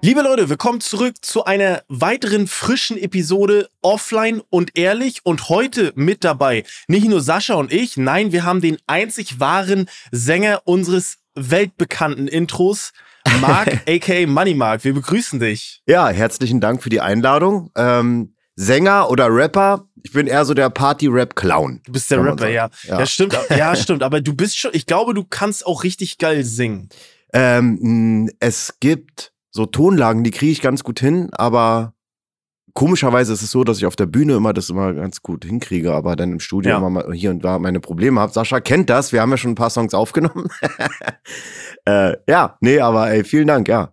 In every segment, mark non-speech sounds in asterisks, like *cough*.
Liebe Leute, willkommen zurück zu einer weiteren frischen Episode Offline und Ehrlich. Und heute mit dabei nicht nur Sascha und ich, nein, wir haben den einzig wahren Sänger unseres weltbekannten Intros, Mark, *laughs* aka Money Mark. Wir begrüßen dich. Ja, herzlichen Dank für die Einladung. Ähm, Sänger oder Rapper, ich bin eher so der Party-Rap-Clown. Du bist der Rapper, ja. ja. Ja, stimmt. Ja, stimmt. Aber du bist schon, ich glaube, du kannst auch richtig geil singen. Ähm, es gibt so Tonlagen, die kriege ich ganz gut hin, aber komischerweise ist es so, dass ich auf der Bühne immer das immer ganz gut hinkriege, aber dann im Studio ja. immer mal hier und da meine Probleme habe. Sascha kennt das, wir haben ja schon ein paar Songs aufgenommen. *laughs* äh, ja, nee, aber ey, vielen Dank, ja.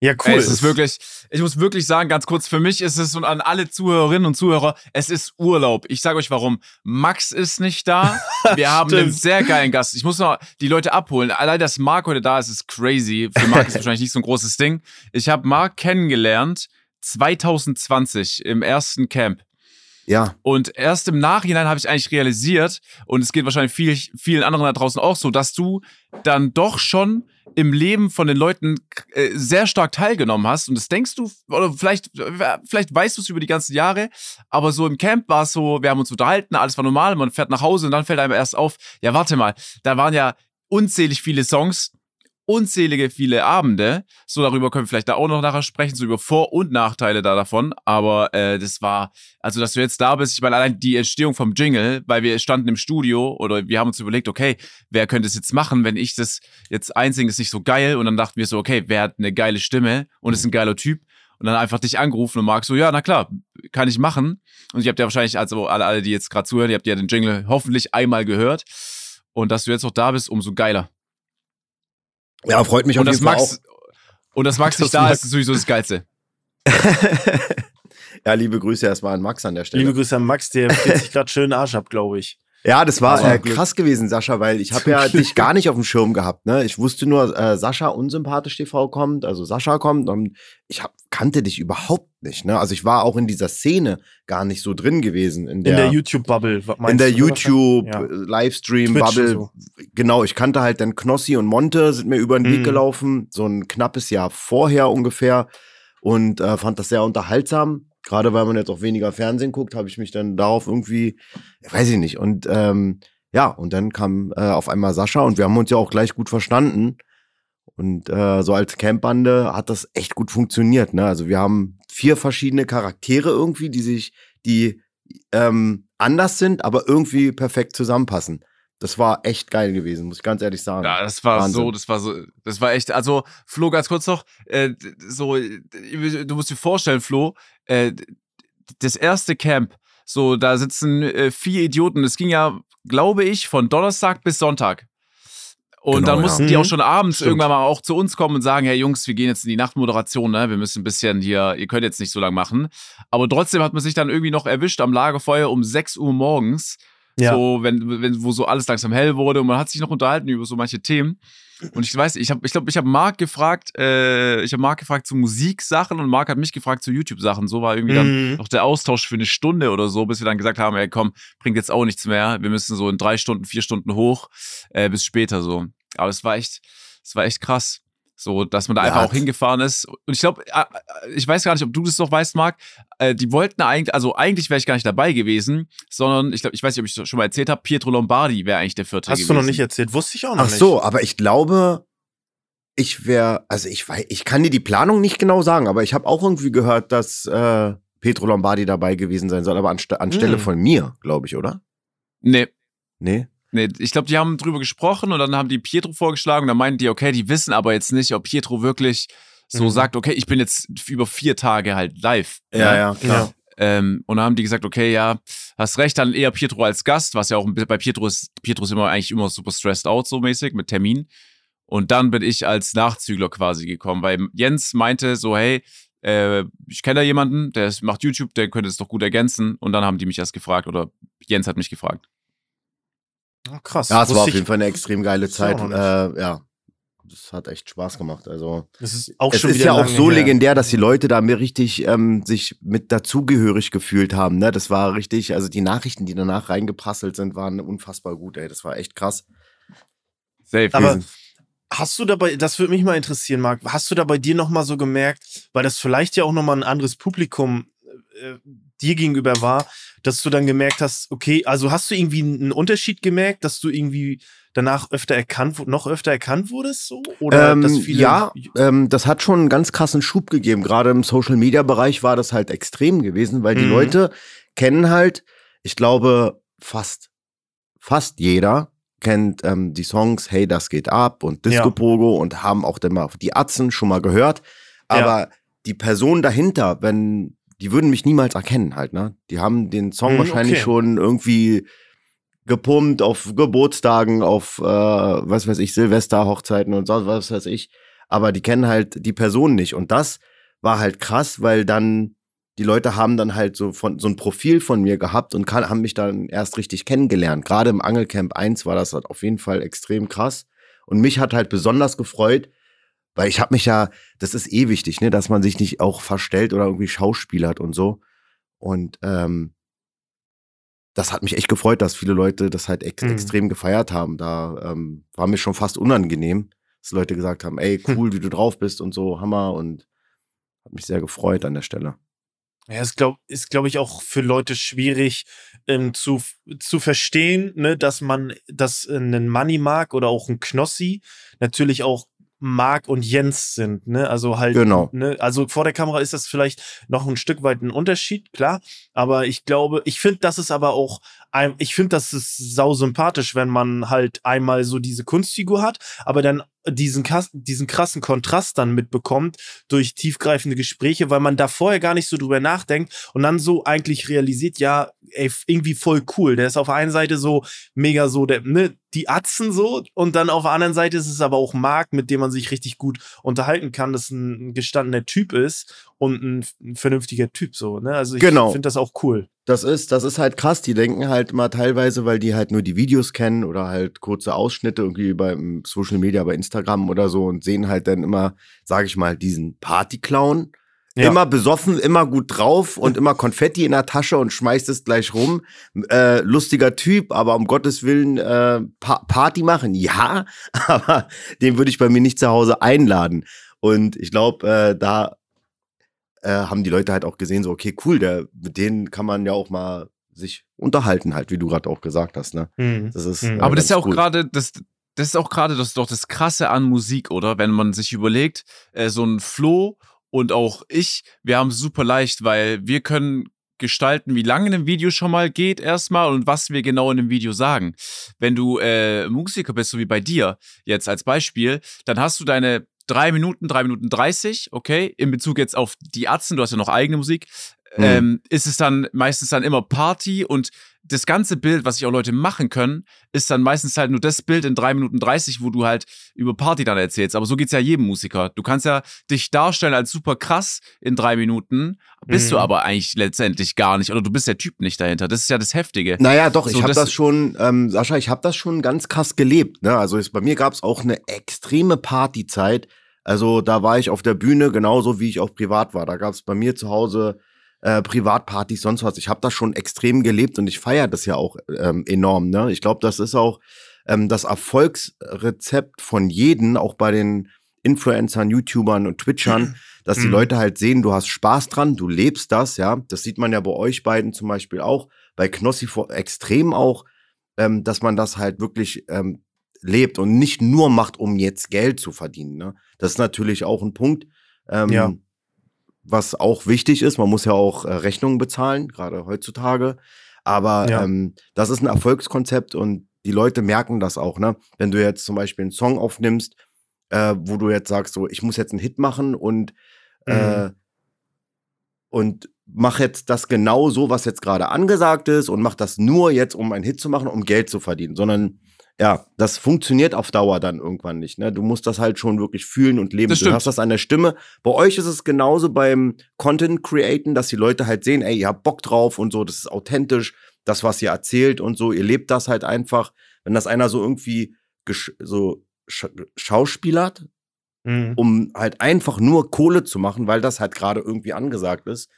Ja, cool. Es ist wirklich, ich muss wirklich sagen, ganz kurz, für mich ist es und an alle Zuhörerinnen und Zuhörer, es ist Urlaub. Ich sage euch warum. Max ist nicht da. *laughs* Wir haben einen sehr geilen Gast. Ich muss noch die Leute abholen. Allein, dass Marc heute da ist, ist crazy. Für Marc ist *laughs* wahrscheinlich nicht so ein großes Ding. Ich habe Marc kennengelernt 2020 im ersten Camp. Ja. Und erst im Nachhinein habe ich eigentlich realisiert, und es geht wahrscheinlich viel, vielen anderen da draußen auch so, dass du dann doch schon im Leben von den Leuten äh, sehr stark teilgenommen hast. Und das denkst du, oder vielleicht, vielleicht weißt du es über die ganzen Jahre, aber so im Camp war es so, wir haben uns unterhalten, alles war normal, man fährt nach Hause und dann fällt einem erst auf, ja, warte mal, da waren ja unzählig viele Songs, unzählige viele Abende. So darüber können wir vielleicht da auch noch nachher sprechen, so über Vor- und Nachteile da davon. Aber äh, das war, also dass du jetzt da bist, ich meine, allein die Entstehung vom Jingle, weil wir standen im Studio oder wir haben uns überlegt, okay, wer könnte es jetzt machen, wenn ich das jetzt einsinge, ist nicht so geil. Und dann dachten wir so, okay, wer hat eine geile Stimme und ist ein geiler Typ. Und dann einfach dich angerufen und Marc so, ja, na klar, kann ich machen. Und ich habt ja wahrscheinlich, also alle, alle, die jetzt gerade zuhören, ihr habt ja den Jingle hoffentlich einmal gehört. Und dass du jetzt noch da bist, umso geiler. Ja, freut mich und auf jeden Fall Max, auch. Und dass Max nicht da ist, ist sowieso das Geilste. *laughs* ja, liebe Grüße erstmal an Max an der Stelle. Liebe Grüße an Max, der friert sich gerade schön Arsch ab, glaube ich. Ja, das war äh, krass gewesen, Sascha, weil ich habe ja dich gar nicht auf dem Schirm gehabt. Ne? Ich wusste nur, äh, Sascha unsympathisch TV kommt, also Sascha kommt und ich hab, kannte dich überhaupt nicht. Ne? Also ich war auch in dieser Szene gar nicht so drin gewesen. In der, YouTube-Bubble. In der YouTube-Livestream-Bubble. Ja. So. Genau, ich kannte halt dann Knossi und Monte, sind mir über den Weg mhm. gelaufen, so ein knappes Jahr vorher ungefähr und äh, fand das sehr unterhaltsam gerade weil man jetzt auch weniger Fernsehen guckt, habe ich mich dann darauf irgendwie, weiß ich nicht. Und ähm, ja, und dann kam äh, auf einmal Sascha und wir haben uns ja auch gleich gut verstanden. Und äh, so als Campbande hat das echt gut funktioniert. Ne? Also wir haben vier verschiedene Charaktere irgendwie, die sich, die ähm, anders sind, aber irgendwie perfekt zusammenpassen. Das war echt geil gewesen, muss ich ganz ehrlich sagen. Ja, das war Wahnsinn. so, das war so, das war echt, also Flo, ganz kurz noch, äh, so, du musst dir vorstellen, Flo, äh, das erste Camp, so, da sitzen äh, vier Idioten, das ging ja, glaube ich, von Donnerstag bis Sonntag. Und genau, dann mussten ja. die auch mhm. schon abends Stimmt. irgendwann mal auch zu uns kommen und sagen, hey Jungs, wir gehen jetzt in die Nachtmoderation, ne? Wir müssen ein bisschen hier, ihr könnt jetzt nicht so lange machen. Aber trotzdem hat man sich dann irgendwie noch erwischt am Lagerfeuer um 6 Uhr morgens ja. So, wenn, wenn, wo so alles langsam hell wurde und man hat sich noch unterhalten über so manche Themen. Und ich weiß, ich habe, ich glaube, ich habe Marc gefragt, äh, ich habe Marc gefragt zu Musiksachen und Marc hat mich gefragt zu YouTube-Sachen. So war irgendwie dann mhm. noch der Austausch für eine Stunde oder so, bis wir dann gesagt haben, ey, komm, bringt jetzt auch nichts mehr. Wir müssen so in drei Stunden, vier Stunden hoch, äh, bis später so. Aber es war echt, es war echt krass. So, dass man da ja. einfach auch hingefahren ist. Und ich glaube, äh, äh, ich weiß gar nicht, ob du das noch weißt, Marc. Äh, die wollten eigentlich, also eigentlich wäre ich gar nicht dabei gewesen, sondern ich glaube, ich weiß nicht, ob ich das schon mal erzählt habe, Pietro Lombardi wäre eigentlich der vierte Hast gewesen. du noch nicht erzählt? Wusste ich auch noch Ach nicht. Ach so, aber ich glaube, ich wäre, also ich weiß, ich kann dir die Planung nicht genau sagen, aber ich habe auch irgendwie gehört, dass äh, Pietro Lombardi dabei gewesen sein soll, aber anst anstelle hm. von mir, glaube ich, oder? Nee. Nee? Nee, ich glaube, die haben drüber gesprochen und dann haben die Pietro vorgeschlagen und dann meinten die, okay, die wissen aber jetzt nicht, ob Pietro wirklich so mhm. sagt, okay, ich bin jetzt über vier Tage halt live. Ja, ja, ja klar. Ähm, und dann haben die gesagt, okay, ja, hast recht, dann eher Pietro als Gast, was ja auch bei Pietro ist, Pietro ist immer eigentlich immer super stressed out so mäßig mit Termin. Und dann bin ich als Nachzügler quasi gekommen, weil Jens meinte so, hey, äh, ich kenne da jemanden, der macht YouTube, der könnte es doch gut ergänzen. Und dann haben die mich erst gefragt oder Jens hat mich gefragt. Krass. Ja, es war auf jeden Fall eine extrem geile Zeit. Äh, ja, das hat echt Spaß gemacht. Also das ist auch es schon ist ja auch so her. legendär, dass die Leute da mir richtig ähm, sich mit dazugehörig gefühlt haben. Ne? Das war richtig, also die Nachrichten, die danach reingeprasselt sind, waren unfassbar gut. Ey, das war echt krass. Safe. Aber hast du dabei, das würde mich mal interessieren, Marc, hast du da bei dir noch mal so gemerkt, weil das vielleicht ja auch noch mal ein anderes Publikum äh, dir gegenüber war, dass du dann gemerkt hast, okay, also hast du irgendwie einen Unterschied gemerkt, dass du irgendwie danach öfter erkannt, noch öfter erkannt wurdest, so? Oder ähm, ja, ähm, das hat schon einen ganz krassen Schub gegeben. Gerade im Social Media Bereich war das halt extrem gewesen, weil die mhm. Leute kennen halt, ich glaube, fast, fast jeder kennt ähm, die Songs Hey, das geht ab und Disco Pogo ja. und haben auch dann mal die Atzen schon mal gehört. Aber ja. die Person dahinter, wenn die würden mich niemals erkennen halt, ne? Die haben den Song hm, wahrscheinlich okay. schon irgendwie gepumpt auf Geburtstagen, auf, äh, was weiß ich, Silvester, Hochzeiten und so, was weiß ich. Aber die kennen halt die Person nicht. Und das war halt krass, weil dann die Leute haben dann halt so von so ein Profil von mir gehabt und kann, haben mich dann erst richtig kennengelernt. Gerade im Angelcamp 1 war das halt auf jeden Fall extrem krass. Und mich hat halt besonders gefreut, weil ich habe mich ja, das ist eh wichtig, ne, dass man sich nicht auch verstellt oder irgendwie schauspielert und so. Und ähm, das hat mich echt gefreut, dass viele Leute das halt ex mhm. extrem gefeiert haben. Da ähm, war mir schon fast unangenehm, dass Leute gesagt haben, ey, hm. cool, wie du drauf bist und so, Hammer. Und hat mich sehr gefreut an der Stelle. Ja, es glaub, ist, glaube ich, auch für Leute schwierig ähm, zu, zu verstehen, ne, dass man, dass ein Money Mark oder auch ein Knossi natürlich auch Marc und Jens sind, ne? Also halt, genau. ne? Also vor der Kamera ist das vielleicht noch ein Stück weit ein Unterschied, klar. Aber ich glaube, ich finde, das ist aber auch, ich finde, das ist sau sympathisch, wenn man halt einmal so diese Kunstfigur hat, aber dann diesen, diesen krassen Kontrast dann mitbekommt durch tiefgreifende Gespräche, weil man da vorher gar nicht so drüber nachdenkt und dann so eigentlich realisiert, ja, ey, irgendwie voll cool. Der ist auf der einen Seite so mega so, der, ne, die Atzen so und dann auf der anderen Seite ist es aber auch Marc, mit dem man sich richtig gut unterhalten kann, das ein gestandener Typ ist und ein, ein vernünftiger Typ so, ne? Also ich genau. finde das auch cool. Das ist, das ist halt krass. Die denken halt mal teilweise, weil die halt nur die Videos kennen oder halt kurze Ausschnitte irgendwie beim Social Media, bei Instagram oder so und sehen halt dann immer, sage ich mal, diesen Partyclown. Ja. Immer besoffen, immer gut drauf und immer Konfetti in der Tasche und schmeißt es gleich rum. Äh, lustiger Typ, aber um Gottes Willen äh, pa Party machen, ja, *laughs* aber den würde ich bei mir nicht zu Hause einladen. Und ich glaube, äh, da äh, haben die Leute halt auch gesehen, so, okay, cool, der, mit denen kann man ja auch mal sich unterhalten, halt, wie du gerade auch gesagt hast. Ne? Mhm. Das ist, mhm. Äh, Aber das ist ja auch gerade, das, das ist auch gerade das doch das Krasse an Musik, oder? Wenn man sich überlegt, äh, so ein Flo und auch ich, wir haben es super leicht, weil wir können gestalten, wie lange ein Video schon mal geht erstmal und was wir genau in dem Video sagen. Wenn du äh, Musiker bist, so wie bei dir jetzt als Beispiel, dann hast du deine drei Minuten, drei Minuten dreißig, okay, in Bezug jetzt auf die Atzen, du hast ja noch eigene Musik, mhm. ähm, ist es dann meistens dann immer Party und das ganze Bild, was sich auch Leute machen können, ist dann meistens halt nur das Bild in drei Minuten dreißig, wo du halt über Party dann erzählst. Aber so geht's ja jedem Musiker. Du kannst ja dich darstellen als super krass in drei Minuten, bist mhm. du aber eigentlich letztendlich gar nicht. Oder du bist der Typ nicht dahinter. Das ist ja das Heftige. Naja, doch, so, ich habe das, das, schon, ähm, Sascha, ich habe das schon ganz krass gelebt. Ne? Also ist, bei mir gab's auch eine extreme Partyzeit also da war ich auf der Bühne genauso wie ich auch privat war. Da gab es bei mir zu Hause äh, Privatpartys, sonst was. Ich habe das schon extrem gelebt und ich feiere das ja auch ähm, enorm. Ne? Ich glaube, das ist auch ähm, das Erfolgsrezept von jedem, auch bei den Influencern, YouTubern und Twitchern, *clears throat* dass die mhm. Leute halt sehen, du hast Spaß dran, du lebst das, ja. Das sieht man ja bei euch beiden zum Beispiel auch, bei Knossi extrem auch, ähm, dass man das halt wirklich ähm, lebt und nicht nur macht, um jetzt Geld zu verdienen. Ne? Das ist natürlich auch ein Punkt, ähm, ja. Was auch wichtig ist. Man muss ja auch äh, Rechnungen bezahlen, gerade heutzutage. Aber ja. ähm, das ist ein Erfolgskonzept und die Leute merken das auch. Ne? Wenn du jetzt zum Beispiel einen Song aufnimmst, äh, wo du jetzt sagst, so, ich muss jetzt einen Hit machen und äh, mhm. äh, und mach jetzt das genau so, was jetzt gerade angesagt ist und mach das nur jetzt, um einen Hit zu machen, um Geld zu verdienen, sondern ja, das funktioniert auf Dauer dann irgendwann nicht. Ne? Du musst das halt schon wirklich fühlen und leben. Du hast das an der Stimme. Bei euch ist es genauso beim Content Createn, dass die Leute halt sehen, ey, ihr habt Bock drauf und so, das ist authentisch, das, was ihr erzählt und so, ihr lebt das halt einfach. Wenn das einer so irgendwie so sch schauspielert, Mhm. um halt einfach nur Kohle zu machen, weil das halt gerade irgendwie angesagt ist,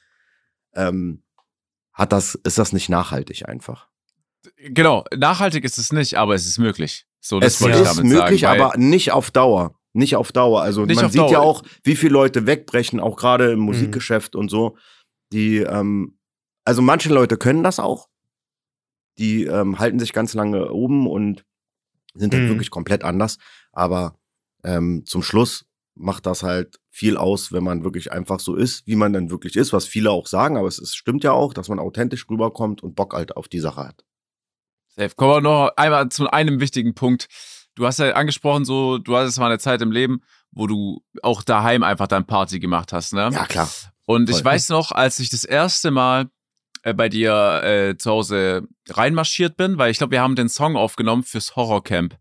ähm, hat das, ist das nicht nachhaltig einfach. Genau, nachhaltig ist es nicht, aber es ist möglich. So, das es wollte ich ist damit möglich, sagen. weil- aber nicht auf Dauer. Nicht auf Dauer. Also Nicht man sieht Dauer. ja auch, wie viele Leute wegbrechen, auch gerade im Musikgeschäft und so. Die, ähm, also manche Leute können das auch. Die ähm, halten sich ganz lange oben und sind halt Mhm. wirklich komplett anders. Aber ähm, zum Schluss macht das halt viel aus, wenn man wirklich einfach so ist, wie man dann wirklich ist, was viele auch sagen, aber es ist, stimmt ja auch, dass man authentisch rüberkommt und Bock halt auf die Sache hat. Safe. Kommen wir noch einmal zu einem wichtigen Punkt. Du hast ja angesprochen, so, du hattest mal eine Zeit im Leben, wo du auch daheim einfach dein Party gemacht hast, ne? Ja, klar. Und ich voll. weiß noch, als ich das erste Mal äh, bei dir äh, zu Hause reinmarschiert bin, weil ich glaube, wir haben den Song aufgenommen fürs Horrorcamp.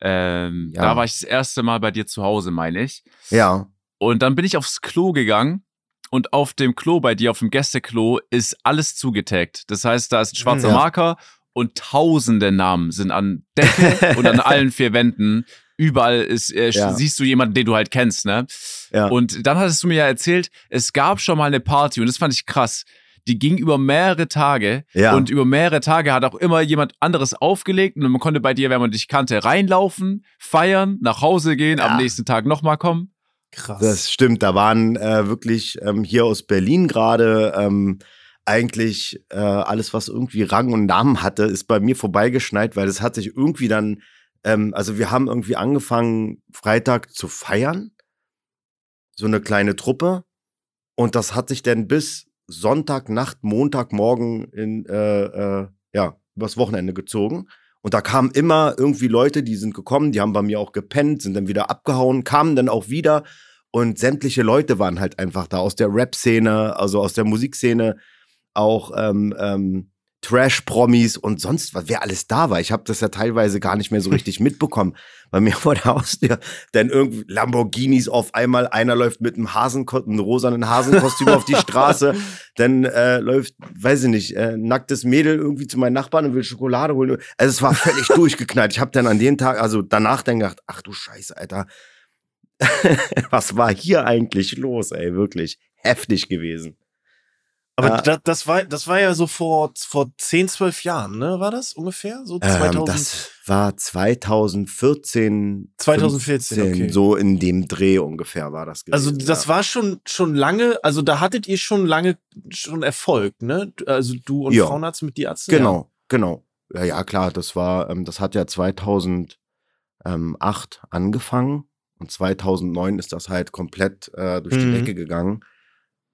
Ähm, Ja. Da war ich das erste Mal bei dir zu Hause, meine ich. Ja. Und dann bin ich aufs Klo gegangen und auf dem Klo bei dir, auf dem Gästeklo, ist alles zugetaggt. Das heißt, da ist ein schwarzer Ja. Marker und tausende Namen sind an Decke und an *laughs* allen vier Wänden. Überall ist, äh, Ja. siehst du jemanden, den du halt kennst, ne? Ja. Und dann hattest du mir ja erzählt, es gab schon mal eine Party und das fand ich krass. Die ging über mehrere Tage Ja. und über mehrere Tage hat auch immer jemand anderes aufgelegt und man konnte bei dir, wenn man dich kannte, reinlaufen, feiern, nach Hause gehen, am nächsten Tag nochmal kommen. Krass. Das stimmt, da waren äh, wirklich ähm, hier aus Berlin gerade ähm, eigentlich äh, alles, was irgendwie Rang und Namen hatte, ist bei mir vorbeigeschneit, weil es hat sich irgendwie dann, ähm, also wir haben irgendwie angefangen, Freitag zu feiern, so eine kleine Truppe, und das hat sich dann bis Sonntagnacht, Montagmorgen in, äh, äh, ja, übers Wochenende gezogen. Und da kamen immer irgendwie Leute, die sind gekommen, die haben bei mir auch gepennt, sind dann wieder abgehauen, kamen dann auch wieder. Und sämtliche Leute waren halt einfach da aus der Rap-Szene, also aus der Musikszene, auch ähm, ähm, Trash-Promis und sonst was, wer alles da war. Ich habe das ja teilweise gar nicht mehr so richtig *laughs* mitbekommen. Bei mir vor der Haustür dann irgendwie Lamborghinis auf einmal, einer läuft mit einem Hasen, einem rosanen Hasenkostüm auf die Straße, *laughs* dann äh, läuft, weiß ich nicht, äh, nacktes Mädel irgendwie zu meinen Nachbarn und will Schokolade holen. Also es war völlig *laughs* durchgeknallt. Ich habe dann an den Tag, also danach dann gedacht, ach du Scheiße, Alter, was war hier eigentlich los, ey, wirklich heftig gewesen. Aber Ja. das, das, war, das war ja so vor, vor 10, 12 Jahren, ne? War das ungefähr? So Ähm, 2000. das war 2014. 2014, 15, okay. So in dem Dreh ungefähr war das gewesen. also das ja. war schon, schon lange, also da hattet ihr schon lange schon Erfolg, ne? Also du und Ja. Frauenarzt mit die Ärzte. Genau, genau. Ja, ja, klar, das war, ähm, das hat ja 2008 angefangen und 2009 ist das halt komplett äh, durch die Mhm. Decke gegangen.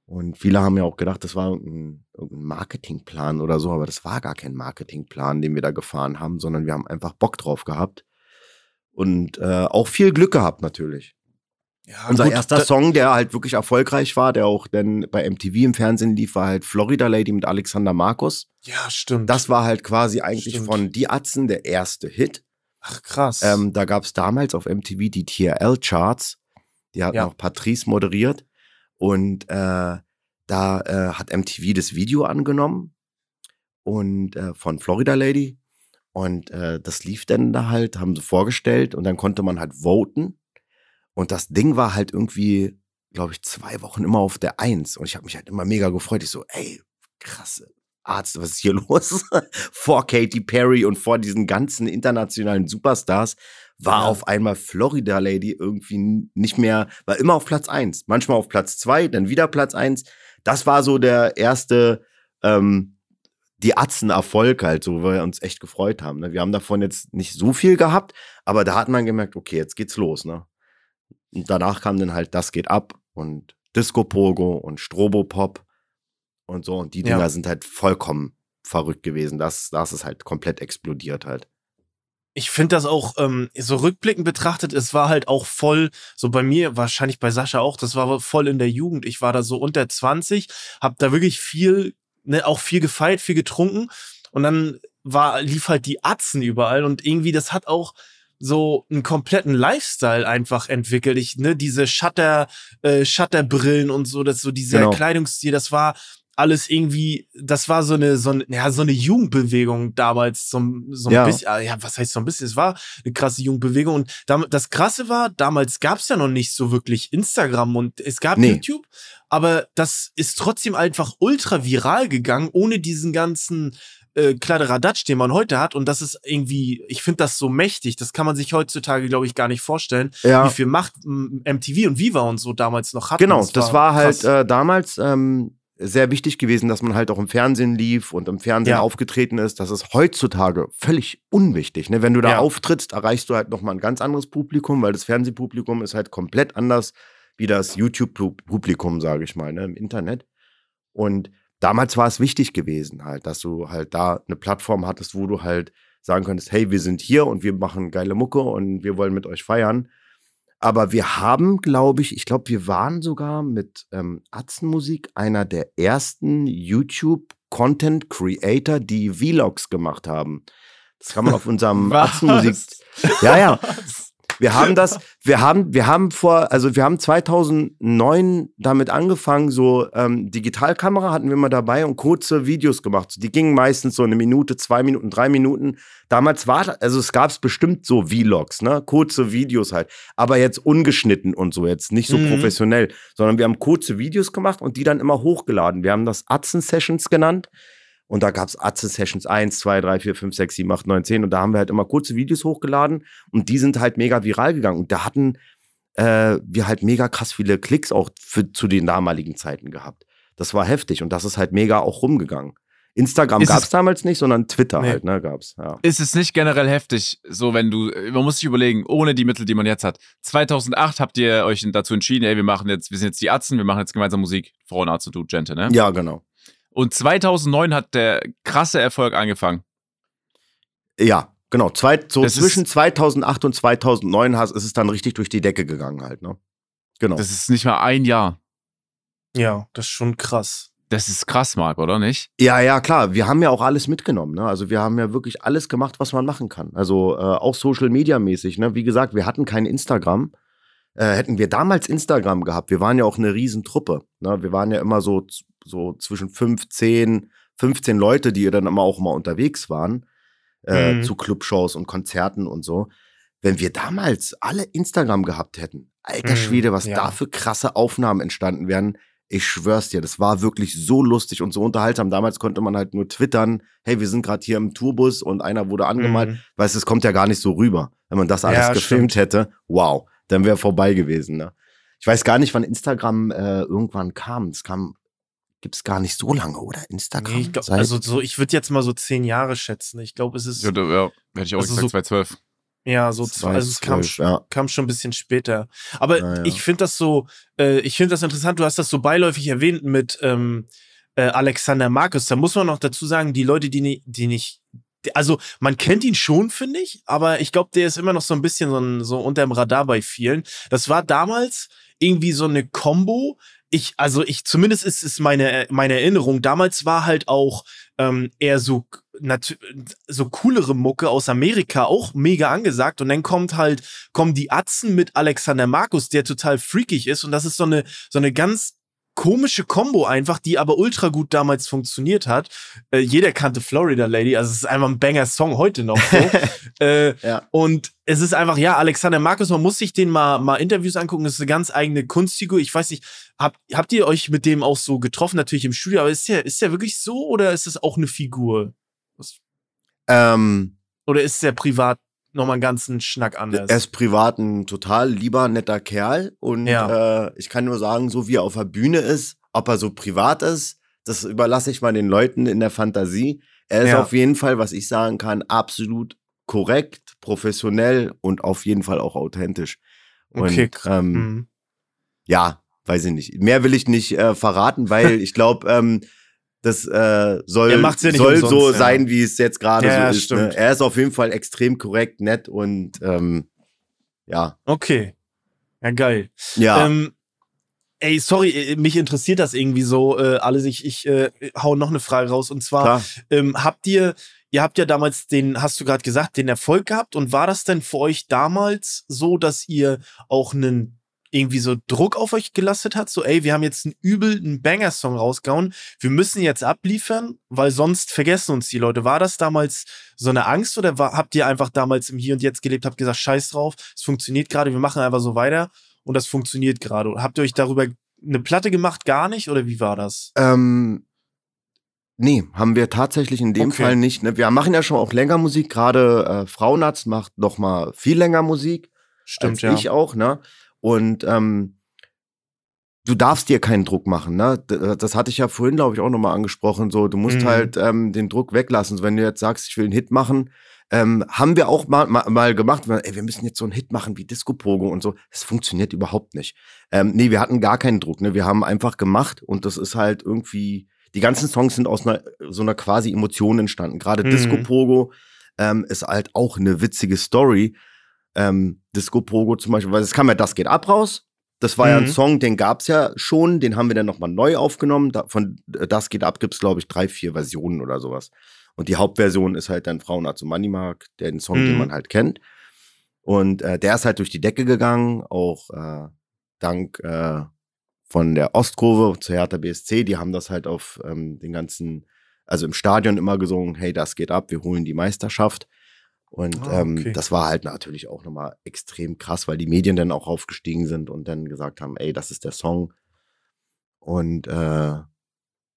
Und viele haben ja auch gedacht, das war irgendein, irgendein Marketingplan oder so, aber das war gar kein Marketingplan, den wir da gefahren haben, sondern wir haben einfach Bock drauf gehabt und äh, auch viel Glück gehabt natürlich. Ja, Unser gut, erster Song, der halt wirklich erfolgreich war, der auch dann bei MTV im Fernsehen lief, war halt Florida Lady mit Alexander Markus. Ja, stimmt. Das war halt quasi eigentlich Stimmt. von Die Atzen der erste Hit. Ach, krass. Ähm, da gab es damals auf MTV die TRL-Charts. Die hat Ja. noch Patrice moderiert. Und äh, da äh, hat MTV das Video angenommen und äh, von Florida Lady. Und äh, das lief dann da halt, haben sie vorgestellt und dann konnte man halt voten. Und das Ding war halt irgendwie, glaube ich, zwei Wochen immer auf der Eins. Und ich habe mich halt immer mega gefreut. Ich so, ey, krasse Arzt, was ist hier *laughs* los? vor Katy Perry und vor diesen ganzen internationalen Superstars war Ja. auf einmal Florida Lady irgendwie nicht mehr, war immer auf Platz eins, manchmal auf Platz zwei, dann wieder Platz eins. Das war so der erste, ähm, die Atzen-Erfolg halt, so, wo wir uns echt gefreut haben. Ne? Wir haben davon jetzt nicht so viel gehabt, aber da hat man gemerkt, okay, jetzt geht's los. Ne? Und danach kam dann halt Das geht ab und Disco Pogo und Strobopop und so. Und die Ja. Dinger sind halt vollkommen verrückt gewesen. Das, das ist halt komplett explodiert halt. Ich finde das auch ähm, so rückblickend betrachtet, es war halt auch voll, so bei mir, wahrscheinlich bei Sascha auch, das war voll in der Jugend. Ich war da so unter 20, hab da wirklich viel, ne, auch viel gefeiert, viel getrunken. und dann war, lief halt die Atzen überall und irgendwie, das hat auch so einen kompletten Lifestyle einfach entwickelt. Ich, ne, diese Shutter, äh, Shutterbrillen und so, das so dieser genau. Kleidungsstil, das war alles irgendwie, das war so eine, so eine, ja, so eine Jugendbewegung damals, so, so ein ja. bisschen, ah, ja, was heißt so ein bisschen? Es war eine krasse Jugendbewegung und das Krasse war, damals gab es ja noch nicht so wirklich Instagram und es gab nee. YouTube, aber das ist trotzdem einfach ultra viral gegangen, ohne diesen ganzen äh, Kladderadatsch, den man heute hat. Und das ist irgendwie, ich finde das so mächtig. Das kann man sich heutzutage, glaube ich, gar nicht vorstellen, ja. wie viel Macht MTV und Viva und so damals noch hatten. Genau, das, das war, war halt äh, damals ähm, sehr wichtig gewesen, dass man halt auch im Fernsehen lief und im Fernsehen ja. aufgetreten ist. Das ist heutzutage völlig unwichtig. Ne? Wenn du da ja. auftrittst, erreichst du halt nochmal ein ganz anderes Publikum, weil das Fernsehpublikum ist halt komplett anders wie das YouTube-Publikum, sage ich mal, ne? im Internet. Und damals war es wichtig gewesen, halt, dass du halt da eine Plattform hattest, wo du halt sagen könntest, hey, wir sind hier und wir machen geile Mucke und wir wollen mit euch feiern. Aber wir haben, glaube ich, ich glaube, wir waren sogar mit ähm, Atzenmusik einer der ersten YouTube-Content-Creator, die Vlogs gemacht haben. Das kann man auf unserem *laughs* Atzenmusik. Ja, ja. Wir haben das, wir haben, wir haben vor, also wir haben 2009 damit angefangen, so ähm, Digitalkamera hatten wir mal dabei und kurze Videos gemacht. Die gingen meistens so eine Minute, zwei Minuten, drei Minuten. Damals war, also es gab es bestimmt so Vlogs, ne, kurze Videos halt, aber jetzt ungeschnitten und so, jetzt nicht so mhm. professionell, sondern wir haben kurze Videos gemacht und die dann immer hochgeladen. Wir haben das Atzen Sessions genannt. Und da gab es Atze Sessions 1, 2, 3, 4, 5, 6, 7, 8, 9, 10. Und da haben wir halt immer kurze Videos hochgeladen und die sind halt mega viral gegangen. Und da hatten äh, wir halt mega krass viele Klicks auch für, zu den damaligen Zeiten gehabt. Das war heftig und das ist halt mega auch rumgegangen. Instagram gab es damals nicht, sondern Twitter nee. halt, ne, gab's. Ja. Ist es nicht generell heftig, so wenn du, man muss sich überlegen, ohne die Mittel, die man jetzt hat. 2008 habt ihr euch dazu entschieden, ey, wir machen jetzt, wir sind jetzt die Atzen, wir machen jetzt gemeinsam Musik. Frauenarzt und du, Gente, ne? Ja, genau. Und 2009 hat der krasse Erfolg angefangen. Ja, genau. Zwei, so das zwischen 2008 und 2009 ist es dann richtig durch die Decke gegangen halt, ne? Genau. Das ist nicht mal ein Jahr. Ja, das ist schon krass. Das ist krass, Marc, oder nicht? Ja, ja, klar. Wir haben ja auch alles mitgenommen. Ne? Also wir haben ja wirklich alles gemacht, was man machen kann. Also äh, auch Social Media mäßig. Ne? Wie gesagt, wir hatten kein Instagram. Äh, hätten wir damals Instagram gehabt, wir waren ja auch eine Riesentruppe. Ne? Wir waren ja immer so so zwischen 15, 15 Leute, die dann immer auch mal unterwegs waren, äh, mhm. zu Clubshows und Konzerten und so. Wenn wir damals alle Instagram gehabt hätten, alter mhm, Schwede, was ja. da für krasse Aufnahmen entstanden wären, ich schwör's dir, das war wirklich so lustig und so unterhaltsam. Damals konnte man halt nur twittern, hey, wir sind gerade hier im Tourbus und einer wurde angemalt. Mhm. Weißt du, es kommt ja gar nicht so rüber. Wenn man das alles ja, gefilmt stimmt. hätte, wow, dann wäre vorbei gewesen. Ne? Ich weiß gar nicht, wann Instagram äh, irgendwann kam. Es kam gibt es gar nicht so lange, oder? Instagram? Nee, glaub, also so, ich würde jetzt mal so zehn Jahre schätzen. Ich glaube, es ist. Ja, ja hätte ich auch also gesagt, so, 2012. Ja, so zwei, also es kam, ja. kam schon ein bisschen später. Aber ja. ich finde das so, äh, ich finde das interessant, du hast das so beiläufig erwähnt mit ähm, äh, Alexander Markus. Da muss man noch dazu sagen, die Leute, die, die nicht, also man kennt ihn schon, finde ich, aber ich glaube, der ist immer noch so ein bisschen so, so unter dem Radar bei vielen. Das war damals irgendwie so eine Combo ich, also ich, zumindest ist es meine, meine Erinnerung, damals war halt auch ähm, eher so, so coolere Mucke aus Amerika auch mega angesagt. Und dann kommt halt, kommen die Atzen mit Alexander Markus, der total freakig ist. Und das ist so eine, so eine ganz komische Combo einfach, die aber ultra gut damals funktioniert hat. Äh, jeder kannte Florida Lady, also es ist einfach ein Banger-Song heute noch so. *laughs* äh, ja. Und es ist einfach, ja, Alexander Markus, man muss sich den mal, mal Interviews angucken, das ist eine ganz eigene Kunstfigur. Ich weiß nicht, habt, habt ihr euch mit dem auch so getroffen, natürlich im Studio, aber ist der, ist der wirklich so oder ist das auch eine Figur? Ähm, oder ist der privat nochmal einen ganzen Schnack anders. Er ist privat ein total lieber, netter Kerl. Und ja. äh, ich kann nur sagen, so wie er auf der Bühne ist, ob er so privat ist, das überlasse ich mal den Leuten in der Fantasie. Er ist ja. auf jeden Fall, was ich sagen kann, absolut korrekt, professionell und auf jeden Fall auch authentisch. Und, okay. Ähm, mhm. Ja, weiß ich nicht. Mehr will ich nicht äh, verraten, weil *laughs* ich glaube, ähm, das äh, soll, ja soll umsonst, so ja. sein, wie es jetzt gerade ja, so ist. Ne? Er ist auf jeden Fall extrem korrekt, nett und ähm, ja. Okay. Ja, geil. Ja. Ähm, ey, sorry, äh, mich interessiert das irgendwie so äh, alles. Ich, ich äh, hau noch eine Frage raus. Und zwar, ähm, habt ihr, ihr habt ja damals den, hast du gerade gesagt, den Erfolg gehabt. Und war das denn für euch damals so, dass ihr auch einen irgendwie so Druck auf euch gelastet hat, so ey, wir haben jetzt einen übel Banger-Song rausgehauen, wir müssen jetzt abliefern, weil sonst vergessen uns die Leute. War das damals so eine Angst oder war, habt ihr einfach damals im Hier und Jetzt gelebt, habt gesagt, scheiß drauf, es funktioniert gerade, wir machen einfach so weiter und das funktioniert gerade. Habt ihr euch darüber eine Platte gemacht, gar nicht oder wie war das? Ähm, Nee, haben wir tatsächlich in dem okay. Fall nicht. Ne? Wir machen ja schon auch länger Musik. Gerade äh, Frauenarzt macht noch mal viel länger Musik. Stimmt, als ja. Ich auch, ne? Und ähm, du darfst dir keinen Druck machen, ne? Das hatte ich ja vorhin, glaube ich, auch nochmal angesprochen. So, du musst mhm. halt ähm, den Druck weglassen. So, wenn du jetzt sagst, ich will einen Hit machen, ähm, haben wir auch mal, mal, mal gemacht, ey, wir müssen jetzt so einen Hit machen wie Disco Pogo und so. Das funktioniert überhaupt nicht. Ähm, nee, wir hatten gar keinen Druck, ne? Wir haben einfach gemacht und das ist halt irgendwie, die ganzen Songs sind aus einer, so einer quasi Emotion entstanden. Gerade mhm. Disco Pogo ähm, ist halt auch eine witzige Story ähm, Disco Pogo zum Beispiel, weil es kam ja Das geht ab raus. Das war mhm. ja ein mhm. Song, den gab es ja schon, den haben wir dann nochmal neu aufgenommen. Da, von äh, Das geht ab gibt es, glaube ich, drei, vier Versionen oder sowas. Und die Hauptversion ist halt dann Frauenarzt und Moneymark, der den Song, mhm. den man halt kennt. Und äh, der ist halt durch die Decke gegangen, auch äh, dank äh, von der Ostkurve zur Hertha BSC. Die haben das halt auf ähm, den ganzen, also im Stadion immer gesungen, hey, das geht ab, wir holen die Meisterschaft. Und ah, ähm, okay. ähm, das war halt natürlich auch nochmal extrem krass, weil die Medien dann auch aufgestiegen sind und dann gesagt haben, ey, das ist der Song. Und äh,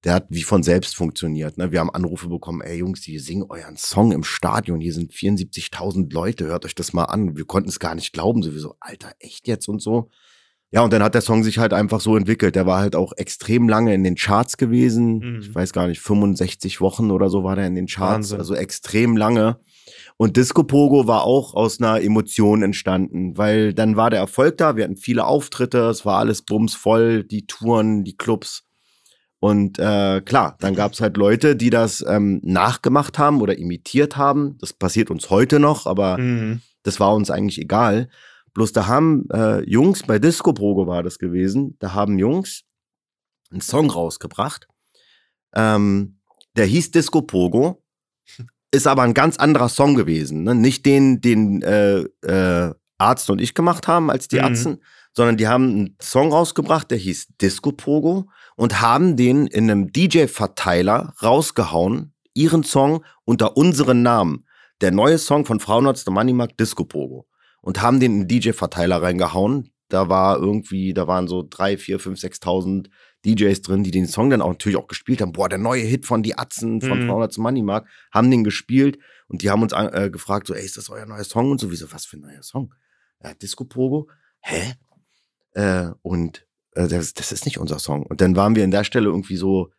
der hat wie von selbst funktioniert. Ne? Wir haben Anrufe bekommen, ey Jungs, die singen euren Song im Stadion, hier sind 74.000 Leute, hört euch das mal an. Wir konnten es gar nicht glauben, sowieso, Alter, echt jetzt und so. Ja, und dann hat der Song sich halt einfach so entwickelt. Der war halt auch extrem lange in den Charts gewesen. Mhm. Ich weiß gar nicht, 65 Wochen oder so war der in den Charts. Wahnsinn. Also extrem lange. Und Disco Pogo war auch aus einer Emotion entstanden, weil dann war der Erfolg da, wir hatten viele Auftritte, es war alles bumsvoll, die Touren, die Clubs. Und äh, klar, dann gab es halt Leute, die das ähm, nachgemacht haben oder imitiert haben. Das passiert uns heute noch, aber mhm. das war uns eigentlich egal. Bloß da haben äh, Jungs, bei Disco Pogo war das gewesen, da haben Jungs einen Song rausgebracht. Ähm, der hieß Disco Pogo ist aber ein ganz anderer Song gewesen. Ne? Nicht den, den äh, äh, Arzt und ich gemacht haben als die mhm. Ärzten, sondern die haben einen Song rausgebracht, der hieß Disco Pogo und haben den in einem DJ-Verteiler rausgehauen, ihren Song unter unseren Namen. Der neue Song von Frauenarzt der Moneymark Disco Pogo. Und haben den in den DJ-Verteiler reingehauen. Da war irgendwie, da waren so drei, vier, fünf, sechstausend DJs drin, die den Song dann auch natürlich auch gespielt haben. Boah, der neue Hit von Die Atzen, von mhm. 300 Money Mark, haben den gespielt und die haben uns äh, gefragt, so, ey, ist das euer neuer Song? Und so, wieso, was für ein neuer Song? Ja, Disco Pogo? Hä? Äh, und äh, das, das ist nicht unser Song. Und dann waren wir in der Stelle irgendwie so,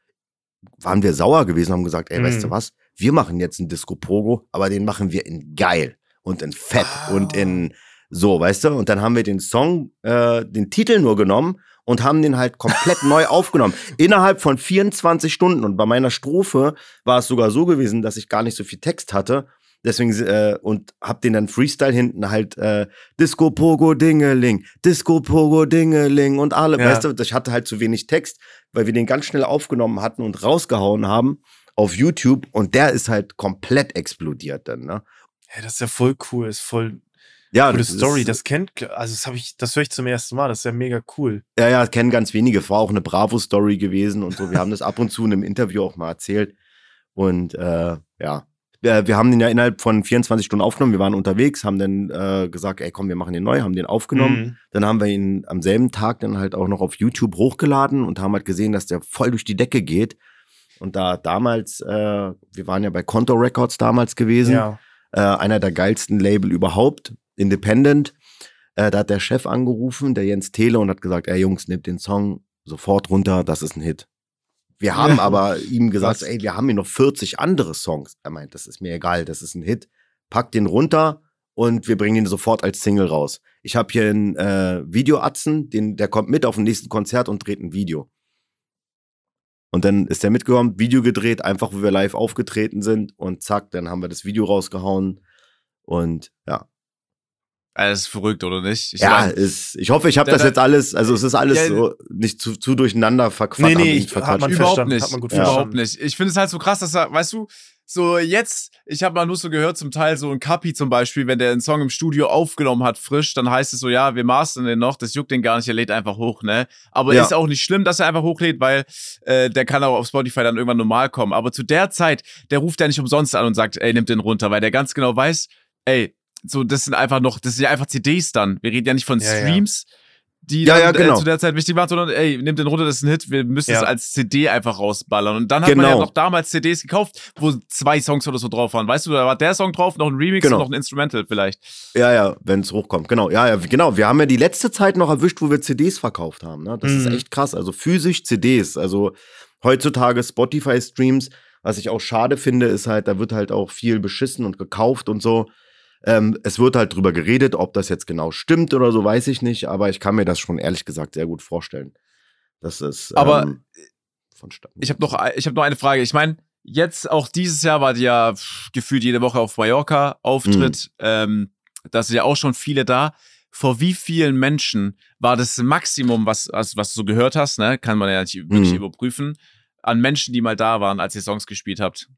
waren wir sauer gewesen, haben gesagt, ey, mhm. weißt du mhm. was? Wir machen jetzt einen Disco Pogo, aber den machen wir in geil und in fett oh. und in so, weißt du? Und dann haben wir den Song, äh, den Titel nur genommen und haben den halt komplett neu aufgenommen. Innerhalb von 24 Stunden. Und bei meiner Strophe war es sogar so gewesen, dass ich gar nicht so viel Text hatte. Deswegen, äh, und hab den dann Freestyle hinten halt äh, Disco Pogo Dingeling, Disco Pogo Dingeling und alle, ja. weißt du, ich hatte halt zu wenig Text, weil wir den ganz schnell aufgenommen hatten und rausgehauen haben auf YouTube und der ist halt komplett explodiert dann, ne? Ja, das ist ja voll cool, ist voll ja, Coole das Story, ist, das kennt, also das habe ich, das höre ich zum ersten Mal, das ist ja mega cool. Ja, ja, kennen ganz wenige. War auch eine Bravo-Story gewesen und so. Wir haben das ab und zu in einem Interview auch mal erzählt. Und äh, ja, wir, wir, haben den ja innerhalb von 24 Stunden aufgenommen. Wir waren unterwegs, haben dann äh, gesagt, ey, komm, wir machen den neu, haben den aufgenommen. Mhm. Dann haben wir ihn am selben Tag dann halt auch noch auf YouTube hochgeladen und haben halt gesehen, dass der voll durch die Decke geht. Und da damals, äh, wir waren ja bei Conto Records damals gewesen. Ja. Äh, einer der geilsten Label überhaupt. Independent. Äh, da hat der Chef angerufen, der Jens Tele, und hat gesagt, ey Jungs, nehmt den Song sofort runter, das ist ein Hit. Wir haben ja. aber ihm gesagt, Was? ey, wir haben hier noch 40 andere Songs. Er meint, das ist mir egal, das ist ein Hit. Pack den runter und wir bringen ihn sofort als Single raus. Ich habe hier einen äh, Videoatzen, den, der kommt mit auf dem nächsten Konzert und dreht ein Video. Und dann ist der mitgekommen, Video gedreht, einfach wo wir live aufgetreten sind und zack, dann haben wir das Video rausgehauen und ja, Das ist verrückt, oder nicht? Ich ja, mein, ist, ich hoffe, ich habe das jetzt alles, also es ist alles ja, so nicht zu, zu durcheinander verquatscht. Nee, nee, ich, hat man überhaupt nicht. Hat man gut ja. Überhaupt nicht. Ich finde es halt so krass, dass er, weißt du, so jetzt, ich habe mal nur so gehört, zum Teil so ein Kapi zum Beispiel, wenn der einen Song im Studio aufgenommen hat, frisch, dann heißt es so, ja, wir mastern den noch, das juckt den gar nicht, er lädt einfach hoch, ne? Aber ja. ist auch nicht schlimm, dass er einfach hochlädt, weil äh, der kann auch auf Spotify dann irgendwann normal kommen. Aber zu der Zeit, der ruft ja nicht umsonst an und sagt, ey, nimm den runter, weil der ganz genau weiß, ey, so, das sind einfach noch, das sind ja einfach CDs dann. Wir reden ja nicht von ja, Streams. Ja die ja, dann, ja, genau. äh, zu der Zeit wichtig waren, sondern ey, nimm den runter, das ist ein Hit, wir müssen es als CD einfach rausballern. Und dann hat genau. man ja genau. noch damals CDs gekauft, wo zwei Songs oder so drauf waren. Weißt du, da war der Song drauf, noch ein Remix genau. und noch ein Instrumental vielleicht. Ja, ja, wenn es hochkommt. Genau, ja, ja, genau. Wir haben ja die letzte Zeit noch erwischt, wo wir CDs verkauft haben. Ne? Das mhm. ist echt krass. Also physisch CDs. Also heutzutage Spotify-Streams, was ich auch schade finde, ist halt, da wird halt auch viel beschissen und gekauft und so. Ähm, es wird halt drüber geredet, ob das jetzt genau stimmt oder so, weiß ich nicht, aber ich kann mir das schon ehrlich gesagt sehr gut vorstellen. Das ist. Aber ähm, vonstatten. Ich habe noch, hab noch eine Frage. Ich meine, jetzt auch dieses Jahr war die ja gefühlt jede Woche auf Mallorca Auftritt. Mhm. Ähm, da sind ja auch schon viele da. Vor wie vielen Menschen war das Maximum, was, was, was du so gehört hast, ne? Kann man ja nicht wirklich mhm. überprüfen, an Menschen, die mal da waren, als ihr Songs gespielt habt?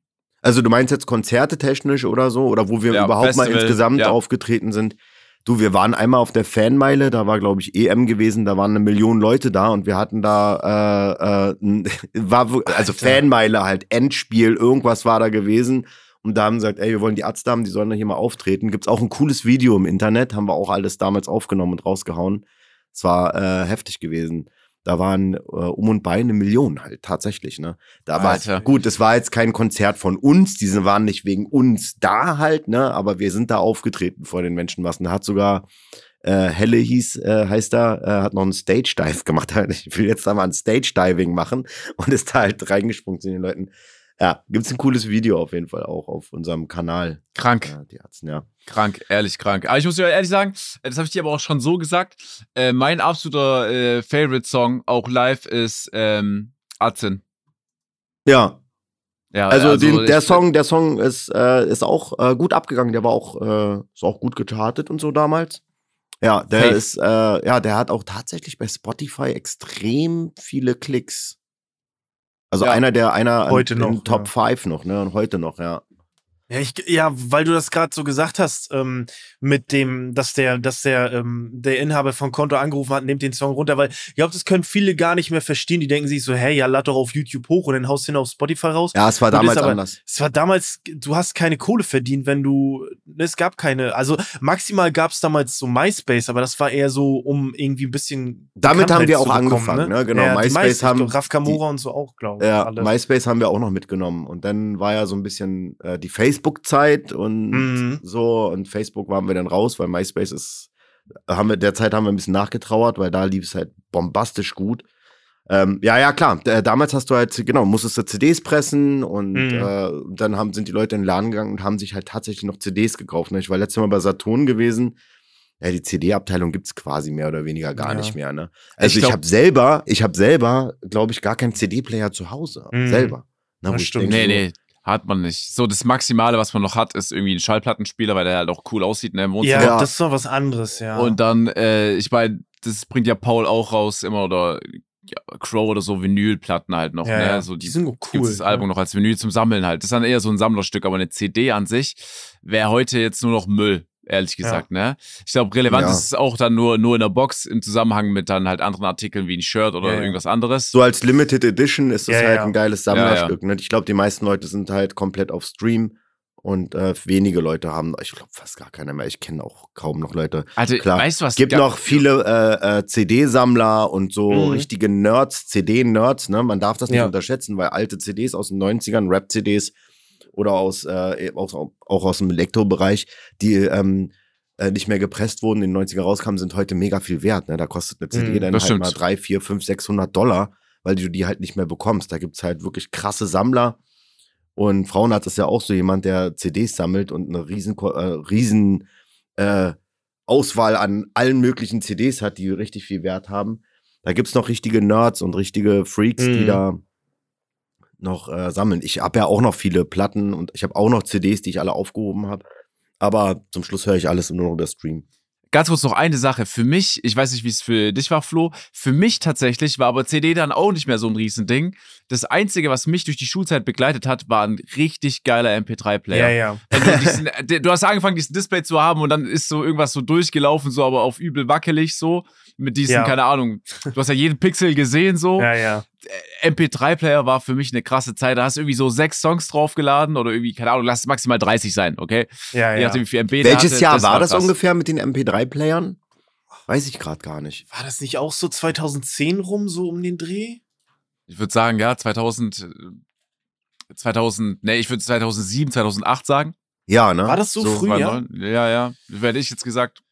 Also du meinst jetzt Konzerte technisch oder so, oder wo wir ja, überhaupt Festival, mal insgesamt ja. aufgetreten sind? Du, wir waren einmal auf der Fanmeile, da war, glaube ich, EM gewesen, da waren eine Million Leute da und wir hatten da, äh, äh, *laughs* war, also Alter. Fanmeile halt, Endspiel, irgendwas war da gewesen. Und da haben sie gesagt, ey, wir wollen die Ärzte haben, die sollen da hier mal auftreten. Gibt's auch ein cooles Video im Internet, haben wir auch alles damals aufgenommen und rausgehauen. Es war äh, heftig gewesen da waren äh, um und bei eine Million halt tatsächlich, ne? Da war gut, das war jetzt kein Konzert von uns, diese waren nicht wegen uns da halt, ne? Aber wir sind da aufgetreten vor den Menschenmassen. Da hat sogar äh, Helle hieß, äh, heißt da, äh, hat noch einen Stage Dive gemacht. *laughs* Ich will jetzt da mal ein Stage Diving machen und ist da halt reingesprungen zu den Leuten. Ja, gibt's ein cooles Video auf jeden Fall auch auf unserem Kanal. Krank. Ja, die Ärzte, ja. Krank, ehrlich krank. Aber ich muss dir ehrlich sagen, das habe ich dir aber auch schon so gesagt. Äh, mein absoluter äh, Favorite-Song, auch live, ist ähm, Atzen. Ja. Ja, also, also den, der Song, der Song ist, äh, ist auch äh, gut abgegangen. Der war auch, äh, ist auch gut gechartet und so damals. Ja, der hey. ist, äh, ja, der hat auch tatsächlich bei Spotify extrem viele Klicks. Also ja, einer der, einer heute noch, Top 5 ja. noch, ne? Und heute noch, ja. Ja, ich, ja, weil du das gerade so gesagt hast, ähm, mit dem, dass der, dass der, ähm, der Inhaber von Konto angerufen hat, nimmt den Song runter, weil ich glaube, das können viele gar nicht mehr verstehen. Die denken sich so, hey, ja, lad doch auf YouTube hoch und dann haust du ihn auf Spotify raus. Ja, es war damals aber, anders. Es war damals, du hast keine Kohle verdient, wenn du, es gab keine, also maximal gab es damals so MySpace, aber das war eher so, um irgendwie ein bisschen. Damit haben wir auch angefangen, ne? ne? Genau, ja, MySpace haben. Raf Kamora und so auch, glaube ich. Ja, alle. MySpace haben wir auch noch mitgenommen und dann war ja so ein bisschen äh, die Facebook Facebook-Zeit und mhm. so. Und Facebook waren wir dann raus, weil MySpace ist, haben wir, derzeit haben wir ein bisschen nachgetrauert, weil da lief es halt bombastisch gut. Ähm, ja, ja, klar. D damals hast du halt, genau, musstest du CDs pressen und mhm. äh, dann haben, sind die Leute in den Laden gegangen und haben sich halt tatsächlich noch CDs gekauft. Ne? Ich war letztes Mal bei Saturn gewesen. Ja, die CD-Abteilung gibt es quasi mehr oder weniger gar ja. nicht mehr. Ne? Also ich, ich habe selber, ich habe selber, glaube ich, gar keinen CD-Player zu Hause. Mhm. Selber. Na, das stimmt. Denke, nee, nee. Hat man nicht. So, das Maximale, was man noch hat, ist irgendwie ein Schallplattenspieler, weil der halt auch cool aussieht, ne, im Wohnzimmer. Ja, das ist doch was anderes, ja. Und dann, äh, ich meine, das bringt ja Paul auch raus, immer oder ja, Crow oder so Vinylplatten halt noch, ja, ne? Ja. So die, die sind cool. Gibt's das Album noch als Vinyl zum Sammeln halt. Das ist dann eher so ein Sammlerstück, aber eine CD an sich wäre heute jetzt nur noch Müll ehrlich gesagt, ja. ne? Ich glaube, relevant ja. ist es auch dann nur, nur in der Box im Zusammenhang mit dann halt anderen Artikeln wie ein Shirt oder ja, irgendwas anderes. So als Limited Edition ist das halt ein geiles Sammlerstück, ne? Ich glaube, die meisten Leute sind halt komplett auf Stream. Und äh, wenige Leute haben, ich glaube fast gar keiner mehr. Ich kenne auch kaum noch Leute. Also, Klar, weißt du was? Gibt noch viele äh, äh, CD-Sammler und so mhm. richtige Nerds, CD-Nerds. Ne? Man darf das nicht unterschätzen, weil alte CDs aus den 90ern, Rap-CDs, oder aus, äh, auch, auch aus dem Elektrobereich, die ähm, äh, nicht mehr gepresst wurden, in den 90er rauskamen, sind heute mega viel wert. Ne? Da kostet eine CD mm, dann halt stimmt. mal 3, 4, 5, 600 Dollar, weil du die halt nicht mehr bekommst. Da gibt's halt wirklich krasse Sammler. Und Frauenarzt ist ja auch so jemand, der CDs sammelt und eine riesen, äh, riesen äh, Auswahl an allen möglichen CDs hat, die richtig viel Wert haben. Da gibt's noch richtige Nerds und richtige Freaks, mm. die mhm. da noch äh, sammeln. Ich habe ja auch noch viele Platten und ich habe auch noch CDs, die ich alle aufgehoben habe. Aber zum Schluss höre ich alles nur noch über Stream. ganz kurz noch eine Sache. Für mich, ich weiß nicht, wie es für dich war, Flo, für mich tatsächlich war aber CD dann auch nicht mehr so ein Riesending. Das Einzige, was mich durch die Schulzeit begleitet hat, war ein richtig geiler MP3-Player. Ja, ja. Also diesen, du hast angefangen, diesen Display zu haben und dann ist so irgendwas so durchgelaufen, so aber auf übel wackelig so. Mit diesen, Ja. keine Ahnung, du hast ja jeden Pixel gesehen so. Ja, ja. MP3-Player war für mich eine krasse Zeit. Da hast du irgendwie so sechs Songs draufgeladen oder irgendwie, keine Ahnung, lass es maximal 30 sein, okay? Ja, ja. der Welches hatte, Jahr war das krass. ungefähr mit den MP3-Playern? Weiß ich gerade gar nicht. War das nicht auch so 2010 rum, so um den Dreh? Ich würde sagen, ja, 2000, äh, 2000, nee, ich würde 2007, 2008 sagen. Ja, ne? War das so, früh, ja? 2009. Ja, ja. Werde ich jetzt gesagt.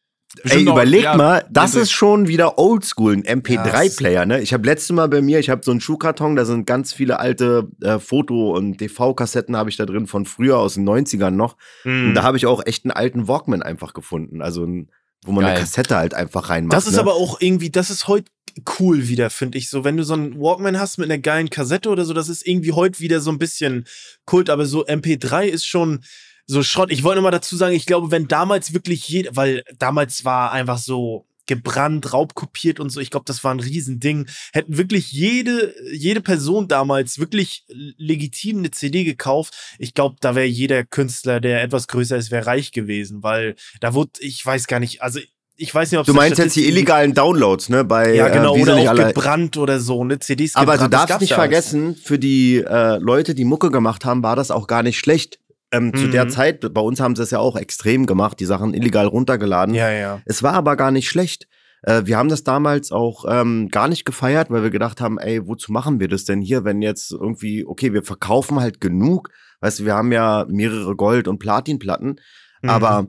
Ey, noch- überleg ja, mal, das ist schon wieder oldschool, ein MP3-Player, Ja, ne? Ich habe letztes Mal bei mir, ich habe so einen Schuhkarton, da sind ganz viele alte äh, Foto- und TV-Kassetten habe ich da drin von früher aus den 90ern noch. Und Mhm. da habe ich auch echt einen alten Walkman einfach gefunden, also ein, wo man eine Geil. Kassette halt einfach reinmacht. Das ist ne? aber auch irgendwie, das ist heute cool wieder, finde ich. So, wenn du so einen Walkman hast mit einer geilen Kassette oder so, das ist irgendwie heute wieder so ein bisschen Kult, aber so MP3 ist schon so Schrott. Ich wollte mal dazu sagen, ich glaube, wenn damals wirklich jeder, weil damals war einfach so gebrannt, raubkopiert und so, ich glaube, das war ein Riesending, hätten wirklich jede, jede Person damals wirklich legitim eine CD gekauft. Ich glaube, da wäre jeder Künstler, der etwas größer ist, wäre reich gewesen, weil da wurde, ich weiß gar nicht, also ich weiß nicht, ob Du meinst jetzt die illegalen Downloads, ne? Bei, ja, genau, äh, wie sie oder auch alle. gebrannt oder so, ne? CDs Aber du gebrannt, darfst nicht vergessen, für die äh, Leute, die Mucke gemacht haben, war das auch gar nicht schlecht. Ähm, Zu Mhm. der Zeit, bei uns haben sie es ja auch extrem gemacht, die Sachen illegal runtergeladen. Ja, ja. Es war aber gar nicht schlecht. Äh, wir haben das damals auch ähm, gar nicht gefeiert, weil wir gedacht haben, ey, wozu machen wir das denn hier, wenn jetzt irgendwie, okay, wir verkaufen halt genug. Weißt du, wir haben ja mehrere Gold- und Platinplatten, Mhm. aber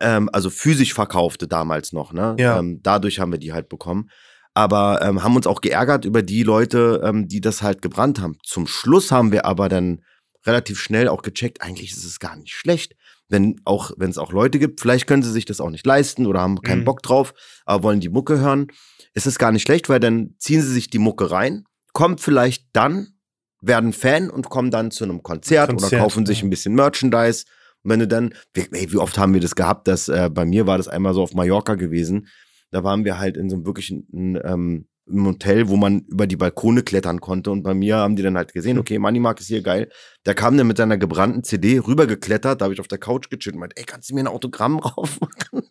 ähm, also physisch verkaufte damals noch, ne? Ja. Ähm, dadurch haben wir die halt bekommen. Aber ähm, haben uns auch geärgert über die Leute, ähm, die das halt gebrannt haben. Zum Schluss haben wir aber dann relativ schnell auch gecheckt, eigentlich ist es gar nicht schlecht. Wenn auch, wenn es auch Leute gibt, vielleicht können sie sich das auch nicht leisten oder haben keinen Mhm. Bock drauf, aber wollen die Mucke hören. Es ist gar nicht schlecht, weil dann ziehen sie sich die Mucke rein, kommt vielleicht dann, werden Fan und kommen dann zu einem Konzert, oder Konzert, kaufen sich ja. ein bisschen Merchandise. Und wenn du dann, wie, ey, wie oft haben wir das gehabt, dass äh, bei mir war das einmal so auf Mallorca gewesen. Da waren wir halt in so einem wirklichen ähm, im Hotel, wo man über die Balkone klettern konnte. Und bei mir haben die dann halt gesehen, okay, Moneymark ist hier geil. Der kam dann mit seiner gebrannten CD rübergeklettert. Da habe ich auf der Couch gechillt und meinte, ey, kannst du mir ein Autogramm *laughs* drauf machen?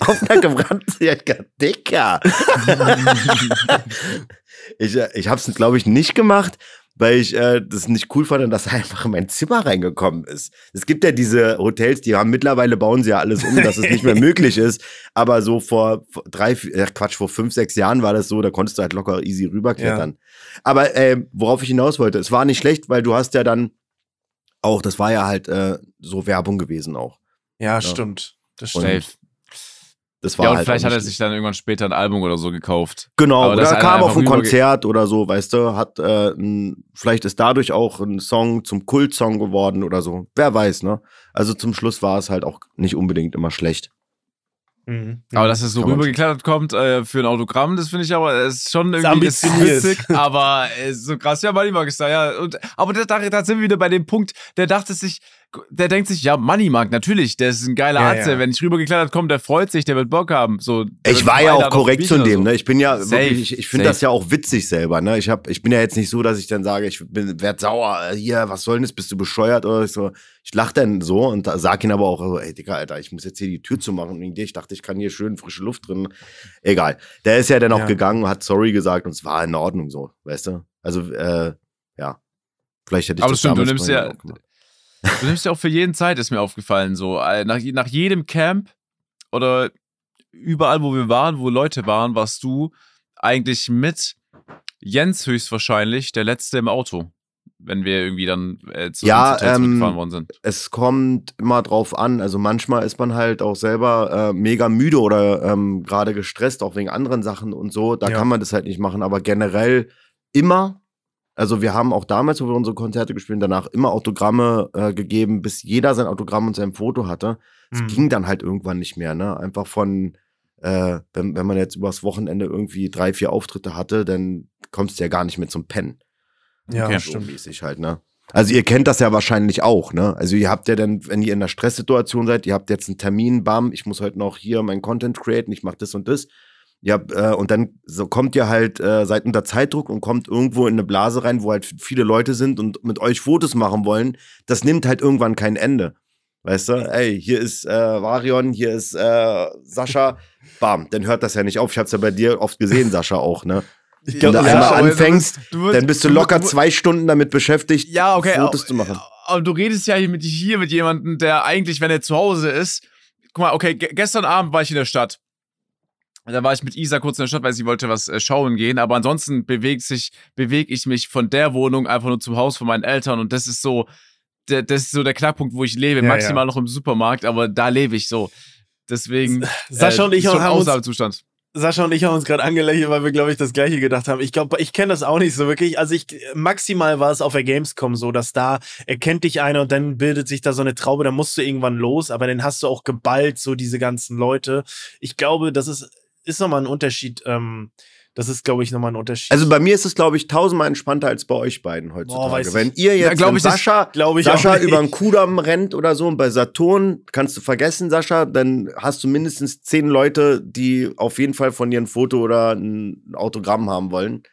auf einer gebrannten CD. Dicker. *laughs* ich äh, ich habe es, glaube ich, nicht gemacht, weil ich äh, das nicht cool fand, dass er *laughs* einfach in mein Zimmer reingekommen ist. Es gibt ja diese Hotels, die haben mittlerweile bauen sie ja alles um, dass es nicht mehr *laughs* möglich ist. Aber so vor, drei, äh, Quatsch, vor fünf, sechs Jahren war das so, da konntest du halt locker easy rüberklettern. Aber äh, worauf ich hinaus wollte, es war nicht schlecht, weil du hast ja dann auch, das war ja halt äh, so Werbung gewesen auch. Ja, stimmt. Das stimmt. Das war Ja, und halt vielleicht hat er sich dann irgendwann später ein Album oder so gekauft. Genau, Aber oder er ist kam auf ein Konzert oder so, weißt du, hat äh, ein, vielleicht ist dadurch auch ein Song zum Kultsong geworden oder so. Wer weiß, ne? Also zum Schluss war es halt auch nicht unbedingt immer schlecht. Mhm. Aber dass es so rübergeklettert kommt äh, für ein Autogramm, das finde ich aber, es ist schon irgendwie ambitioniert. witzig, aber äh, so krass, ja, Moneymark ist da, ja. Und, aber da, da sind wir wieder bei dem Punkt, der dachte sich, der denkt sich, ja, Moneymark, natürlich, der ist ein geiler Ja, Arzt, ja. wenn ich rübergeklettert komme, der freut sich, der wird Bock haben. So, Ich war ja auch korrekt zu dem, so. ne? Ich bin ja Safe, wirklich, ich, ich finde das ja auch witzig selber, ne? Ich hab, ich bin ja jetzt nicht so, dass ich dann sage, ich bin, werd sauer, äh, hier, was soll denn das, bist du bescheuert oder so. Ich lach dann so und sag ihn aber auch, so, ey, Digga, Alter, ich muss jetzt hier die Tür zumachen dir. Ich dachte, ich kann hier schön frische Luft drin. Egal. Der ist ja dann auch Ja. gegangen und hat sorry gesagt und es war in Ordnung so, weißt du? Also, äh, ja. Vielleicht hätte ich Aber das stimmt, du nimmst ja-. Du nimmst ja auch für jeden Zeit, ist mir aufgefallen. So, äh, nach, nach jedem Camp oder überall, wo wir waren, wo Leute waren, warst du eigentlich mit Jens höchstwahrscheinlich der Letzte im Auto, wenn wir irgendwie dann äh, zu Ja, Hotel ähm, zurückgefahren worden sind. es kommt immer drauf an. Also manchmal ist man halt auch selber äh, mega müde oder ähm, gerade gestresst, auch wegen anderen Sachen und so. Da Ja. kann man das halt nicht machen. Aber generell immer. Also wir haben auch damals, wo wir unsere Konzerte gespielt haben, danach immer Autogramme äh, gegeben, bis jeder sein Autogramm und sein Foto hatte. Es Mhm. ging dann halt irgendwann nicht mehr. Ne? Einfach von, äh, wenn, wenn man jetzt übers Wochenende irgendwie drei, vier Auftritte hatte, dann kommst du ja gar nicht mehr zum Pennen. Ja, Okay. So stimmt. mäßig halt, ne? Also ihr kennt das ja wahrscheinlich auch, ne? Also ihr habt ja dann, wenn ihr in einer Stresssituation seid, ihr habt jetzt einen Termin, bam, ich muss heute noch hier mein Content createn, ich mache das und das. Ja, äh, und dann so kommt ihr halt, äh, seid unter Zeitdruck und kommt irgendwo in eine Blase rein, wo halt viele Leute sind und mit euch Fotos machen wollen. Das nimmt halt irgendwann kein Ende. Weißt du, ey, hier ist äh, Varion, hier ist äh, Sascha. *laughs* Bam, dann hört das ja nicht auf. Ich hab's ja bei dir oft gesehen, Sascha auch, ne? Wenn du ja, einmal anfängst, du bist, du bist, dann bist du locker zwei Stunden damit beschäftigt, ja, okay, Fotos zu machen. Aber du redest ja hier mit, hier mit jemandem, der eigentlich, wenn er zu Hause ist, guck mal, okay, gestern Abend war ich in der Stadt. Da war ich mit Isa kurz in der Stadt, weil sie wollte was äh, schauen gehen. Aber ansonsten bewegt sich, bewege ich mich von der Wohnung einfach nur zum Haus von meinen Eltern. Und das ist so, der, das ist so der Knackpunkt, wo ich lebe. Ja, Maximal ja. noch im Supermarkt, aber da lebe ich so. Deswegen. Sascha äh, und ich haben uns, Zustand. Sascha und ich haben uns gerade angelächelt, weil wir, glaube ich, das Gleiche gedacht haben. Ich glaube, ich kenne das auch nicht so wirklich. Also ich, maximal war es auf der Gamescom so, dass da erkennt dich einer und dann bildet sich da so eine Traube, dann musst du irgendwann los, aber dann hast du auch geballt so diese ganzen Leute. Ich glaube, das ist, ist nochmal ein Unterschied, ähm, das ist, glaube ich, nochmal ein Unterschied. Also bei mir ist es, glaube ich, tausendmal entspannter als bei euch beiden heutzutage. Oh, Wenn ihr jetzt ja, ich, Sascha, ich Sascha über den Kudamm rennt oder so und bei Saturn kannst du vergessen, Sascha, dann hast du mindestens zehn Leute, die auf jeden Fall von dir ein Foto oder ein Autogramm haben wollen.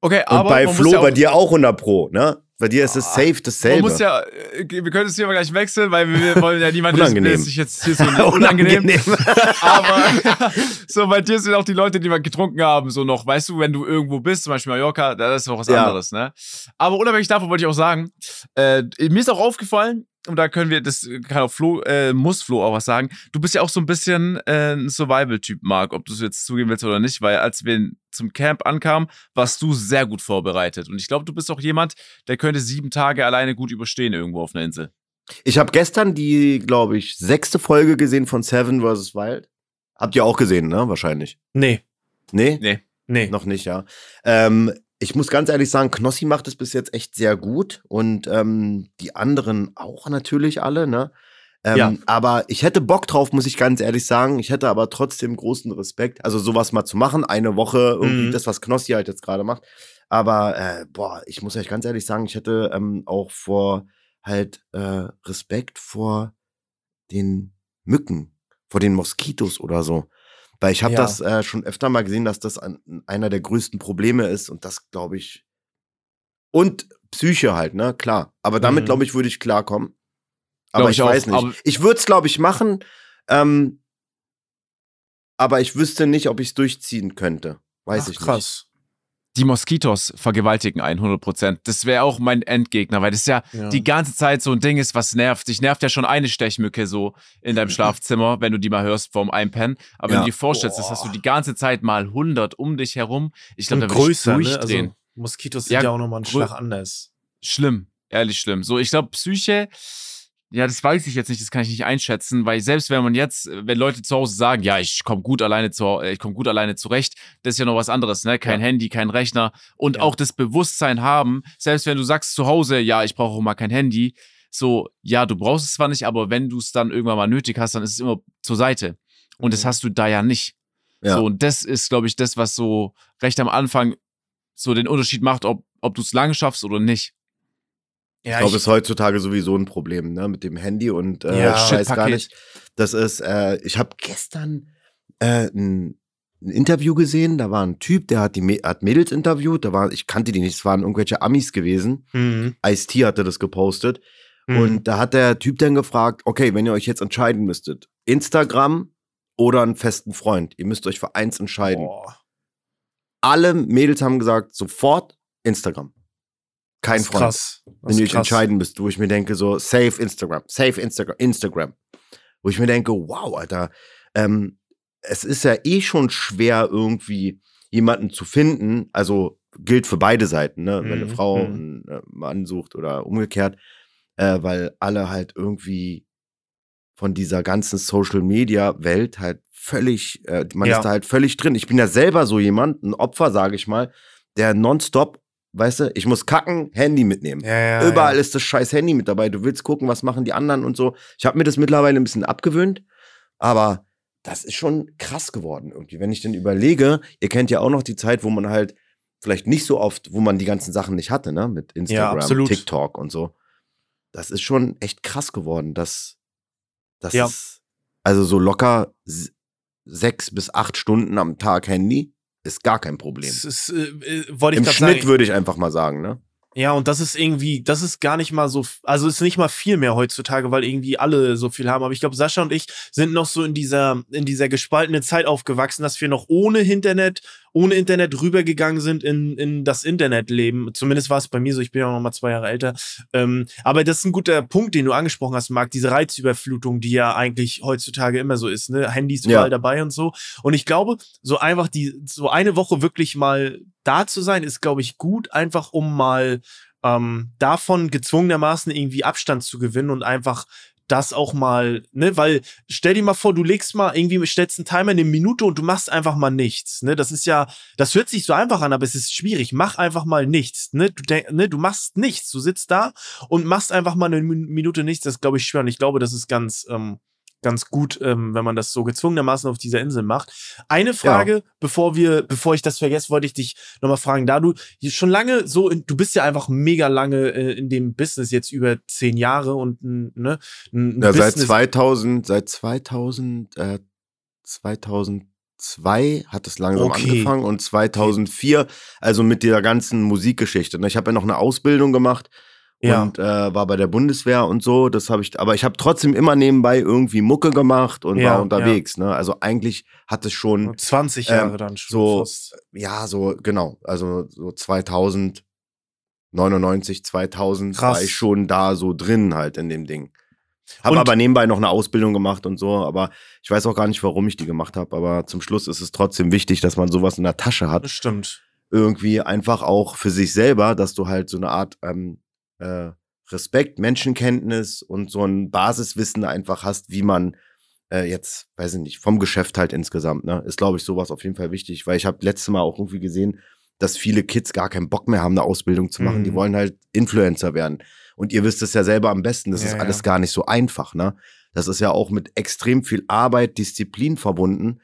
Okay, aber. Und bei Flo, ja bei dir auch 100 Pro, ne? Bei dir ist es ah. safe dasselbe. Man muss ja, äh, wir können es hier mal gleich wechseln, weil wir *laughs* wollen ja niemanden unangenehm. sich jetzt hier so *laughs* unangenehm. unangenehm. *laughs* Aber so bei dir sind auch die Leute, die mal getrunken haben, so noch, weißt du, wenn du irgendwo bist, zum Beispiel Mallorca, das ist noch was ja. anderes, ne? Aber unabhängig davon wollte ich auch sagen, äh, mir ist auch aufgefallen, und da können wir, das kann auch Flo, äh, muss Flo auch was sagen. Du bist ja auch so ein bisschen äh, ein Survival-Typ, Marc, ob du es jetzt zugeben willst oder nicht, weil als wir zum Camp ankamen, warst du sehr gut vorbereitet. Und ich glaube, du bist auch jemand, der könnte sieben Tage alleine gut überstehen irgendwo auf einer Insel. Ich habe gestern die, glaube ich, sechste Folge gesehen von Seven vs. Wild. Habt ihr auch gesehen, ne? Wahrscheinlich. Nee. Nee? Nee. Nee. Noch nicht, ja. Ähm, ich muss ganz ehrlich sagen, Knossi macht es bis jetzt echt sehr gut und ähm, die anderen auch natürlich alle, ne? Ähm, ja. Aber ich hätte Bock drauf, muss ich ganz ehrlich sagen. Ich hätte aber trotzdem großen Respekt, also sowas mal zu machen, eine Woche irgendwie mhm. das, was Knossi halt jetzt gerade macht. Aber äh, boah, ich muss euch ganz ehrlich sagen, ich hätte ähm, auch vor halt äh, Respekt vor den Mücken, vor den Moskitos oder so. Weil ich habe ja. das äh, schon öfter mal gesehen, dass das ein, einer der größten Probleme ist und das glaube ich. Und Psyche halt, ne? Klar. Aber damit, mhm. glaube ich, würde ich klarkommen. Aber ich, ich weiß auch, nicht. Ich würde es, glaube ich, machen. Ähm, aber ich wüsste nicht, ob ich es durchziehen könnte. Weiß Ach, ich krass. nicht die Moskitos vergewaltigen 100 Prozent. Das wäre auch mein Endgegner, weil das ja, ja, die ganze Zeit so ein Ding ist, was nervt. Dich nervt ja schon eine Stechmücke so in deinem *laughs* Schlafzimmer, wenn du die mal hörst vorm Einpennen. Aber ja. wenn du dir vorstellst, das hast du die ganze Zeit mal 100 um dich herum. Ich glaube, da würde ich ne? durchdrehen. Ne? Also, Moskitos sind ja, ja auch nochmal ein Schlag anders. Schlimm, ehrlich schlimm. So, ich glaube, Psyche ja, das weiß ich jetzt nicht, das kann ich nicht einschätzen, weil selbst wenn man jetzt, wenn Leute zu Hause sagen, ja, ich komme gut alleine zu, ich komme gut alleine zurecht, das ist ja noch was anderes, ne? Kein ja. Handy, kein Rechner und ja. auch das Bewusstsein haben, selbst wenn du sagst zu Hause, ja, ich brauche auch mal kein Handy, so, ja, du brauchst es zwar nicht, aber wenn du es dann irgendwann mal nötig hast, dann ist es immer zur Seite. Und das mhm. hast du da ja nicht. Ja. So, und das ist, glaube ich, das, was so recht am Anfang so den Unterschied macht, ob, ob du es lange schaffst oder nicht. Ja, ich glaube, es ist heutzutage sowieso ein Problem, ne, mit dem Handy und äh, ja, ich weiß gar nicht. Das ist, äh, ich habe gestern äh, ein, ein, Interview gesehen, da war ein Typ, der hat die hat Mädels interviewt, da war, ich kannte die nicht, es waren irgendwelche Amis gewesen. Mhm. Ice-T hatte das gepostet. Mhm. Und da hat der Typ dann gefragt, okay, wenn ihr euch jetzt entscheiden müsstet, Instagram oder einen festen Freund, ihr müsst euch für eins entscheiden. Boah. Alle Mädels haben gesagt, sofort Instagram kein Freund. Krass. Wenn du dich entscheiden bist, wo ich mir denke, so, save Instagram, save Instagram, Instagram. Wo ich mir denke, wow, Alter, ähm, es ist ja eh schon schwer, irgendwie jemanden zu finden. Also gilt für beide Seiten, ne? Wenn eine mhm. Frau mhm. einen äh, Mann sucht oder umgekehrt, äh, weil alle halt irgendwie von dieser ganzen Social Media Welt halt völlig, äh, man ja. ist da halt völlig drin. Ich bin ja selber so jemand, ein Opfer, sage ich mal, der nonstop Weißt du, ich muss kacken, Handy mitnehmen. Ja, ja, Überall ja. ist das scheiß Handy mit dabei. Du willst gucken, was machen die anderen und so. Ich habe mir das mittlerweile ein bisschen abgewöhnt, aber das ist schon krass geworden irgendwie. Wenn ich denn überlege, ihr kennt ja auch noch die Zeit, wo man halt vielleicht nicht so oft, wo man die ganzen Sachen nicht hatte, ne? Mit Instagram, TikTok und so. Das ist schon echt krass geworden, dass das also so locker sechs bis acht Stunden am Tag Handy ist gar kein Problem. Das ist, äh, äh Im Schnitt würde ich einfach mal sagen, ne? Ja, und das ist irgendwie, das ist gar nicht mal so, also ist nicht mal viel mehr heutzutage, weil irgendwie alle so viel haben. Aber ich glaube, Sascha und ich sind noch so in dieser, in dieser gespaltenen Zeit aufgewachsen, dass wir noch ohne Internet, ohne Internet rübergegangen sind in, in das Internetleben. Zumindest war es bei mir so, ich bin ja noch mal zwei Jahre älter. Ähm, aber das ist ein guter Punkt, den du angesprochen hast, Marc, diese Reizüberflutung, die ja eigentlich heutzutage immer so ist, ne? Handys überall ja. dabei und so. Und ich glaube, so einfach die, so eine Woche wirklich mal da zu sein, ist, glaube ich, gut, einfach um mal ähm, davon gezwungenermaßen irgendwie Abstand zu gewinnen und einfach das auch mal, ne, weil stell dir mal vor, du legst mal irgendwie, stellst einen Timer in eine Minute und du machst einfach mal nichts, ne, das ist ja, das hört sich so einfach an, aber es ist schwierig, mach einfach mal nichts, ne, du, denk, ne, du machst nichts, du sitzt da und machst einfach mal eine Minute nichts, das glaube ich schwer. Und ich glaube, das ist ganz, ähm, ganz gut, ähm, wenn man das so gezwungenermaßen auf dieser Insel macht. Eine Frage, ja. bevor wir, bevor ich das vergesse, wollte ich dich nochmal fragen, da du schon lange so, in, du bist ja einfach mega lange äh, in dem Business, jetzt über zehn Jahre und ne, ein ja, seit 2000, seit 2000, äh, 2002 hat es langsam okay. angefangen und 2004, also mit der ganzen Musikgeschichte. Ne? Ich habe ja noch eine Ausbildung gemacht ja. und äh, war bei der Bundeswehr und so. Das habe ich, aber ich habe trotzdem immer nebenbei irgendwie Mucke gemacht und ja, war unterwegs. Ja. Ne? Also eigentlich hat es schon 20 Jahre ähm, dann schon. So, fast. ja, so genau. Also so 2000, 99, 2000 Krass. war ich schon da so drin halt in dem Ding. Habe aber nebenbei noch eine Ausbildung gemacht und so, aber ich weiß auch gar nicht, warum ich die gemacht habe. Aber zum Schluss ist es trotzdem wichtig, dass man sowas in der Tasche hat. Das stimmt. Irgendwie einfach auch für sich selber, dass du halt so eine Art ähm, äh, Respekt, Menschenkenntnis und so ein Basiswissen einfach hast, wie man äh, jetzt, weiß ich nicht, vom Geschäft halt insgesamt, ne, ist, glaube ich, sowas auf jeden Fall wichtig, weil ich habe letztes Mal auch irgendwie gesehen, dass viele Kids gar keinen Bock mehr haben, eine Ausbildung zu machen. Mhm. Die wollen halt Influencer werden. Und ihr wisst es ja selber am besten, das ja, ist alles ja. gar nicht so einfach, ne? Das ist ja auch mit extrem viel Arbeit, Disziplin verbunden.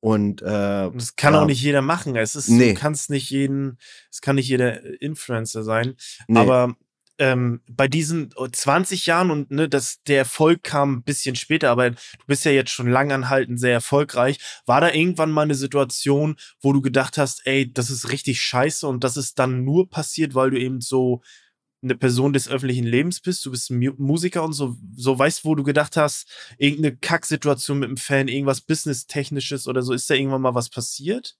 Und äh, das kann ja. auch nicht jeder machen. Es ist, nee. du kannst nicht jeden, es kann nicht jeder Influencer sein. Nee. Aber ähm, bei diesen 20 Jahren und ne, das, der Erfolg kam ein bisschen später, aber du bist ja jetzt schon langanhaltend sehr erfolgreich. War da irgendwann mal eine Situation, wo du gedacht hast, ey, das ist richtig scheiße und das ist dann nur passiert, weil du eben so eine Person des öffentlichen Lebens bist, du bist ein Musiker und so, so weißt, wo du gedacht hast, irgendeine Kacksituation mit einem Fan, irgendwas Business-Technisches oder so, ist da irgendwann mal was passiert?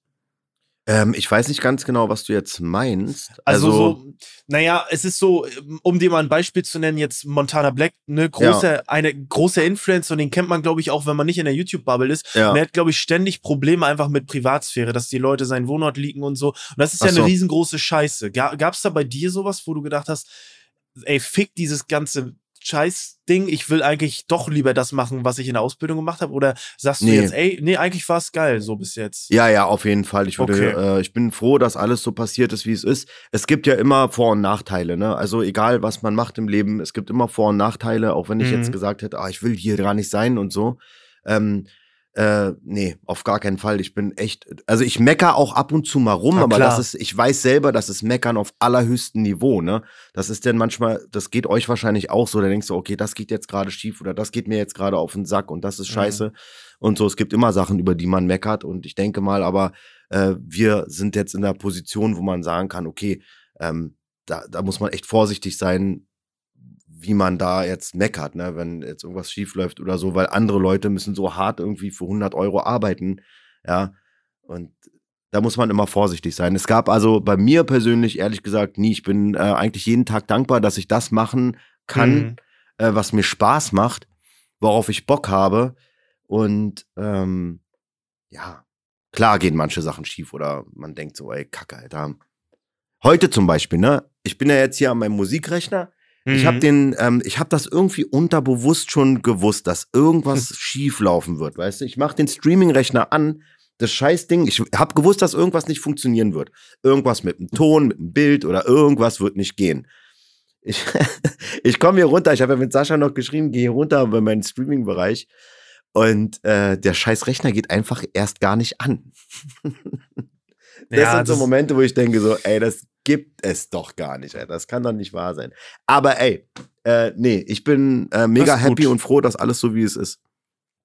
Ähm, ich weiß nicht ganz genau, was du jetzt meinst. Also, also so, naja, es ist so, um dir mal ein Beispiel zu nennen, jetzt Montana Black, ne, große, ja. eine große Influencer und den kennt man, glaube ich, auch, wenn man nicht in der YouTube-Bubble ist. Ja. Und er hat, glaube ich, ständig Probleme einfach mit Privatsphäre, dass die Leute seinen Wohnort liegen und so. Und das ist Ach ja eine riesengroße Scheiße. Gab es da bei dir sowas, wo du gedacht hast, ey, fick dieses ganze Scheiß-Ding, ich will eigentlich doch lieber das machen, was ich in der Ausbildung gemacht habe? Oder sagst du nee. jetzt, ey, nee, eigentlich war es geil, so bis jetzt? Ja, ja, auf jeden Fall. Ich würde, okay. äh, ich bin froh, dass alles so passiert ist, wie es ist. Es gibt ja immer Vor- und Nachteile, ne? Also egal, was man macht im Leben, es gibt immer Vor- und Nachteile, auch wenn ich mhm. jetzt gesagt hätte, ah, ich will hier gar nicht sein und so. Ähm, äh, nee, auf gar keinen Fall. Ich bin echt, also ich mecker auch ab und zu mal rum, Na, aber klar. das ist, ich weiß selber, das ist Meckern auf allerhöchstem Niveau, ne? Das ist denn manchmal, das geht euch wahrscheinlich auch so, da denkst du, okay, das geht jetzt gerade schief oder das geht mir jetzt gerade auf den Sack und das ist mhm. scheiße. Mhm. Und so, es gibt immer Sachen, über die man meckert und ich denke mal, aber äh, wir sind jetzt in der Position, wo man sagen kann, okay, ähm, da, da muss man echt vorsichtig sein, wie man da jetzt meckert, ne, wenn jetzt irgendwas schief läuft oder so, weil andere Leute müssen so hart irgendwie für 100 Euro arbeiten, ja, und da muss man immer vorsichtig sein. Es gab also bei mir persönlich, ehrlich gesagt, nie. Ich bin äh, eigentlich jeden Tag dankbar, dass ich das machen kann, mhm. äh, was mir Spaß macht, worauf ich Bock habe. Und ähm, ja, klar gehen manche Sachen schief oder man denkt so, ey, Kacke, Alter. Heute zum Beispiel, ne? Ich bin ja jetzt hier an meinem Musikrechner Mhm. Ich habe den, ähm, ich habe das irgendwie unterbewusst schon gewusst, dass irgendwas *laughs* schief laufen wird, weißt du? Ich mache den Streaming-Rechner an, das Scheißding. Ich habe gewusst, dass irgendwas nicht funktionieren wird. Irgendwas mit dem Ton, mit dem Bild oder irgendwas wird nicht gehen. Ich, *laughs* ich komme hier runter. Ich habe ja mit Sascha noch geschrieben, gehe hier runter bei meinem Streaming-Bereich. Und äh, der scheiß Rechner geht einfach erst gar nicht an. *laughs* Das ja, sind so Momente, wo ich denke so, ey, das gibt es doch gar nicht, ey. Das kann doch nicht wahr sein. Aber ey, äh, nee, ich bin äh, mega happy und froh, dass alles so wie es ist.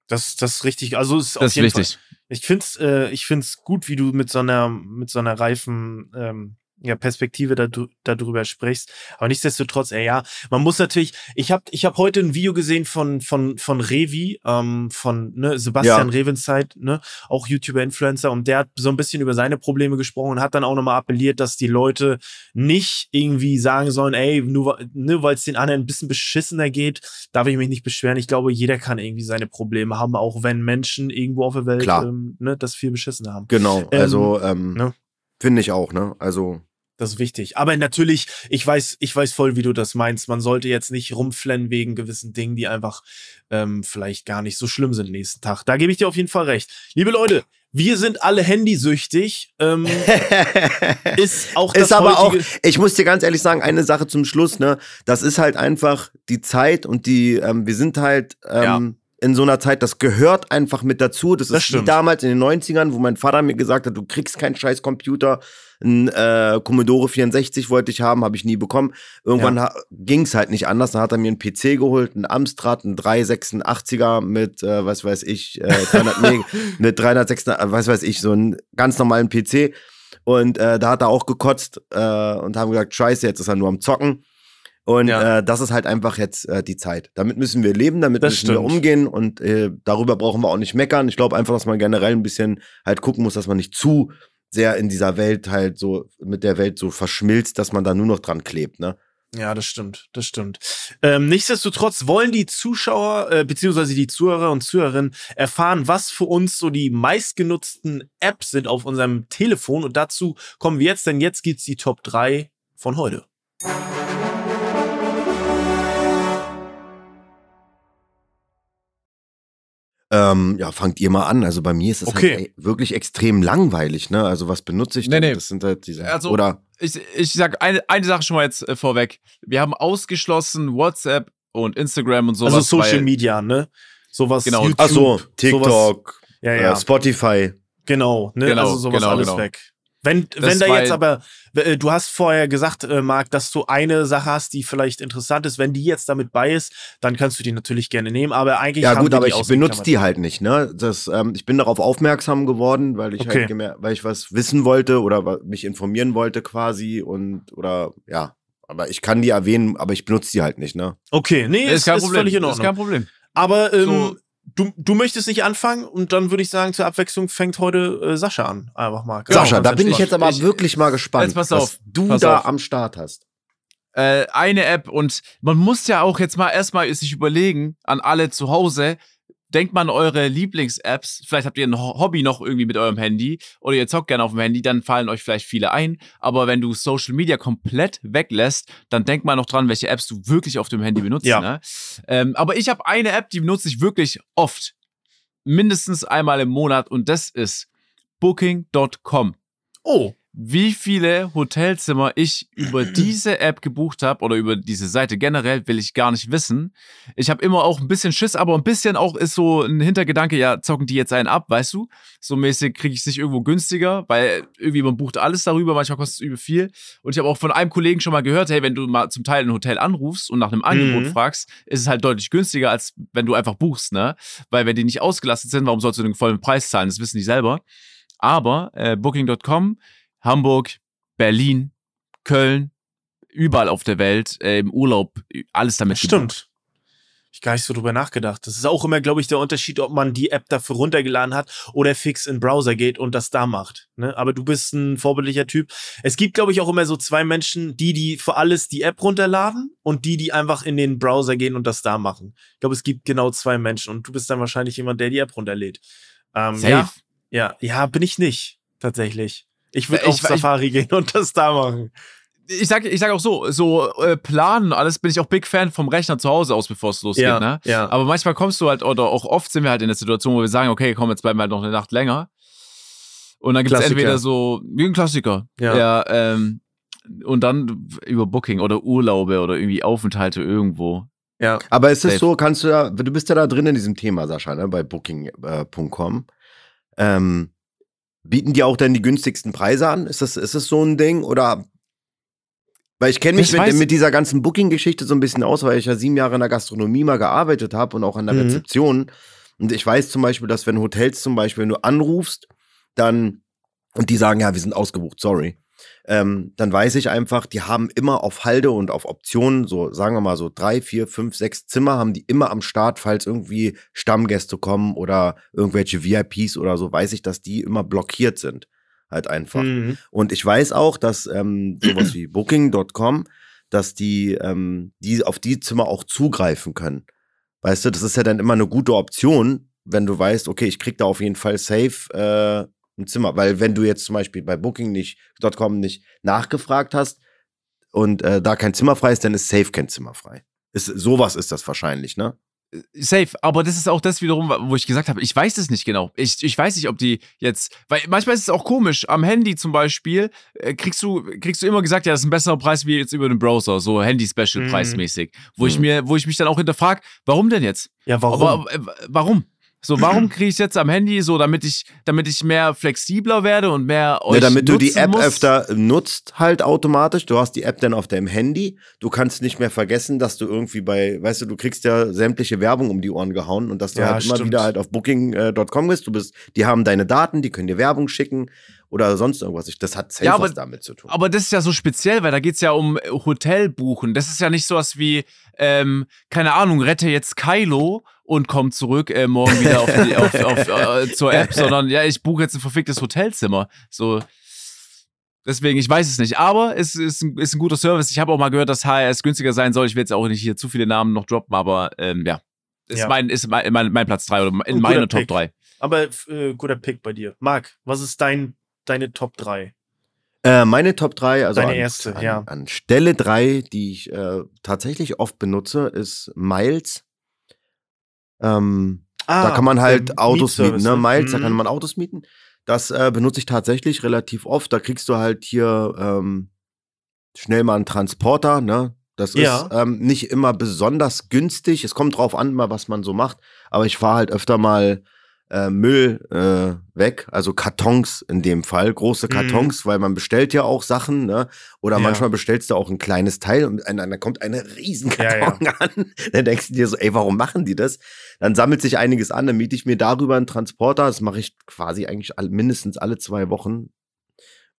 Das, das ist richtig. Also ist das ist wichtig. Fall, ich find's, äh, ich find's gut, wie du mit so einer, mit so einer reifen ähm, ja, Perspektive da, darüber sprichst. Aber nichtsdestotrotz, ey, ja, man muss natürlich, ich habe ich hab heute ein Video gesehen von, von, von Revi, ähm, von ne, Sebastian ja. Revenzeit, ne, auch YouTuber-Influencer, und der hat so ein bisschen über seine Probleme gesprochen und hat dann auch nochmal appelliert, dass die Leute nicht irgendwie sagen sollen, ey, nur, ne, weil es den anderen ein bisschen beschissener geht, darf ich mich nicht beschweren. Ich glaube, jeder kann irgendwie seine Probleme haben, auch wenn Menschen irgendwo auf der Welt ähm, ne, das viel beschissener haben. Genau, also ähm, ne? finde ich auch, ne? Also das ist wichtig. Aber natürlich, ich weiß, ich weiß voll, wie du das meinst. Man sollte jetzt nicht rumflennen wegen gewissen Dingen, die einfach ähm, vielleicht gar nicht so schlimm sind nächsten Tag. Da gebe ich dir auf jeden Fall recht. Liebe Leute, wir sind alle handysüchtig. Ähm, *laughs* ist auch das Ist aber auch, ich muss dir ganz ehrlich sagen, eine Sache zum Schluss, ne? Das ist halt einfach die Zeit und die, ähm, wir sind halt ähm, ja in so einer Zeit, das gehört einfach mit dazu. Das, das ist stimmt. wie damals in den 90ern, wo mein Vater mir gesagt hat, du kriegst keinen scheiß Computer. Ein äh, Commodore 64 wollte ich haben, habe ich nie bekommen. Irgendwann ja. ging es halt nicht anders. Dann hat er mir einen PC geholt, einen Amstrad, einen 386er mit, äh, was weiß ich, äh, 300, nee, *laughs* mit 386, äh, was weiß ich, so einen ganz normalen PC. Und äh, da hat er auch gekotzt äh, und haben gesagt, scheiße, jetzt ist er nur am Zocken. Und ja. äh, das ist halt einfach jetzt äh, die Zeit. Damit müssen wir leben, damit das müssen stimmt. wir umgehen und äh, darüber brauchen wir auch nicht meckern. Ich glaube einfach, dass man generell ein bisschen halt gucken muss, dass man nicht zu sehr in dieser Welt halt so mit der Welt so verschmilzt, dass man da nur noch dran klebt, ne? Ja, das stimmt, das stimmt. Ähm, nichtsdestotrotz wollen die Zuschauer äh, beziehungsweise die Zuhörer und Zuhörerinnen erfahren, was für uns so die meistgenutzten Apps sind auf unserem Telefon. Und dazu kommen wir jetzt, denn jetzt gibt's die Top 3 von heute. Ähm, ja, fangt ihr mal an. Also bei mir ist es okay. halt, ey, wirklich extrem langweilig, ne? Also was benutze ich denn? Nee, nee. Das sind halt diese. Also, oder ich, ich sag eine, eine Sache schon mal jetzt äh, vorweg. Wir haben ausgeschlossen WhatsApp und Instagram und sowas. Also Social Media, ne? Sowas. Genau. YouTube, Achso, TikTok, sowas, ja, ja. Äh, Spotify. Genau, ne? Genau, also sowas genau, alles genau. weg. Wenn, wenn da jetzt aber, äh, du hast vorher gesagt, äh, Marc, dass du eine Sache hast, die vielleicht interessant ist. Wenn die jetzt damit bei ist, dann kannst du die natürlich gerne nehmen. Aber eigentlich ja gut, aber ich benutze die halt nicht. Ne, das, ähm, ich bin darauf aufmerksam geworden, weil ich halt okay. halt weil ich was wissen wollte oder mich informieren wollte quasi und oder ja. Aber ich kann die erwähnen, aber ich benutze die halt nicht. Ne? Okay, nee, ist, ist, kein ist Problem. völlig in Ordnung. Ist kein Problem. Aber ähm, so Du, du möchtest nicht anfangen und dann würde ich sagen, zur Abwechslung fängt heute äh, Sascha an. Einfach mal. Genau, Sascha, da bin ich jetzt aber ich, wirklich mal gespannt, pass auf, was du pass da auf. am Start hast. Äh, eine App und man muss ja auch jetzt mal erstmal sich überlegen, an alle zu Hause, denkt mal an eure Lieblings-Apps. Vielleicht habt ihr ein Hobby noch irgendwie mit eurem Handy oder ihr zockt gerne auf dem Handy, dann fallen euch vielleicht viele ein. Aber wenn du Social Media komplett weglässt, dann denk mal noch dran, welche Apps du wirklich auf dem Handy benutzt. Ja. Ne? Ähm, aber ich habe eine App, die benutze ich wirklich oft. Mindestens einmal im Monat und das ist Booking.com. Oh wie viele Hotelzimmer ich über *clears throat* diese App gebucht habe oder über diese Seite generell, will ich gar nicht wissen. Ich habe immer auch ein bisschen Schiss, aber ein bisschen auch ist so ein Hintergedanke, ja, zocken die jetzt einen ab, weißt du? So mäßig kriege ich es nicht irgendwo günstiger, weil irgendwie man bucht alles darüber, manchmal kostet es übel viel. Und ich habe auch von einem Kollegen schon mal gehört, hey, wenn du mal zum Teil ein Hotel anrufst und nach einem Angebot mhm. fragst, ist es halt deutlich günstiger, als wenn du einfach buchst, ne? Weil wenn die nicht ausgelastet sind, warum sollst du den vollen Preis zahlen? Das wissen die selber. Aber äh, Booking.com Hamburg, Berlin, Köln, überall auf der Welt, äh, im Urlaub, alles damit. Stimmt. Ich gar nicht so drüber nachgedacht. Das ist auch immer, glaube ich, der Unterschied, ob man die App dafür runtergeladen hat oder fix in den Browser geht und das da macht. Ne? Aber du bist ein vorbildlicher Typ. Es gibt, glaube ich, auch immer so zwei Menschen, die, die für alles die App runterladen und die, die einfach in den Browser gehen und das da machen. Ich glaube, es gibt genau zwei Menschen und du bist dann wahrscheinlich jemand, der die App runterlädt. Ähm, Safe. Ja, ja, ja, bin ich nicht, tatsächlich. Ich würde auf Safari ich, gehen und das da machen. Ich sag, ich sag auch so, so äh, planen alles bin ich auch Big Fan vom Rechner zu Hause aus, bevor es losgeht. Ja, ne? ja. Aber manchmal kommst du halt, oder auch oft sind wir halt in der Situation, wo wir sagen, okay, komm, jetzt bleiben wir halt noch eine Nacht länger. Und dann gibt es entweder so, wie ein Klassiker. Ja. ja ähm, und dann über Booking oder Urlaube oder irgendwie Aufenthalte irgendwo. Ja. Aber ist es so, kannst du ja, du bist ja da drin in diesem Thema, Sascha, ne, bei Booking.com. Äh, ähm, bieten die auch dann die günstigsten Preise an? Ist das, ist das so ein Ding? Oder weil ich kenne mich mit, mit, dieser ganzen Booking-Geschichte so ein bisschen aus, weil ich ja sieben Jahre in der Gastronomie mal gearbeitet habe und auch an der mhm. Rezeption. Und ich weiß zum Beispiel, dass wenn Hotels zum Beispiel, wenn du anrufst, dann und die sagen, ja, wir sind ausgebucht, sorry. Ähm, dann weiß ich einfach, die haben immer auf Halde und auf Optionen, so sagen wir mal so drei, vier, fünf, sechs Zimmer haben die immer am Start, falls irgendwie Stammgäste kommen oder irgendwelche VIPs oder so, weiß ich, dass die immer blockiert sind. Halt einfach. Mhm. Und ich weiß auch, dass ähm, sowas wie Booking.com, dass die, ähm, die auf die Zimmer auch zugreifen können. Weißt du, das ist ja dann immer eine gute Option, wenn du weißt, okay, ich krieg da auf jeden Fall safe äh, ein Zimmer. Weil wenn du jetzt zum Beispiel bei Booking nicht.com nicht nachgefragt hast und äh, da kein Zimmer frei ist, dann ist safe kein Zimmer frei. Ist, sowas ist das wahrscheinlich, ne? Äh, safe, aber das ist auch das wiederum, wo ich gesagt habe, ich weiß es nicht genau. Ich, ich weiß nicht, ob die jetzt, weil manchmal ist es auch komisch. Am Handy zum Beispiel äh, kriegst du kriegst du immer gesagt, ja, das ist ein besserer Preis wie jetzt über den Browser, so Handy-Special-preismäßig, mhm. wo ich mhm. mir, wo ich mich dann auch hinterfrage, warum denn jetzt? Ja, warum? Aber, äh, warum? So, warum kriege ich jetzt am Handy so, damit ich, damit ich mehr flexibler werde und mehr euch Ja, damit du die App muss? öfter nutzt, halt automatisch. Du hast die App dann auf deinem Handy. Du kannst nicht mehr vergessen, dass du irgendwie bei, weißt du, du kriegst ja sämtliche Werbung um die Ohren gehauen und dass du ja, halt stimmt. immer wieder halt auf Booking.com bist. Du bist, die haben deine Daten, die können dir Werbung schicken oder sonst irgendwas. Das hat safe ja, aber, was damit zu tun. Aber das ist ja so speziell, weil da geht es ja um Hotelbuchen. Das ist ja nicht sowas wie, ähm, keine Ahnung, rette jetzt Kylo und komme zurück äh, morgen wieder auf die, auf, *laughs* auf, äh, zur App, sondern ja, ich buche jetzt ein verficktes Hotelzimmer. So. Deswegen, ich weiß es nicht. Aber es ist ein, ist ein guter Service. Ich habe auch mal gehört, dass HRS günstiger sein soll. Ich will jetzt auch nicht hier zu viele Namen noch droppen, aber ähm, ja. Ist, ja. Mein, ist mein, mein, mein Platz 3 oder in meiner Top 3. Aber äh, guter Pick bei dir. Marc, was ist dein, deine Top 3? Äh, meine Top 3, also Deine an, erste, an, ja. an Stelle 3, die ich äh, tatsächlich oft benutze, ist Miles ähm, ah, da kann man halt Autos mieten, ne? Miles, mhm. da kann mhm. man Autos mieten. Das äh, benutze ich tatsächlich relativ oft. Da kriegst du halt hier ähm, schnell mal einen Transporter, ne? Das ja. ist ähm, nicht immer besonders günstig. Es kommt drauf an, mal was man so macht. Aber ich fahre halt öfter mal äh, Müll äh, weg, also Kartons in dem Fall, große mhm. Kartons, mhm. weil man bestellt ja auch Sachen, ne? Oder ja. manchmal bestellst du auch ein kleines Teil und dann kommt eine riesen Karton ja, ja. *laughs* an. Dann denkst du dir so, ey, warum machen die das? Dann sammelt sich einiges an, dann miete ich mir darüber einen Transporter. Das mache ich quasi eigentlich mindestens alle zwei Wochen.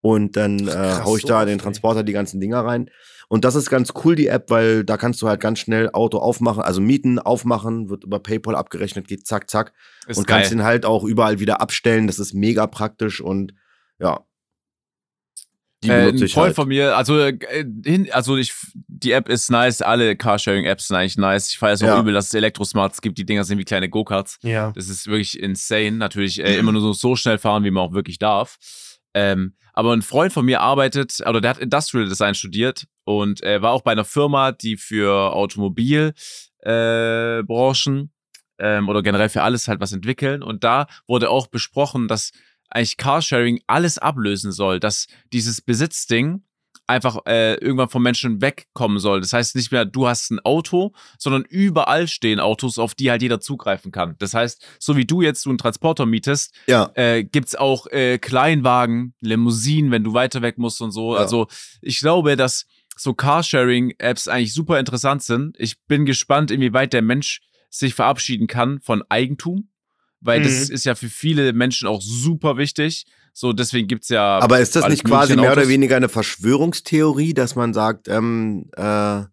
Und dann äh, Krass, hau ich da den Transporter die ganzen Dinger rein. Und das ist ganz cool, die App, weil da kannst du halt ganz schnell Auto aufmachen, also mieten, aufmachen, wird über PayPal abgerechnet, geht zack, zack. Ist und geil. kannst ihn halt auch überall wieder abstellen. Das ist mega praktisch und ja. Die äh, ein Freund halt. von mir, also, äh, hin, also ich, die App ist nice, alle Carsharing-Apps sind eigentlich nice. Ich feiere es auch ja. übel, dass es Elektrosmarts gibt, die Dinger sind wie kleine Go-Karts. Ja. Das ist wirklich insane. Natürlich äh, immer nur so, so schnell fahren, wie man auch wirklich darf. Ähm, aber ein Freund von mir arbeitet, oder der hat Industrial Design studiert und er war auch bei einer Firma, die für Automobilbranchen äh, ähm, oder generell für alles halt was entwickeln. Und da wurde auch besprochen, dass eigentlich Carsharing alles ablösen soll, dass dieses Besitzding einfach äh, irgendwann vom Menschen wegkommen soll. Das heißt nicht mehr, du hast ein Auto, sondern überall stehen Autos, auf die halt jeder zugreifen kann. Das heißt, so wie du jetzt du einen Transporter mietest, ja. äh, gibt auch äh, Kleinwagen, Limousinen, wenn du weiter weg musst und so. Ja. Also ich glaube, dass so Carsharing-Apps eigentlich super interessant sind. Ich bin gespannt, inwieweit der Mensch sich verabschieden kann von Eigentum, weil mhm. das ist ja für viele Menschen auch super wichtig. So, deswegen gibt es ja. Aber ist das nicht quasi mehr oder weniger eine Verschwörungstheorie, dass man sagt, ähm, äh,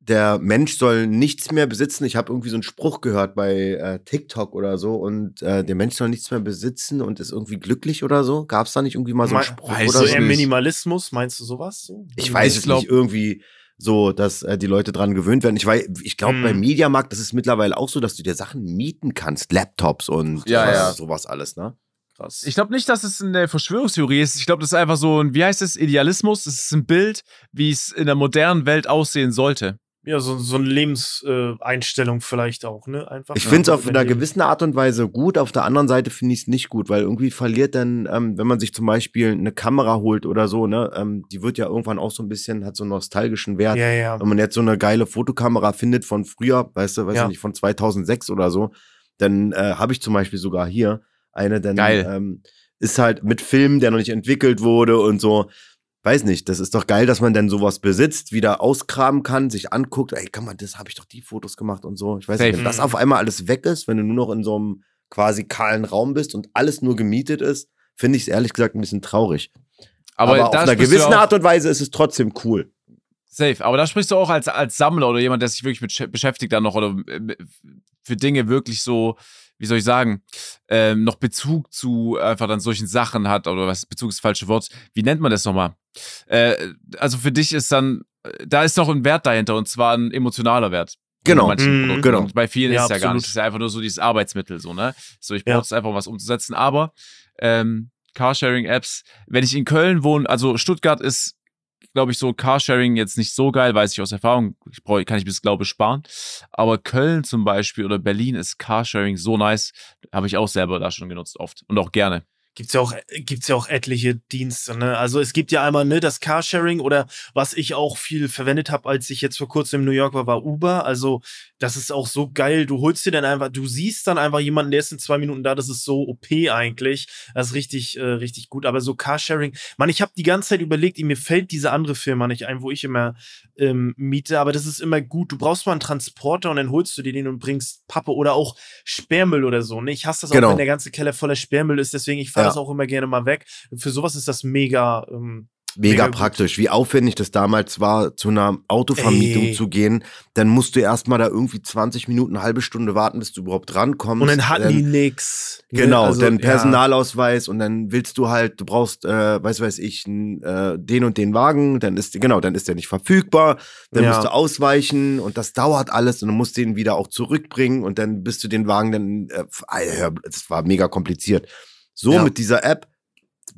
der Mensch soll nichts mehr besitzen. Ich habe irgendwie so einen Spruch gehört bei äh, TikTok oder so und äh, der Mensch soll nichts mehr besitzen und ist irgendwie glücklich oder so. Gab es da nicht irgendwie mal so einen Spruch weißt oder du so? eher Minimalismus, meinst du sowas? So? Ich weiß es nicht, irgendwie so, dass äh, die Leute dran gewöhnt werden. Ich, ich glaube, hm. beim Mediamarkt, das ist mittlerweile auch so, dass du dir Sachen mieten kannst, Laptops und ja, ja. sowas alles, ne? Krass. Ich glaube nicht, dass es eine Verschwörungstheorie ist. Ich glaube, das ist einfach so ein, wie heißt es, Idealismus. Es ist ein Bild, wie es in der modernen Welt aussehen sollte. Ja, so, so eine Lebenseinstellung äh, vielleicht auch, ne? Einfach. Ich finde es auf einer gewissen Art und Weise gut, auf der anderen Seite finde ich es nicht gut, weil irgendwie verliert dann, ähm, wenn man sich zum Beispiel eine Kamera holt oder so, ne, ähm, die wird ja irgendwann auch so ein bisschen, hat so einen nostalgischen Wert. Ja, ja. Wenn man jetzt so eine geile Fotokamera findet von früher, weißt du, weiß ja. nicht, von 2006 oder so, dann äh, habe ich zum Beispiel sogar hier eine, denn Geil. Ähm, ist halt mit Film, der noch nicht entwickelt wurde und so. Weiß nicht, das ist doch geil, dass man dann sowas besitzt, wieder ausgraben kann, sich anguckt, ey, kann man, das habe ich doch die Fotos gemacht und so. Ich weiß Safe. nicht, wenn das auf einmal alles weg ist, wenn du nur noch in so einem quasi kahlen Raum bist und alles nur gemietet ist, finde ich es ehrlich gesagt ein bisschen traurig. Aber, Aber auf einer gewissen Art und Weise ist es trotzdem cool. Safe. Aber da sprichst du auch als, als Sammler oder jemand, der sich wirklich mit beschäftigt dann noch oder äh, für Dinge wirklich so, wie soll ich sagen, ähm, noch Bezug zu einfach dann solchen Sachen hat oder was, Bezug ist das falsche Wort. Wie nennt man das nochmal? Äh, also für dich ist dann, da ist noch ein Wert dahinter und zwar ein emotionaler Wert. Genau. Mm, genau. Und bei vielen ja, ist es ja gar nicht. Das ist ja einfach nur so dieses Arbeitsmittel, so, ne? So, ich brauche es einfach, um was umzusetzen. Aber ähm, Carsharing-Apps, wenn ich in Köln wohne, also Stuttgart ist glaube ich, so Carsharing jetzt nicht so geil, weiß ich aus Erfahrung. Ich brauche, kann ich bis, glaube ich, sparen. Aber Köln zum Beispiel oder Berlin ist Carsharing so nice. Habe ich auch selber da schon genutzt oft und auch gerne gibt's ja auch gibt's ja auch etliche Dienste, ne? Also es gibt ja einmal ne das Carsharing oder was ich auch viel verwendet habe, als ich jetzt vor kurzem in New York war, war Uber. Also das ist auch so geil. Du holst dir dann einfach, du siehst dann einfach jemanden, der ist in zwei Minuten da. Das ist so OP eigentlich. Das ist richtig äh, richtig gut. Aber so Carsharing, man, ich habe die ganze Zeit überlegt, mir fällt diese andere Firma nicht ein, wo ich immer ähm, miete. Aber das ist immer gut. Du brauchst mal einen Transporter und dann holst du dir den und bringst Pappe oder auch Sperrmüll oder so. Ne? Ich hasse das genau. auch, wenn der ganze Keller voller Sperrmüll ist. Deswegen ich fahre das auch immer gerne mal weg. Für sowas ist das mega. Ähm, Mega, Mega praktisch. Wie aufwendig das damals war, zu einer Autovermietung Ey. zu gehen. Dann musst du erstmal da irgendwie 20 Minuten, eine halbe Stunde warten, bis du überhaupt drankommst. Und dann hatten dann, die nix. Ne? Genau, also, dann Personalausweis ja. und dann willst du halt, du brauchst, äh, weiß weiß ich, äh, den und den Wagen, dann ist, genau, dann ist der nicht verfügbar, dann ja. musst du ausweichen und das dauert alles und du musst den wieder auch zurückbringen und dann bist du den Wagen dann, äh, das war mega kompliziert. So ja. mit dieser App,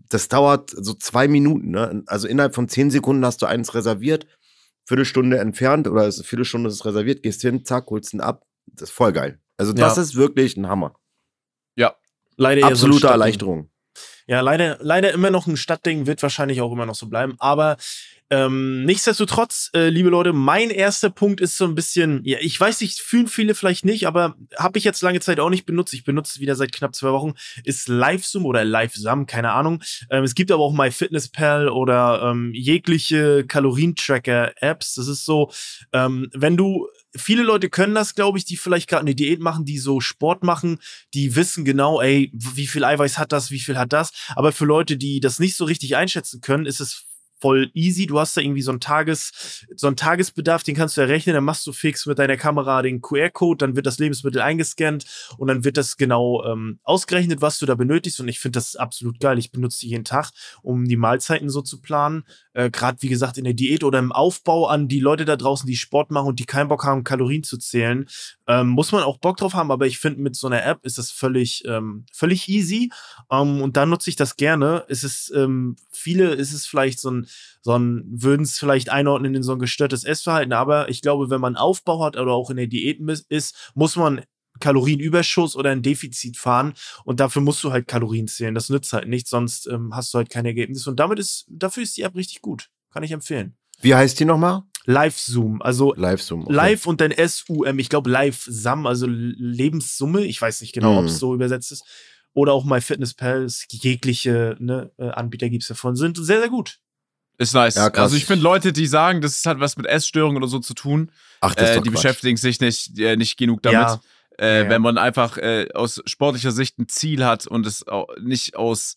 das dauert so zwei Minuten. Ne? Also innerhalb von zehn Sekunden hast du eins reserviert, Viertelstunde entfernt oder eine Viertelstunde ist es reserviert, gehst hin, zack, holst ihn ab. Das ist voll geil. Also das ja. ist wirklich ein Hammer. Ja. Leider absolute so Erleichterung. Ja, leider, leider immer noch ein Stadtding, wird wahrscheinlich auch immer noch so bleiben. Aber ähm, nichtsdestotrotz, äh, liebe Leute, mein erster Punkt ist so ein bisschen, ja, ich weiß nicht, fühlen viele vielleicht nicht, aber habe ich jetzt lange Zeit auch nicht benutzt. Ich benutze es wieder seit knapp zwei Wochen. Ist LiveSum oder LiveSum, keine Ahnung. Ähm, es gibt aber auch MyFitnessPal oder ähm, jegliche Kalorientracker-Apps. Das ist so, ähm, wenn du viele Leute können das, glaube ich, die vielleicht gerade eine Diät machen, die so Sport machen, die wissen genau, ey, wie viel Eiweiß hat das, wie viel hat das. Aber für Leute, die das nicht so richtig einschätzen können, ist es voll easy. Du hast da irgendwie so einen Tages, so einen Tagesbedarf, den kannst du errechnen, dann machst du fix mit deiner Kamera den QR-Code, dann wird das Lebensmittel eingescannt und dann wird das genau ähm, ausgerechnet, was du da benötigst. Und ich finde das absolut geil. Ich benutze die jeden Tag, um die Mahlzeiten so zu planen. Äh, Gerade wie gesagt in der Diät oder im Aufbau an die Leute da draußen, die Sport machen und die keinen Bock haben, Kalorien zu zählen, ähm, muss man auch Bock drauf haben. Aber ich finde, mit so einer App ist das völlig, ähm, völlig easy. Ähm, und da nutze ich das gerne. Es ist ähm, viele, ist es vielleicht so ein sondern würden es vielleicht einordnen in so ein gestörtes Essverhalten. Aber ich glaube, wenn man Aufbau hat oder auch in der Diät ist, muss man Kalorienüberschuss oder ein Defizit fahren und dafür musst du halt Kalorien zählen. Das nützt halt nichts, sonst ähm, hast du halt kein Ergebnis. Und damit ist, dafür ist die App richtig gut. Kann ich empfehlen. Wie heißt die nochmal? Live-Zoom, also Live-Zoom. Okay. Live und dann S-U-M, ich glaube Live-Sam, also Lebenssumme, ich weiß nicht genau, hm. ob es so übersetzt ist. Oder auch MyFitnessPal, jegliche ne, äh, Anbieter gibt es davon, sind sehr, sehr gut. Ist nice. Ja, also ich finde Leute, die sagen, das hat was mit Essstörungen oder so zu tun, Ach, das äh, die Quatsch. beschäftigen sich nicht, äh, nicht genug damit. Ja. Äh, ja, Wenn man einfach äh, aus sportlicher Sicht ein Ziel hat und es nicht aus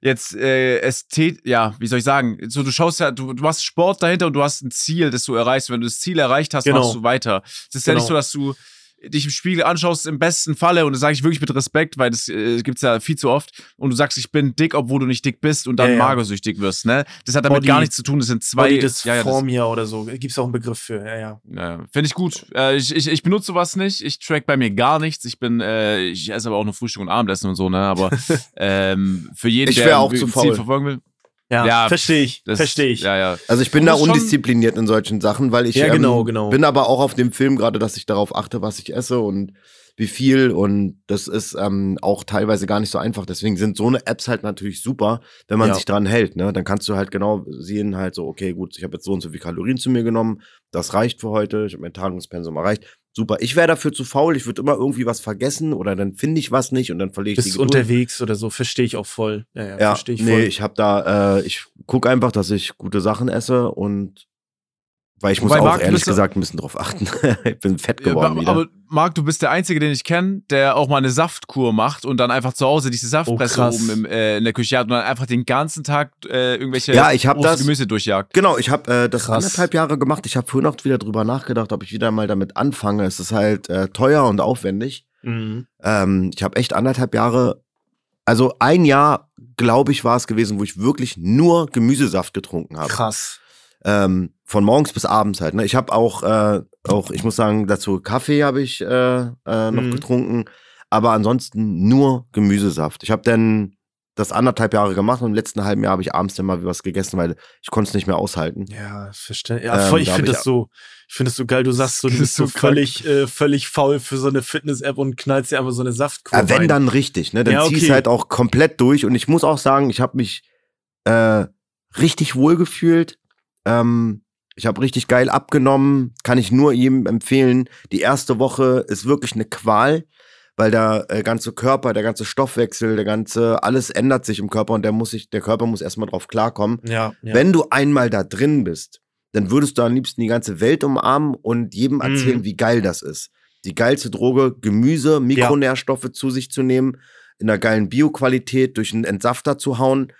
jetzt äh, Ästhet, ja, wie soll ich sagen, so du schaust ja, du, du machst Sport dahinter und du hast ein Ziel, das du erreichst. Wenn du das Ziel erreicht hast, genau. machst du weiter. Es ist genau. ja nicht genau. so, dass du dich im Spiegel anschaust, im besten Falle, und das sage ich wirklich mit Respekt, weil das äh, gibt es ja viel zu oft, und du sagst, ich bin dick, obwohl du nicht dick bist und dann ja, ja. magersüchtig wirst, ne? Das hat damit Body, gar nichts zu tun, das sind zwei... Body Dysphoria ja, oder so, gibt es auch einen Begriff für, ja, ja. ja Finde ich gut. Äh, ich, ich, ich benutze sowas nicht, ich track bei mir gar nichts, ich bin, äh, ich esse aber auch nur Frühstück und Abendessen und so, ne? Aber *laughs* ähm, für jeden, ich der auch ein Ziel verfolgen will... Ja, ja verstehe ich. Verstehe ich. Ja, ja. Also ich bin da undiszipliniert in solchen Sachen, weil ich ja, genau, ähm, genau. bin aber auch auf dem Film gerade, dass ich darauf achte, was ich esse und wie viel. Und das ist ähm, auch teilweise gar nicht so einfach. Deswegen sind so eine Apps halt natürlich super, wenn man ja. sich dran hält. Ne? Dann kannst du halt genau sehen, halt so, okay, gut, ich habe jetzt so und so viel Kalorien zu mir genommen, das reicht für heute, ich habe mein Tagungspensum erreicht. Super. Ich wäre dafür zu faul, ich würde immer irgendwie was vergessen oder dann finde ich was nicht und dann verliere ich Bist die Geduld. unterwegs oder so, verstehe ich auch voll. Ja, ja, ja verstehe ich voll. Nee, ich habe da, äh, ich gucke einfach, dass ich gute Sachen esse und weil ich muss Wobei, auch Marc, ehrlich gesagt ein bisschen drauf achten. *laughs* ich bin fett geworden. Ja, aber Marc, du bist der Einzige, den ich kenne, der auch mal eine Saftkur macht und dann einfach zu Hause diese Saftpresse oh, oben im, äh, in der Küche hat und dann einfach den ganzen Tag äh, irgendwelche ja, ich hab das, Gemüse durchjagt. Genau, ich habe äh, das krass. anderthalb Jahre gemacht. Ich habe vorhin auch wieder drüber nachgedacht, ob ich wieder mal damit anfange. Es ist halt äh, teuer und aufwendig. Mhm. Ähm, ich habe echt anderthalb Jahre, also ein Jahr, glaube ich, war es gewesen, wo ich wirklich nur Gemüsesaft getrunken habe. Krass. Ähm, von morgens bis abends halt. Ne? Ich habe auch, äh, auch, ich muss sagen, dazu Kaffee habe ich äh, äh, noch mhm. getrunken, aber ansonsten nur Gemüsesaft. Ich habe dann das anderthalb Jahre gemacht und im letzten halben Jahr habe ich abends dann mal was gegessen, weil ich konnte es nicht mehr aushalten. Ja, verstehe. Ja, voll, ähm, ich finde das so, ich finde das so geil. Du sagst so, *laughs* du bist so völlig, äh, völlig faul für so eine Fitness-App und knallst dir einfach so eine Saftkurve. Ja, wenn rein. dann richtig, ne? Dann ja, okay. ziehst halt auch komplett durch und ich muss auch sagen, ich habe mich äh, richtig wohl gefühlt. Ähm, ich habe richtig geil abgenommen, kann ich nur jedem empfehlen. Die erste Woche ist wirklich eine Qual, weil der äh, ganze Körper, der ganze Stoffwechsel, der ganze, alles ändert sich im Körper und der muss sich, der Körper muss erstmal drauf klarkommen. Ja, ja. Wenn du einmal da drin bist, dann würdest du am liebsten die ganze Welt umarmen und jedem erzählen, mm. wie geil das ist. Die geilste Droge, Gemüse, Mikronährstoffe ja. zu sich zu nehmen, in einer geilen Bioqualität durch einen Entsafter zu hauen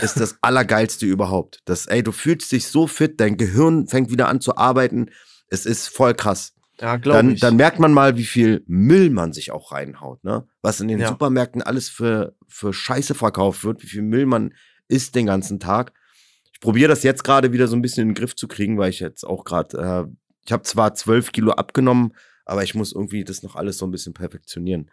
ist das Allergeilste überhaupt. Das, ey, du fühlst dich so fit, dein Gehirn fängt wieder an zu arbeiten. Es ist voll krass. Ja, glaube ich. Dann merkt man mal, wie viel Müll man sich auch reinhaut, ne? Was in den ja. Supermärkten alles für, für Scheiße verkauft wird, wie viel Müll man isst den ganzen Tag. Ich probiere das jetzt gerade wieder so ein bisschen in den Griff zu kriegen, weil ich jetzt auch gerade, äh, ich habe zwar zwölf Kilo abgenommen, aber ich muss irgendwie das noch alles so ein bisschen perfektionieren.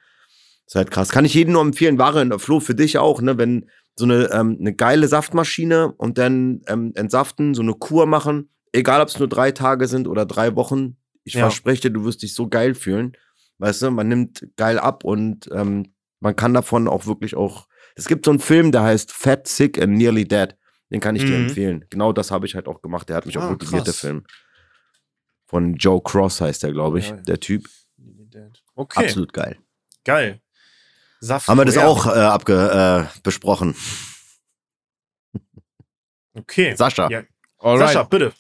Ist halt krass. Kann ich jedem nur empfehlen, Ware in der Flo, für dich auch, ne? Wenn, so eine, ähm, eine geile Saftmaschine und dann ähm, entsaften, so eine Kur machen, egal ob es nur drei Tage sind oder drei Wochen. Ich ja. verspreche dir, du wirst dich so geil fühlen. Weißt du, man nimmt geil ab und ähm, man kann davon auch wirklich auch. Es gibt so einen Film, der heißt Fat, Sick and Nearly Dead. Den kann ich mhm. dir empfehlen. Genau das habe ich halt auch gemacht. Der hat mich ah, auch motiviert, der Film. Von Joe Cross heißt der, glaube ich, ja. der Typ. Okay. Absolut geil. Geil. Saft Haben wir das auch äh, abge, äh, besprochen. Okay. Sascha. Ja. Sascha, bitte.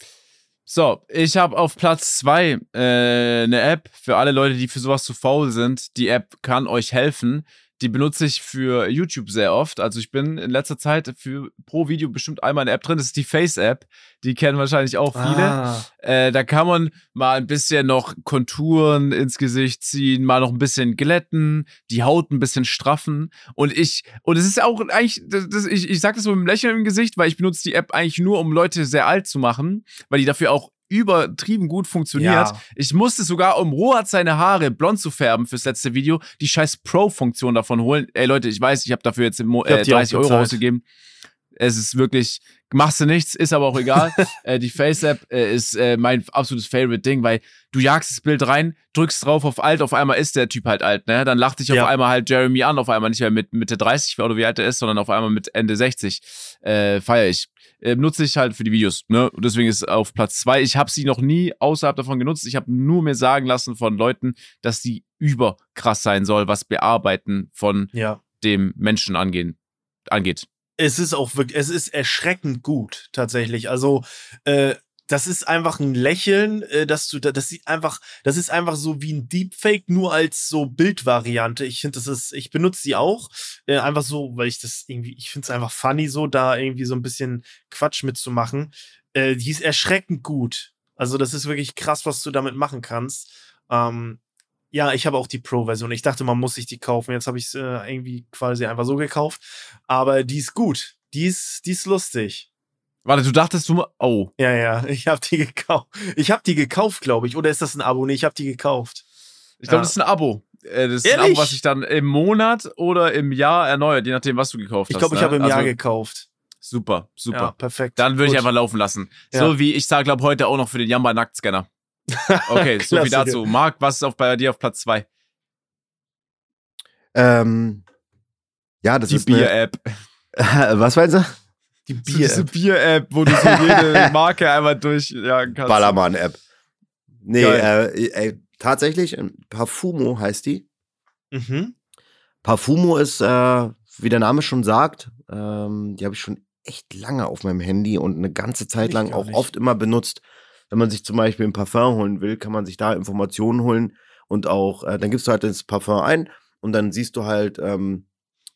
So, ich habe auf Platz zwei äh, eine App für alle Leute, die für sowas zu faul sind. Die App kann euch helfen. Die benutze ich für YouTube sehr oft. Also ich bin in letzter Zeit für pro Video bestimmt einmal eine App drin. Das ist die Face-App. Die kennen wahrscheinlich auch viele. Ah. Äh, da kann man mal ein bisschen noch Konturen ins Gesicht ziehen, mal noch ein bisschen glätten, die Haut ein bisschen straffen. Und ich, und es ist auch eigentlich, das, das, ich, ich sage das so mit einem Lächeln im Gesicht, weil ich benutze die App eigentlich nur, um Leute sehr alt zu machen, weil die dafür auch übertrieben gut funktioniert. Ja. Ich musste sogar, um Rohat seine Haare blond zu färben fürs letzte Video, die scheiß Pro-Funktion davon holen. Ey Leute, ich weiß, ich habe dafür jetzt äh, 30 Euro ausgegeben. Es ist wirklich, machst du nichts, ist aber auch egal. *laughs* äh, die Face-App äh, ist äh, mein absolutes Favorite-Ding, weil du jagst das Bild rein, drückst drauf auf alt, auf einmal ist der Typ halt alt, ne? Dann lacht dich ja. auf einmal halt Jeremy an, auf einmal nicht mehr mit Mitte 30 oder wie alt er ist, sondern auf einmal mit Ende 60. Äh, feier ich äh, nutze ich halt für die Videos. Ne? Und deswegen ist es auf Platz zwei. Ich habe sie noch nie außerhalb davon genutzt. Ich habe nur mir sagen lassen von Leuten, dass die überkrass sein soll, was Bearbeiten von ja. dem Menschen angehen, angeht. Es ist auch wirklich, es ist erschreckend gut, tatsächlich. Also, äh, das ist einfach ein Lächeln, äh, dass du da, das sieht einfach, das ist einfach so wie ein Deepfake, nur als so Bildvariante. Ich finde, das ist, ich benutze sie auch, äh, einfach so, weil ich das irgendwie, ich finde es einfach funny, so da irgendwie so ein bisschen Quatsch mitzumachen. Äh, die ist erschreckend gut. Also, das ist wirklich krass, was du damit machen kannst. Ähm, ja, ich habe auch die Pro-Version. Ich dachte, man muss sich die kaufen. Jetzt habe ich es äh, irgendwie quasi einfach so gekauft. Aber die ist gut. Die ist, die ist lustig. Warte, du dachtest du oh. Ja, ja, *laughs* ich habe die gekauft. Ich habe die gekauft, glaube ich. Oder ist das ein Abo? Nee, ich habe die gekauft. Ich glaube, ja. das ist ein Abo. Äh, das ist Ehrlich? ein Abo, was sich dann im Monat oder im Jahr erneuert, je nachdem, was du gekauft ich hast. Ich glaube, ich ne? habe im also, Jahr gekauft. Super, super. Ja, perfekt. Dann würde ich einfach laufen lassen. Ja. So wie ich sage, glaube heute auch noch für den Jamba Nacktscanner. *laughs* Okay, so viel dazu. Marc, was ist auf, bei dir auf Platz 2? Ähm, ja, das Die ist Bier-App. *laughs* was meinst du? Die Bier-App. diese Bier-App, wo du so *laughs* jede Marke einmal durchjagen kannst. Ballermann-App. Nee, äh, ey, tatsächlich, Parfumo heißt die. Mhm. Parfumo ist, äh, wie der Name schon sagt, ähm, die habe ich schon echt lange auf meinem Handy und eine ganze Zeit lang auch nicht. oft immer benutzt. Wenn man sich zum Beispiel ein Parfum holen will, kann man sich da Informationen holen und auch, äh, dann gibst du halt das Parfum ein und dann siehst du halt, ähm,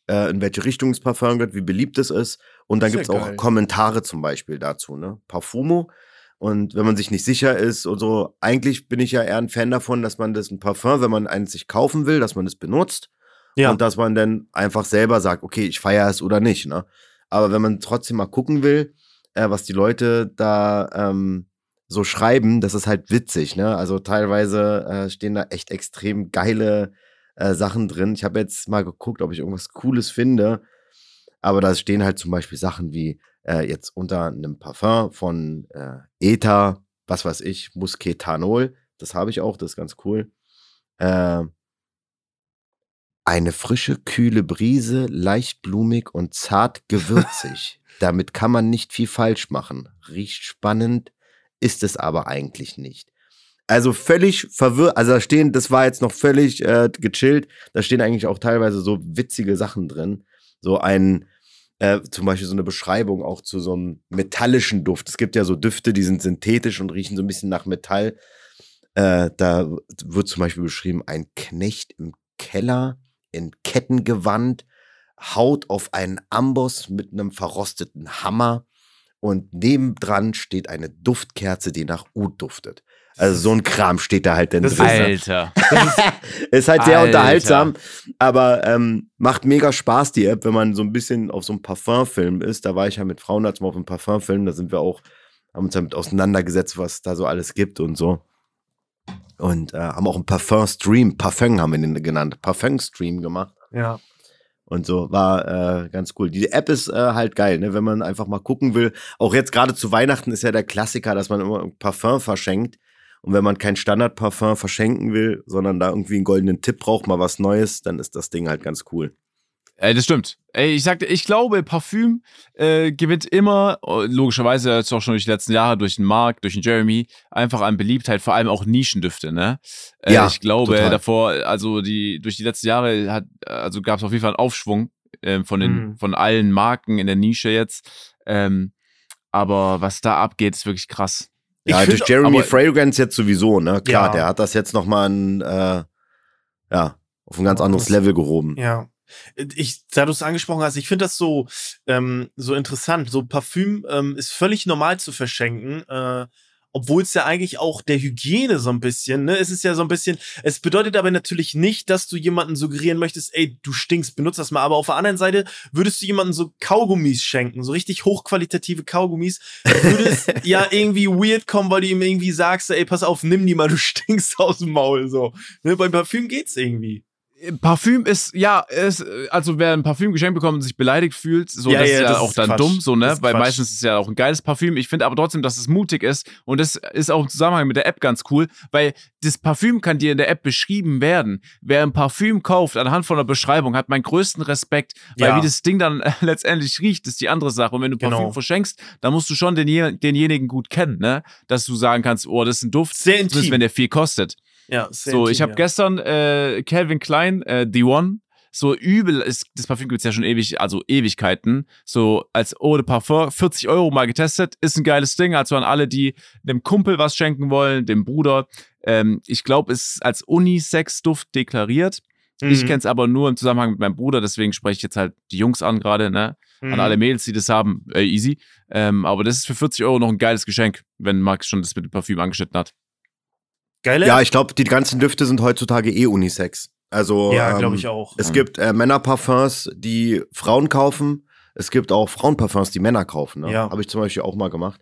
äh, in welche Richtung das Parfum geht, wie beliebt es ist. Und dann gibt es auch Kommentare zum Beispiel dazu, ne? Parfumo. Und wenn man sich nicht sicher ist und so, eigentlich bin ich ja eher ein Fan davon, dass man das ein Parfum, wenn man eins sich kaufen will, dass man es benutzt. Ja. Und dass man dann einfach selber sagt, okay, ich feiere es oder nicht, ne? Aber wenn man trotzdem mal gucken will, äh, was die Leute da ähm, so schreiben, das ist halt witzig, ne? Also teilweise äh, stehen da echt extrem geile äh, Sachen drin. Ich habe jetzt mal geguckt, ob ich irgendwas Cooles finde. Aber da stehen halt zum Beispiel Sachen wie äh, jetzt unter einem Parfum von äh, Ether, was weiß ich, Musketanol. Das habe ich auch, das ist ganz cool. Äh, eine frische, kühle Brise, leicht blumig und zart gewürzig. *laughs* Damit kann man nicht viel falsch machen. Riecht spannend, ist es aber eigentlich nicht. Also völlig verwirrt, also da stehen, das war jetzt noch völlig äh, gechillt, da stehen eigentlich auch teilweise so witzige Sachen drin. So ein, äh, zum Beispiel so eine Beschreibung auch zu so einem metallischen Duft. Es gibt ja so Düfte, die sind synthetisch und riechen so ein bisschen nach Metall. Äh, da wird zum Beispiel beschrieben, ein Knecht im Keller in Kettengewand haut auf einen Amboss mit einem verrosteten Hammer und nebendran steht eine Duftkerze, die nach Ud duftet. Also so ein Kram steht da halt dann drin. Alter. ist, *laughs* ist halt sehr Alter. unterhaltsam, aber ähm, macht mega Spaß, die App, wenn man so ein bisschen auf so einem Parfumfilm ist. Da war ich ja mit Frauenarzt mal auf einem Parfumfilm, da sind wir auch, haben uns damit auseinandergesetzt, was da so alles gibt und so. Und äh, haben auch einen Parfum-Stream, Parfum haben wir den genannt, Parfum-Stream gemacht. Ja. Und so war äh, ganz cool. Die App ist äh, halt geil, ne? wenn man einfach mal gucken will. Auch jetzt gerade zu Weihnachten ist ja der Klassiker, dass man immer ein Parfum verschenkt. Und wenn man kein Standardparfum verschenken will, sondern da irgendwie einen goldenen Tipp braucht, mal was Neues, dann ist das Ding halt ganz cool. Ey, das stimmt. Ey, ich sagte, ich glaube, Parfüm äh, gewinnt immer, oh, logischerweise jetzt auch schon durch die letzten Jahre, durch den Mark, durch den Jeremy, einfach an Beliebtheit, vor allem auch Nischendüfte, ne? Äh, ja, ich glaube, total. davor, also die, durch die letzten Jahre hat, also gab es auf jeden Fall einen Aufschwung äh, von den, mhm. von allen Marken in der Nische jetzt. Ähm, aber was da abgeht, ist wirklich krass. Ja, durch Jeremy Fragrance jetzt sowieso, ne? Klar, ja. der hat das jetzt nochmal ein, äh, ja, auf ein ganz anderes Level gehoben. Ja. Ich, da du es angesprochen hast, ich finde das so, ähm, so interessant. So Parfüm ähm, ist völlig normal zu verschenken. Äh, obwohl es ja eigentlich auch der Hygiene so ein bisschen, ne, es ist ja so ein bisschen, es bedeutet aber natürlich nicht, dass du jemanden suggerieren möchtest, ey, du stinkst, benutzt das mal, aber auf der anderen Seite würdest du jemanden so Kaugummis schenken, so richtig hochqualitative Kaugummis, würde es *laughs* ja irgendwie weird kommen, weil du ihm irgendwie sagst, ey, pass auf, nimm die mal, du *laughs* stinkst aus dem Maul, so. Ne, beim Parfüm geht's irgendwie. Parfüm ist, ja, ist, also wer ein Parfüm geschenkt bekommt und sich beleidigt fühlt, so, ja, das ja, ist ja das auch ist dann Quatsch. dumm, so, ne? Weil Quatsch. meistens ist es ja auch ein geiles Parfüm. Ich finde aber trotzdem, dass es mutig ist und das ist auch im Zusammenhang mit der App ganz cool, weil das Parfüm kann dir in der App beschrieben werden. Wer ein Parfüm kauft anhand von der Beschreibung, hat meinen größten Respekt, weil ja. wie das Ding dann *laughs* letztendlich riecht, ist die andere Sache. Und wenn du Parfüm genau. verschenkst, dann musst du schon den, denjenigen gut kennen, ne? Dass du sagen kannst, oh, das ist ein Duft, Sehr intim. wenn der viel kostet. Ja, so, ich habe ja. gestern äh, Calvin Klein, äh, The One, so übel, ist, das Parfüm gibt es ja schon ewig, also Ewigkeiten, so als Eau de Parfum, 40 Euro mal getestet, ist ein geiles Ding, also an alle, die dem Kumpel was schenken wollen, dem Bruder. Ähm, ich glaube, es ist als Unisex-Duft deklariert. Mhm. Ich kenne es aber nur im Zusammenhang mit meinem Bruder, deswegen spreche ich jetzt halt die Jungs an gerade, ne? Mhm. An alle Mädels, die das haben, äh, easy. Ähm, aber das ist für 40 Euro noch ein geiles Geschenk, wenn Max schon das mit dem Parfüm angeschnitten hat. Geile? Ja, ich glaube, die ganzen Düfte sind heutzutage eh Unisex. Also, ja, ähm, glaube ich auch. Es gibt äh, Männerparfums, die Frauen kaufen. Es gibt auch Frauenparfums, die Männer kaufen. Ne? Ja. Habe ich zum Beispiel auch mal gemacht.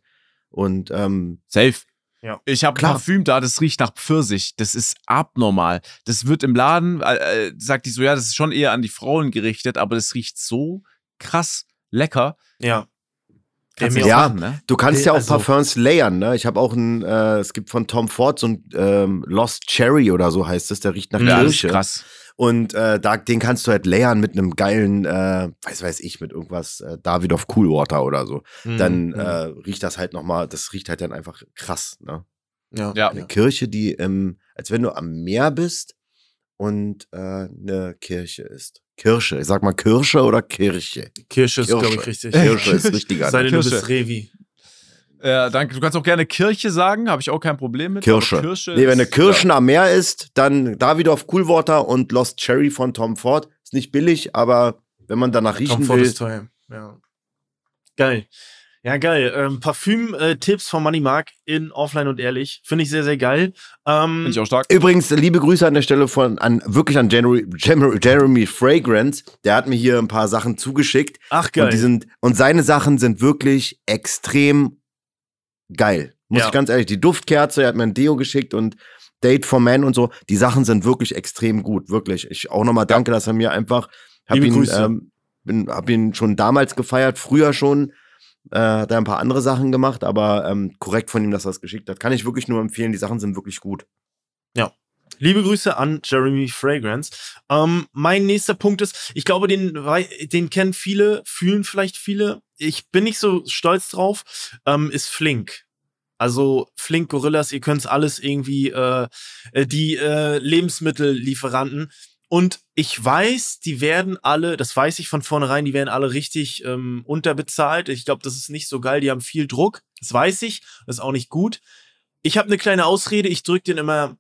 Und ähm, safe. Ja. Ich habe Parfüm da, das riecht nach Pfirsich. Das ist abnormal. Das wird im Laden, äh, äh, sagt die so, ja, das ist schon eher an die Frauen gerichtet, aber das riecht so krass lecker. Ja. Kannst ja, machen, ne? du kannst ja auch also, Parfums layern, ne? Ich habe auch ein, äh, es gibt von Tom Ford so ein ähm, Lost Cherry oder so heißt es, der riecht nach ja, Kirsche. krass. Und äh, da, den kannst du halt layern mit einem geilen, äh, weiß weiß ich, mit irgendwas äh, Davidoff Coolwater oder so. Mhm. Dann mhm. äh, riecht das halt nochmal, das riecht halt dann einfach krass, ne? Ja. ja. Eine Kirche, die, ähm, als wenn du am Meer bist und äh, eine Kirche ist. Kirsche. Ich sag mal Kirsche oder Kirche? Kirsche ist, glaube ich, richtig. Kirsche ist richtiger. Sei denn, du bist Revi. Ja, danke. Du kannst auch gerne Kirche sagen, habe ich auch kein Problem mit. Kirsche. Kirsche nee, wenn eine Kirschen ja. am Meer ist, dann Davidoff Coolwater und Lost Cherry von Tom Ford. Ist nicht billig, aber wenn man danach riechen Tom Ford will. Ist teuer. Ja. Geil. Ja, geil. Ähm, Parfüm-Tipps von Money Mark in Offline und Ehrlich. Finde ich sehr, sehr geil. Ähm, Finde ich auch stark. Übrigens, liebe Grüße an der Stelle von, an, wirklich an Jeremy, Jeremy Fragrance. Der hat mir hier ein paar Sachen zugeschickt. Ach, geil. Und, die sind, und seine Sachen sind wirklich extrem geil. Muss ja. ich ganz ehrlich, die Duftkerze, er hat mir ein Deo geschickt und Date for Men und so, die Sachen sind wirklich extrem gut, wirklich. Ich auch nochmal danke, dass er mir einfach, hab Liebe ihn, Grüße. ähm, bin, hab ihn schon damals gefeiert, früher schon, äh, hat er ein paar andere Sachen gemacht, aber ähm, korrekt von ihm, dass er das geschickt hat. Kann ich wirklich nur empfehlen, die Sachen sind wirklich gut. Ja. Liebe Grüße an Jeremy Fragrance. Ähm, mein nächster Punkt ist, ich glaube, den, den kennen viele, fühlen vielleicht viele. Ich bin nicht so stolz drauf, ähm, ist Flink. Also Flink Gorillas, ihr könnt es alles irgendwie, äh, äh, die äh, Lebensmittellieferanten. Und ich weiß, die werden alle, das weiß ich von vornherein, die werden alle richtig ähm, unterbezahlt. Ich glaube, das ist nicht so geil. Die haben viel Druck. Das weiß ich. Das ist auch nicht gut. Ich habe eine kleine Ausrede. Ich drück den immer,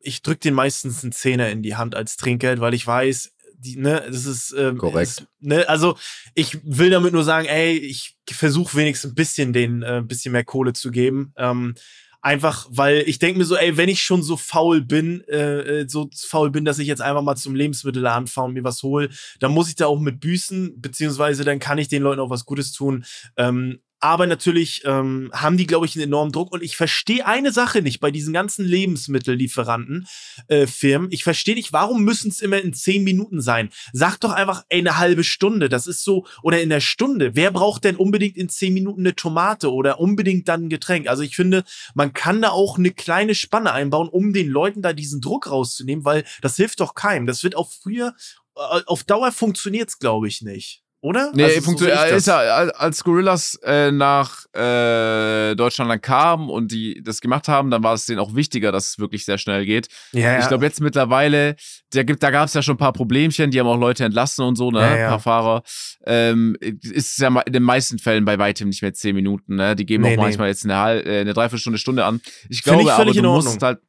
ich drück den meistens einen Zehner in die Hand als Trinkgeld, weil ich weiß, die, ne, das ist ähm, korrekt. Ist, ne, also ich will damit nur sagen, ey, ich versuche wenigstens ein bisschen den, äh, ein bisschen mehr Kohle zu geben. Ähm, einfach, weil ich denke mir so, ey, wenn ich schon so faul bin, äh, äh so faul bin, dass ich jetzt einfach mal zum Lebensmittelladen fahre und mir was hole, dann muss ich da auch mit büßen, beziehungsweise dann kann ich den Leuten auch was Gutes tun. Ähm, aber natürlich ähm, haben die, glaube ich, einen enormen Druck. Und ich verstehe eine Sache nicht bei diesen ganzen Lebensmittellieferanten, äh, Firmen. Ich verstehe nicht, warum müssen es immer in zehn Minuten sein? Sag doch einfach, ey, eine halbe Stunde. Das ist so, oder in der Stunde. Wer braucht denn unbedingt in zehn Minuten eine Tomate oder unbedingt dann ein Getränk? Also ich finde, man kann da auch eine kleine Spanne einbauen, um den Leuten da diesen Druck rauszunehmen, weil das hilft doch keinem. Das wird auch früher, äh, auf Dauer funktioniert's, glaube ich, nicht oder? Nee, also, funktioniert. So ist ja, als Gorillas äh, nach äh, Deutschland dann kamen und die das gemacht haben, dann war es denen auch wichtiger, dass es wirklich sehr schnell geht. Ja, ich glaube, jetzt mittlerweile, der gibt, da gab es ja schon ein paar Problemchen, die haben auch Leute entlassen und so, ne? Ja, ja. Ein paar Fahrer. Ähm, ist ja in den meisten Fällen bei weitem nicht mehr zehn Minuten, ne? Die geben nee, auch manchmal nee. jetzt eine, äh, eine Dreiviertelstunde, Stunde an. Ich glaube, ich aber du musst halt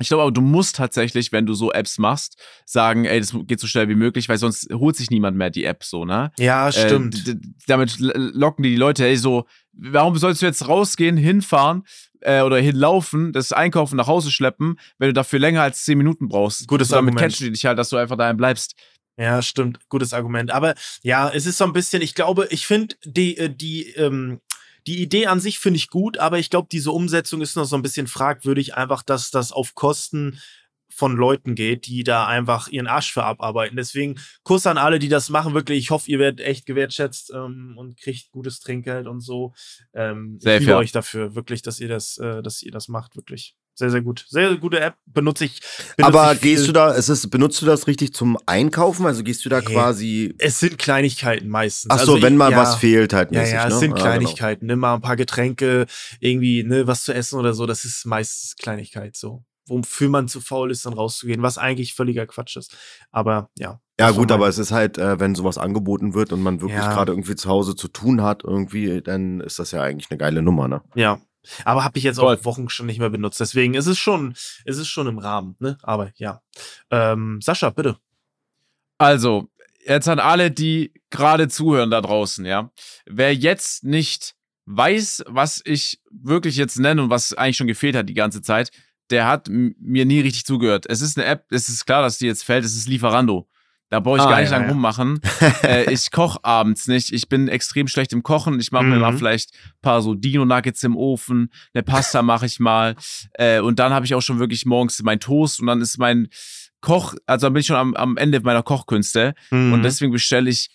ich glaube aber, du musst tatsächlich, wenn du so Apps machst, sagen, ey, das geht so schnell wie möglich, weil sonst holt sich niemand mehr die App so, ne? Ja, stimmt. Äh, damit locken die die Leute, ey, so, warum sollst du jetzt rausgehen, hinfahren äh, oder hinlaufen, das Einkaufen nach Hause schleppen, wenn du dafür länger als zehn Minuten brauchst? Gutes so, Damit catchen die dich halt, dass du einfach daheim bleibst. Ja, stimmt. Gutes Argument. Aber ja, es ist so ein bisschen, ich glaube, ich finde die, äh, die, ähm, die Idee an sich finde ich gut, aber ich glaube, diese Umsetzung ist noch so ein bisschen fragwürdig, einfach, dass das auf Kosten von Leuten geht, die da einfach ihren Arsch für abarbeiten. Deswegen Kuss an alle, die das machen. Wirklich, ich hoffe, ihr werdet echt gewertschätzt ähm, und kriegt gutes Trinkgeld und so. Ähm, sehr ich liebe euch dafür, wirklich, dass ihr das, äh, dass ihr das macht, wirklich. Sehr, sehr gut. Sehr, sehr gute App. Benutze ich. Benutze Aber ich gehst du da, ist es, benutzt du das richtig zum Einkaufen? Also gehst du da hey, quasi. Es sind Kleinigkeiten meistens. Ach so, also wenn mal ja, was fehlt halt mäßig, Ja, ja, es ne? sind ah, Kleinigkeiten. Genau. Nimm mal ein paar Getränke, irgendwie, ne, was zu essen oder so. Das ist meistens Kleinigkeit so. Wofür man zu faul ist, dann rauszugehen, was eigentlich völliger Quatsch ist. Aber ja. Ja, gut, aber es ist halt, äh, wenn sowas angeboten wird und man wirklich ja. gerade irgendwie zu Hause zu tun hat, irgendwie, dann ist das ja eigentlich eine geile Nummer, ne? Ja, aber habe ich jetzt Voll. auch Wochen schon nicht mehr benutzt. Deswegen ist es schon, ist es schon im Rahmen. Ne? Aber ja. Ähm, Sascha, bitte. Also, jetzt an alle, die gerade zuhören da draußen, ja. Wer jetzt nicht weiß, was ich wirklich jetzt nenne und was eigentlich schon gefehlt hat die ganze Zeit, der hat mir nie richtig zugehört. Es ist eine App, es ist klar, dass die jetzt fällt, es ist Lieferando. Da brauche ich ah, gar nicht ja, lang ja. rummachen. *laughs* äh, ich koche abends nicht. Ich bin extrem schlecht im Kochen. Ich mache mhm. mir mal mhm. vielleicht ein paar so Dino-Nuggets im Ofen. Eine Pasta *laughs* mache ich mal. Äh, und dann habe ich auch schon wirklich morgens mein Toast und dann ist mein Koch, also dann bin ich schon am, am Ende meiner Kochkünste. Mhm. Und deswegen bestelle ich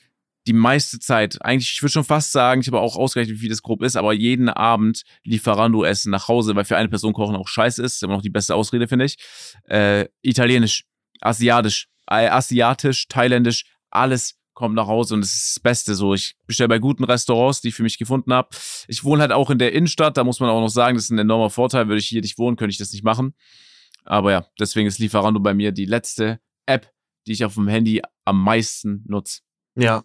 die meiste Zeit, eigentlich, ich würde schon fast sagen, ich habe auch ausgerechnet, wie viel das grob ist, aber jeden Abend Lieferando-Essen nach Hause, weil für eine Person kochen auch scheiße ist. ist immer noch die beste Ausrede, finde ich. Äh, Italienisch, Asiatisch, asiatisch, thailändisch, alles kommt nach Hause und es ist das Beste so. Ich bestelle bei guten Restaurants, die ich für mich gefunden habe. Ich wohne halt auch in der Innenstadt, da muss man auch noch sagen, das ist ein enormer Vorteil. Würde ich hier nicht wohnen, könnte ich das nicht machen. Aber ja, deswegen ist Lieferando bei mir die letzte App, die ich auf dem Handy am meisten nutze. Ja,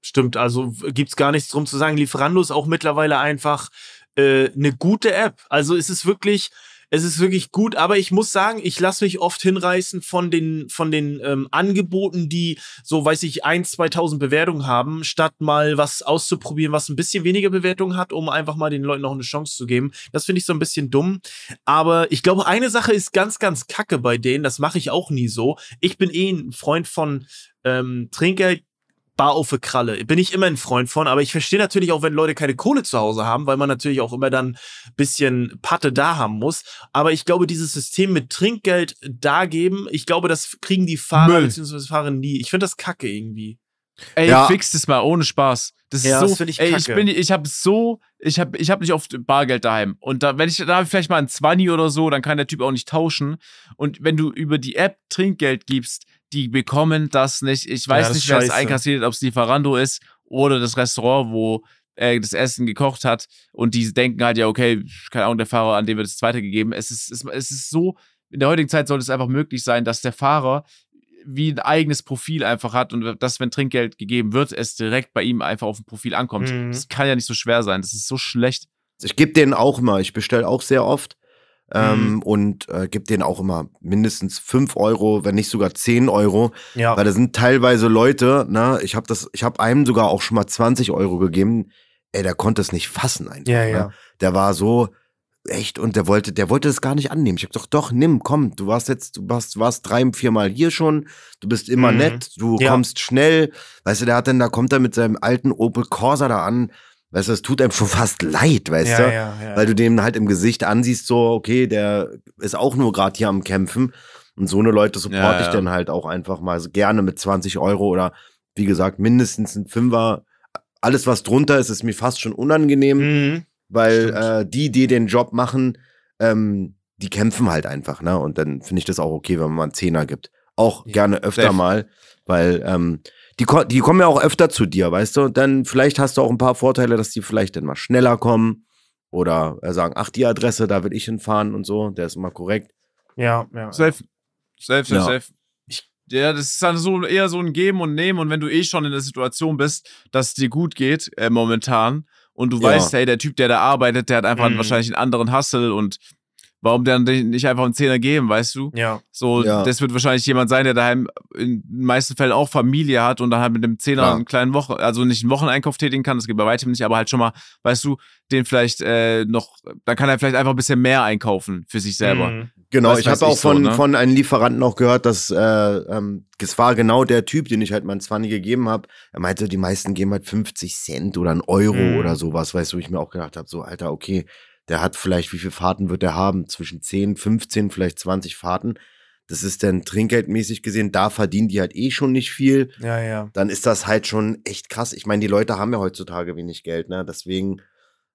stimmt. Also gibt's gar nichts drum zu sagen. Lieferando ist auch mittlerweile einfach äh, eine gute App. Also es ist wirklich, es ist wirklich gut, aber ich muss sagen, ich lasse mich oft hinreißen von den, von den ähm, Angeboten, die so, weiß ich, 1, 2000 Bewertungen haben, statt mal was auszuprobieren, was ein bisschen weniger Bewertungen hat, um einfach mal den Leuten noch eine Chance zu geben. Das finde ich so ein bisschen dumm. Aber ich glaube, eine Sache ist ganz, ganz kacke bei denen. Das mache ich auch nie so. Ich bin eh ein Freund von ähm, Trinkgeld bar auf die Kralle. Bin ich immer ein Freund von, aber ich verstehe natürlich auch, wenn Leute keine Kohle zu Hause haben, weil man natürlich auch immer dann bisschen Patte da haben muss. Aber ich glaube, dieses System mit Trinkgeld da geben, ich glaube, das kriegen die Fahrer bzw. Fahrer nie. Ich finde das kacke irgendwie. Ey, ja. fix das mal ohne Spaß. Das ist ja, so, das ich ey, ich bin, ich habe so, ich habe, ich habe nicht oft Bargeld daheim. Und da, wenn ich da vielleicht mal ein 20 oder so, dann kann der Typ auch nicht tauschen. Und wenn du über die App Trinkgeld gibst, die bekommen das nicht. Ich weiß ja, nicht, wer es einkassiert, ob es Lieferando ist oder das Restaurant, wo er das Essen gekocht hat. Und die denken halt, ja, okay, keine Ahnung, der Fahrer, an dem wird es weitergegeben. Es ist, es, es ist so, in der heutigen Zeit sollte es einfach möglich sein, dass der Fahrer wie ein eigenes Profil einfach hat und dass, wenn Trinkgeld gegeben wird, es direkt bei ihm einfach auf dem Profil ankommt. Mhm. Das kann ja nicht so schwer sein. Das ist so schlecht. Ich gebe denen auch mal. Ich bestelle auch sehr oft ähm, mhm. und äh, gibt denen auch immer mindestens 5 Euro, wenn nicht sogar 10 Euro. Ja. Weil da sind teilweise Leute, ne, ich habe das, ich habe einem sogar auch schon mal 20 Euro gegeben. Ey, der konnte es nicht fassen einfach. Ja, ne? ja. Der war so, echt und der wollte der wollte das gar nicht annehmen. Ich hab doch doch nimm, komm, du warst jetzt du warst warst drei vier Mal hier schon, du bist immer mhm. nett, du ja. kommst schnell. Weißt du, der hat dann da kommt er mit seinem alten Opel Corsa da an, Weißt du, es tut einem schon fast leid, weißt ja, du? Ja, ja, Weil du dem halt im Gesicht ansiehst, so, okay, der ist auch nur gerade hier am Kämpfen. Und so eine Leute supporte ich dann halt auch einfach mal so gerne mit 20 Euro oder wie gesagt, mindestens ein Fünfer. Alles, was drunter ist, ist mir fast schon unangenehm, mhm. weil äh, die, die den Job machen, ähm, die kämpfen halt einfach, ne? Und dann finde ich das auch okay, wenn man mal einen Zehner gibt. Auch gerne öfter Safe. mal, weil ähm, die, die kommen ja auch öfter zu dir, weißt du? Dann vielleicht hast du auch ein paar Vorteile, dass die vielleicht dann mal schneller kommen oder äh, sagen, ach, die Adresse, da will ich hinfahren und so, der ist immer korrekt. Ja, ja. Safe. Safe, safe, ja. safe. Ich, ja, das ist dann so eher so ein Geben und Nehmen und wenn du eh schon in der Situation bist, dass es dir gut geht, äh, momentan, und du ja. weißt, hey, der Typ, der da arbeitet, der hat einfach mhm. wahrscheinlich einen anderen Hustle und warum dann nicht einfach einen Zehner geben, weißt du? Ja. So, ja. das wird wahrscheinlich jemand sein, der daheim in den meisten Fällen auch Familie hat und dann halt mit dem Zehner ja. einen kleinen Woche, also nicht einen Wocheneinkauf tätigen kann, das geht bei weitem nicht, aber halt schon mal, weißt du, den vielleicht äh, noch, dann kann er vielleicht einfach ein bisschen mehr einkaufen für sich selber. Mhm. Genau, weißt, ich habe auch von, so, ne? von einem Lieferanten auch gehört, dass äh, ähm, das war genau der Typ, den ich halt mal 20 gegeben habe. Er meinte, die meisten geben halt 50 Cent oder einen Euro mhm. oder sowas, weißt du, wo ich mir auch gedacht habe, so, Alter, okay, der hat vielleicht, wie viele Fahrten wird er haben? Zwischen 10, 15, vielleicht 20 Fahrten. Das ist dann trinkgeldmäßig gesehen, da verdienen die halt eh schon nicht viel. Ja, ja. Dann ist das halt schon echt krass. Ich meine, die Leute haben ja heutzutage wenig Geld, ne? Deswegen,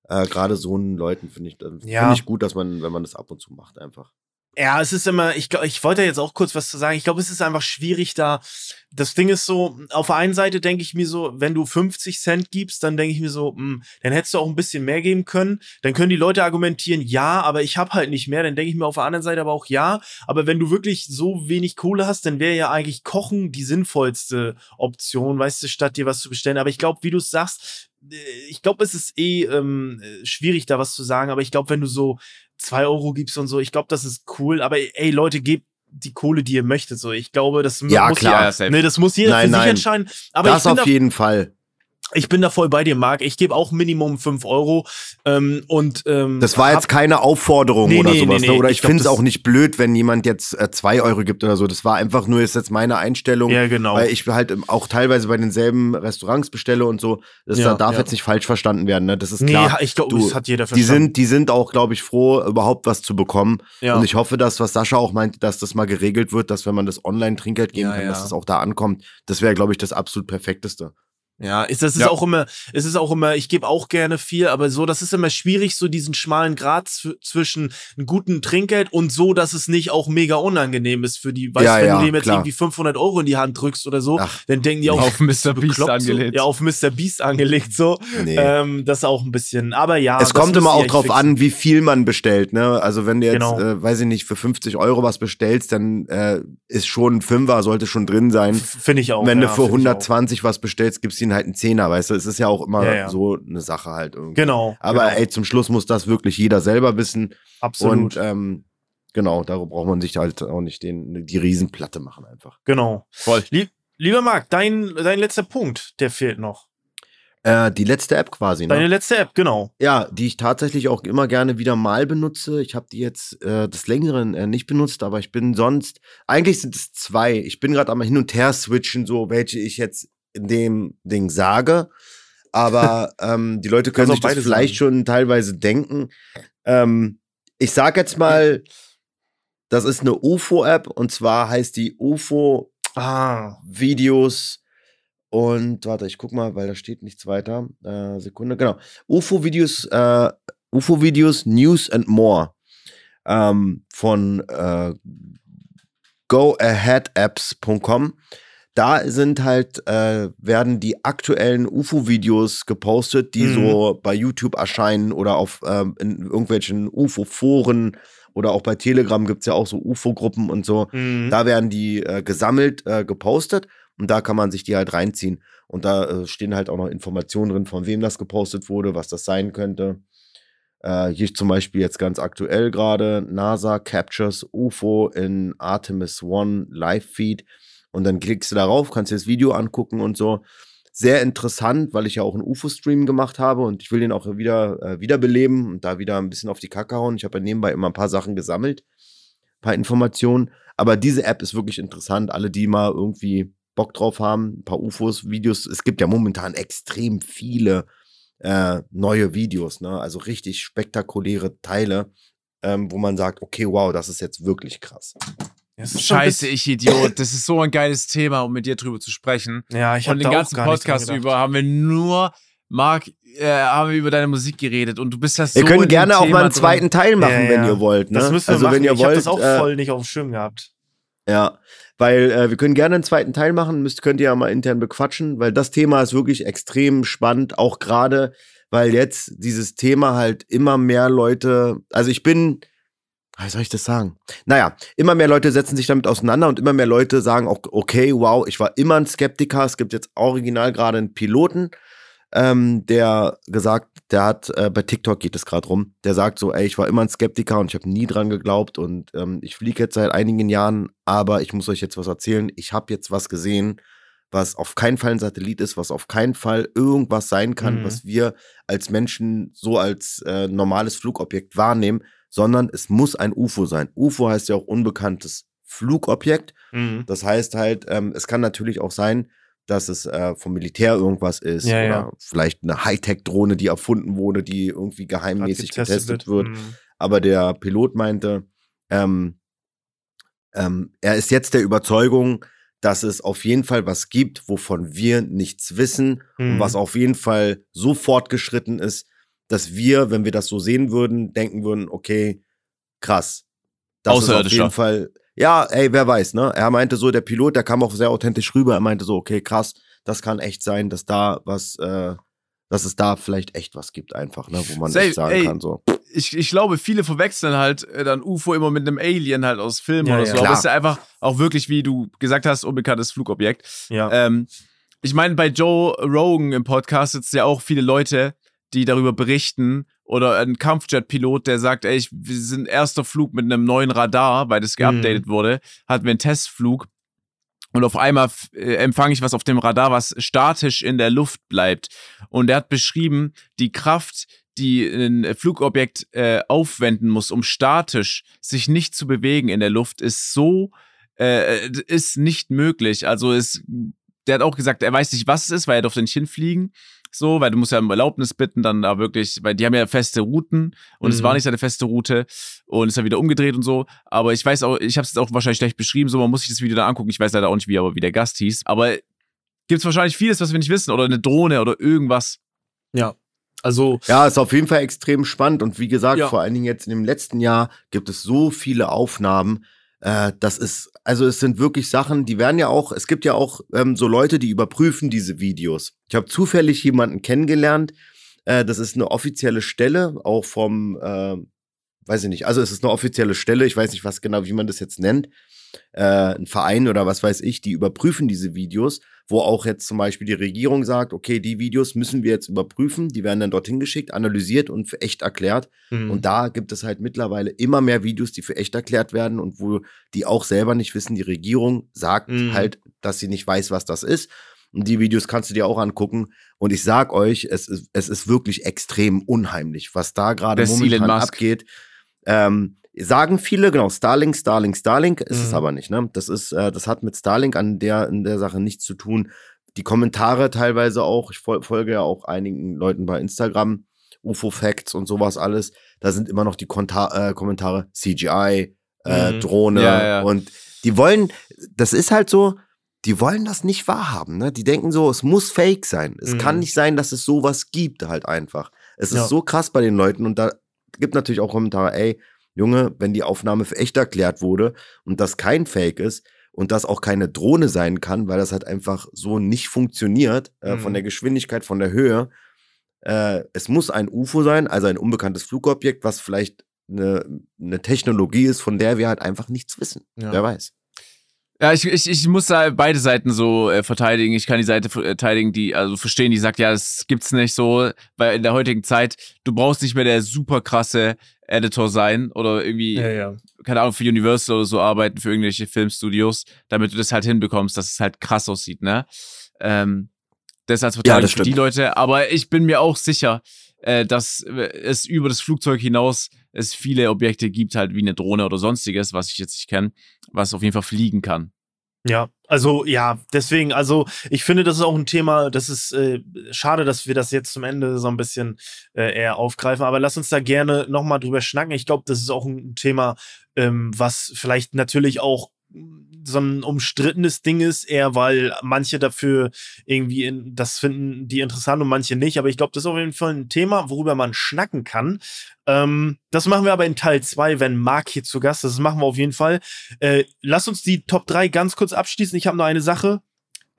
äh, gerade so einen Leuten finde ich, ja. Find ich gut, dass man, wenn man das ab und zu macht, einfach. Ja, es ist immer, ich glaube, ich wollte jetzt auch kurz was zu sagen. Ich glaube, es ist einfach schwierig da. Das Ding ist so, auf der einen Seite denke ich mir so, wenn du 50 Cent gibst, dann denke ich mir so, mh, hm, dann hättest du auch ein bisschen mehr geben können. Dann können die Leute argumentieren, ja, aber ich habe halt nicht mehr. Dann denke ich mir auf der anderen Seite aber auch ja. Aber wenn du wirklich so wenig Kohle hast, dann wäre ja eigentlich Kochen die sinnvollste Option, weißt du, statt dir was zu bestellen. Aber ich glaube, wie du es sagst, äh, ich glaube, es ist eh ähm, schwierig, da was zu sagen, aber ich glaube, wenn du so zwei Euro gibst und so, ich glaube, das ist cool. Aber ey, Leute, gebt die Kohle, die ihr möchtet. So, ich glaube, das ja, muss klar. Ja, nee, das muss jeder nein, für sich entscheiden. Aber das auf jeden Fall. Ich bin da voll bei dir, Marc. Ich gebe auch Minimum 5 Euro. Ähm, und, ähm, das war jetzt keine Aufforderung nee, oder nee, sowas. Nee, ne? Oder ich, ich finde es auch nicht blöd, wenn jemand jetzt 2 äh, Euro gibt oder so. Das war einfach nur ist jetzt meine Einstellung. Ja, genau. Weil ich halt auch teilweise bei denselben Restaurants bestelle und so. Das ja, darf ja. jetzt nicht falsch verstanden werden. Ne? Das ist klar. Nee, ich glaube, das hat jeder verstanden. Die sind, die sind auch, glaube ich, froh, überhaupt was zu bekommen. Ja. Und ich hoffe, dass, was Sascha auch meint, dass das mal geregelt wird, dass wenn man das Online-Trinkgeld geben kann, dass das auch da ankommt. Das wäre, glaube ich, das absolut perfekteste. Ja, ist, das ist ja. auch immer, es ist auch immer, ich gebe auch gerne viel, aber so, das ist immer schwierig, so diesen schmalen Grad zwischen einem guten Trinkgeld und so, dass es nicht auch mega unangenehm ist für die, weißt ja, wenn ja, du dem jetzt klar. irgendwie 500 Euro in die Hand drückst oder so, Ach, dann denken die auch auf Mr. Beast angelegt. So, ja, auf Mr. Beast angelegt, so. Nee. Ähm, das ist auch ein bisschen, aber ja. Es kommt immer auch drauf fixen. an, wie viel man bestellt, ne? Also wenn du jetzt, genau. äh, weiß ich nicht, für 50 Euro was bestellst, dann äh, ist schon ein Fünfer, sollte schon drin sein. Finde ich auch. Wenn du für 120 was bestellst, gibst du ihnen halt einen Zehner, weißt du? Es ist ja auch immer ja, ja. so eine Sache halt irgendwie. Genau. Aber genau. ey, zum Schluss muss das wirklich jeder selber wissen. Absolut. Und ähm, genau, da braucht man sich halt auch nicht den, die Riesenplatte machen einfach. Genau. Voll. Lieb, lieber Marc, dein, dein letzter Punkt, der fehlt noch. Äh, die letzte App quasi, ne? Deine letzte App, genau. Ja, die ich tatsächlich auch immer gerne wieder mal benutze. Ich habe die jetzt äh, des Längeren äh, nicht benutzt, aber ich bin sonst, eigentlich sind es zwei. Ich bin gerade einmal hin und her switchen, so welche ich jetzt in dem Ding sage. Aber *laughs* ähm, die Leute können sich das vielleicht sagen. schon teilweise denken. Ähm, ich sage jetzt mal, das ist eine UFO-App und zwar heißt die UFO ah. Videos und warte, ich guck mal, weil da steht nichts weiter. Äh, Sekunde, genau. UFO Videos, äh, UFO Videos News and More ähm, von äh, goaheadapps.com da sind halt, äh, werden die aktuellen UFO-Videos gepostet, die mhm. so bei YouTube erscheinen oder auf ähm, in irgendwelchen UFO-Foren oder auch bei Telegram gibt es ja auch so UFO-Gruppen und so. Mhm. Da werden die äh, gesammelt, äh, gepostet und da kann man sich die halt reinziehen. Und da äh, stehen halt auch noch Informationen drin, von wem das gepostet wurde, was das sein könnte. Äh, hier zum Beispiel jetzt ganz aktuell gerade: NASA captures UFO in Artemis One Live Feed. Und dann klickst du darauf, kannst dir das Video angucken und so. Sehr interessant, weil ich ja auch einen UFO-Stream gemacht habe und ich will den auch wieder äh, wiederbeleben und da wieder ein bisschen auf die Kacke hauen. Ich habe ja nebenbei immer ein paar Sachen gesammelt, ein paar Informationen. Aber diese App ist wirklich interessant. Alle, die mal irgendwie Bock drauf haben, ein paar UFOs, Videos. Es gibt ja momentan extrem viele äh, neue Videos, ne? Also richtig spektakuläre Teile, ähm, wo man sagt, okay, wow, das ist jetzt wirklich krass. Scheiße, ich Idiot. Das ist so ein geiles Thema, um mit dir drüber zu sprechen. Ja, ich habe den ganzen Podcast über haben wir nur, Marc, äh, haben wir über deine Musik geredet und du bist ja so. Wir können gerne auch mal einen zweiten Teil machen, ja, ja. wenn ihr wollt. Ne? Das müssen wir also, machen. Wenn ihr ich habe das auch äh, voll nicht auf dem Schirm gehabt. Ja, weil äh, wir können gerne einen zweiten Teil machen, müsst, könnt ihr ja mal intern bequatschen, weil das Thema ist wirklich extrem spannend, auch gerade, weil jetzt dieses Thema halt immer mehr Leute, also ich bin, wie soll ich das sagen? Naja, immer mehr Leute setzen sich damit auseinander und immer mehr Leute sagen auch, okay, wow, ich war immer ein Skeptiker. Es gibt jetzt original gerade einen Piloten, ähm, der gesagt, der hat, äh, bei TikTok geht es gerade rum, der sagt so, ey, ich war immer ein Skeptiker und ich habe nie dran geglaubt und ähm, ich fliege jetzt seit einigen Jahren, aber ich muss euch jetzt was erzählen. Ich habe jetzt was gesehen, was auf keinen Fall ein Satellit ist, was auf keinen Fall irgendwas sein kann, mhm. was wir als Menschen so als äh, normales Flugobjekt wahrnehmen sondern es muss ein UFO sein. UFO heißt ja auch unbekanntes Flugobjekt. Mhm. Das heißt halt, ähm, es kann natürlich auch sein, dass es äh, vom Militär irgendwas ist ja, oder ja. vielleicht eine Hightech-Drohne, die erfunden wurde, die irgendwie geheimmäßig getestet wird. wird. Mhm. Aber der Pilot meinte, ähm, ähm, er ist jetzt der Überzeugung, dass es auf jeden Fall was gibt, wovon wir nichts wissen mhm. und was auf jeden Fall so fortgeschritten ist, dass wir, wenn wir das so sehen würden, denken würden, okay, krass. Das ist auf jeden Fall. Ja, ey, wer weiß, ne? Er meinte so, der Pilot, der kam auch sehr authentisch rüber. Er meinte so, okay, krass, das kann echt sein, dass da was, äh, dass es da vielleicht echt was gibt, einfach, ne, wo man Say, echt sagen ey, kann, so. Ich, ich glaube, viele verwechseln halt äh, dann UFO immer mit einem Alien halt aus Filmen ja, oder so. Ja, Aber ist ja einfach auch wirklich, wie du gesagt hast, unbekanntes Flugobjekt. Ja. Ähm, ich meine, bei Joe Rogan im Podcast sitzen ja auch viele Leute, die darüber berichten oder ein Kampfjet-Pilot, der sagt, ey, ich, wir sind erster Flug mit einem neuen Radar, weil das geupdatet mhm. wurde, hatten wir einen Testflug und auf einmal äh, empfange ich was auf dem Radar, was statisch in der Luft bleibt. Und er hat beschrieben, die Kraft, die ein Flugobjekt äh, aufwenden muss, um statisch sich nicht zu bewegen in der Luft, ist so, äh, ist nicht möglich. Also ist, der hat auch gesagt, er weiß nicht, was es ist, weil er durfte nicht hinfliegen so, weil du musst ja um Erlaubnis bitten, dann da wirklich, weil die haben ja feste Routen und mhm. es war mhm. nicht seine feste Route und ist dann wieder umgedreht und so. Aber ich weiß auch, ich habe es jetzt auch wahrscheinlich schlecht beschrieben, so man muss sich das Video da angucken. Ich weiß leider auch nicht, wie aber wie der Gast hieß. Aber gibt es wahrscheinlich vieles, was wir nicht wissen. Oder eine Drohne oder irgendwas. Ja. Also. Ja, ist auf jeden Fall extrem spannend. Und wie gesagt, ja. vor allen Dingen jetzt in dem letzten Jahr gibt es so viele Aufnahmen. Äh, das ist, also es sind wirklich Sachen, die werden ja auch, es gibt ja auch ähm, so Leute, die überprüfen diese Videos. Ich habe zufällig jemanden kennengelernt, äh, das ist eine offizielle Stelle, auch vom, äh, weiß ich nicht, also es ist eine offizielle Stelle, ich weiß nicht, was genau, wie man das jetzt nennt, äh, ein Verein oder was weiß ich, die überprüfen diese Videos, wo auch jetzt zum Beispiel die Regierung sagt, okay, die Videos müssen wir jetzt überprüfen, die werden dann dorthin geschickt, analysiert und für echt erklärt. Mhm. Und da gibt es halt mittlerweile immer mehr Videos, die für echt erklärt werden und wo die auch selber nicht wissen, die Regierung sagt mhm. halt, dass sie nicht weiß, was das ist. Und die Videos kannst du dir auch angucken. Und ich sag euch, es ist, es ist wirklich extrem unheimlich, was da gerade momentan abgeht. Ähm, sagen viele, genau, Starlink, Starlink, Starlink, ist mhm. es aber nicht, ne? Das ist, äh, das hat mit Starlink an der, in der Sache nichts zu tun. Die Kommentare teilweise auch, ich folge ja auch einigen Leuten bei Instagram, UFO-Facts und sowas alles, da sind immer noch die Konta äh, Kommentare CGI, äh, mhm. Drohne ja, ja. und die wollen, das ist halt so, die wollen das nicht wahrhaben, ne? Die denken so, es muss fake sein. Es mhm. kann nicht sein, dass es sowas gibt halt einfach. Es ja. ist so krass bei den Leuten und da gibt natürlich auch Kommentare, ey, Junge, wenn die Aufnahme für echt erklärt wurde und das kein Fake ist und das auch keine Drohne sein kann, weil das halt einfach so nicht funktioniert, äh, mhm. von der Geschwindigkeit, von der Höhe. Äh, es muss ein UFO sein, also ein unbekanntes Flugobjekt, was vielleicht eine, eine Technologie ist, von der wir halt einfach nichts wissen. Ja. Wer weiß. Ja, ich, ich, ich muss da beide Seiten so äh, verteidigen. Ich kann die Seite verteidigen, die also verstehen, die sagt, ja, das gibt's nicht so, weil in der heutigen Zeit, du brauchst nicht mehr der super krasse Editor sein oder irgendwie, ja, ja. keine Ahnung, für Universal oder so arbeiten, für irgendwelche Filmstudios, damit du das halt hinbekommst, dass es halt krass aussieht, ne? Ähm, das als Verteidigung ja, für die Leute. Aber ich bin mir auch sicher, äh, dass es über das Flugzeug hinaus es viele Objekte gibt, halt wie eine Drohne oder sonstiges, was ich jetzt nicht kenne, was auf jeden Fall fliegen kann. Ja, also ja, deswegen, also ich finde, das ist auch ein Thema, das ist äh, schade, dass wir das jetzt zum Ende so ein bisschen äh, eher aufgreifen, aber lass uns da gerne nochmal drüber schnacken. Ich glaube, das ist auch ein Thema, ähm, was vielleicht natürlich auch so ein umstrittenes Ding ist, eher weil manche dafür irgendwie in, das finden die interessant und manche nicht. Aber ich glaube, das ist auf jeden Fall ein Thema, worüber man schnacken kann. Ähm, das machen wir aber in Teil 2, wenn Marc hier zu Gast ist. Das machen wir auf jeden Fall. Äh, lass uns die Top 3 ganz kurz abschließen. Ich habe noch eine Sache.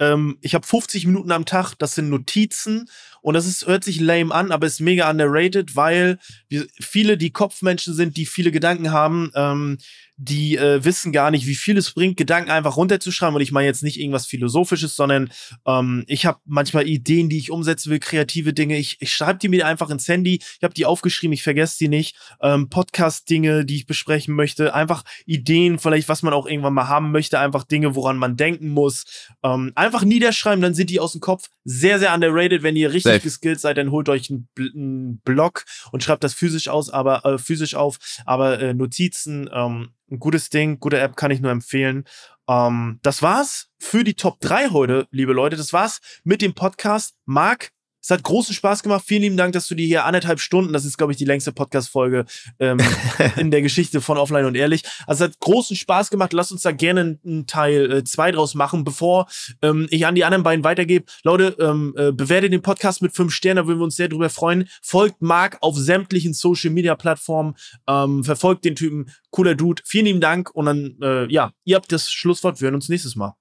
Ähm, ich habe 50 Minuten am Tag, das sind Notizen und das ist, hört sich lame an, aber ist mega underrated, weil wir, viele, die Kopfmenschen sind, die viele Gedanken haben, ähm, die äh, wissen gar nicht, wie viel es bringt, Gedanken einfach runterzuschreiben. Und ich meine jetzt nicht irgendwas Philosophisches, sondern ähm, ich habe manchmal Ideen, die ich umsetzen will, kreative Dinge. Ich, ich schreibe die mir einfach ins Handy. Ich habe die aufgeschrieben, ich vergesse die nicht. Ähm, Podcast-Dinge, die ich besprechen möchte. Einfach Ideen, vielleicht, was man auch irgendwann mal haben möchte. Einfach Dinge, woran man denken muss. Ähm, einfach niederschreiben, dann sind die aus dem Kopf. Sehr, sehr underrated. Wenn ihr richtig Safe. geskillt seid, dann holt euch einen, einen Blog und schreibt das physisch aus, aber äh, physisch auf. Aber äh, Notizen, ähm, ein gutes Ding, gute App, kann ich nur empfehlen. Ähm, das war's für die Top 3 heute, liebe Leute. Das war's mit dem Podcast. Marc, es hat großen Spaß gemacht. Vielen lieben Dank, dass du dir hier anderthalb Stunden, das ist, glaube ich, die längste Podcast-Folge ähm, *laughs* in der Geschichte von Offline und Ehrlich. Also es hat großen Spaß gemacht. Lass uns da gerne einen Teil 2 äh, draus machen, bevor ähm, ich an die anderen beiden weitergebe. Leute, ähm, äh, bewertet den Podcast mit fünf Sternen, da würden wir uns sehr drüber freuen. Folgt Marc auf sämtlichen Social-Media-Plattformen. Ähm, verfolgt den Typen. Cooler Dude. Vielen lieben Dank. Und dann, äh, ja, ihr habt das Schlusswort. Wir hören uns nächstes Mal.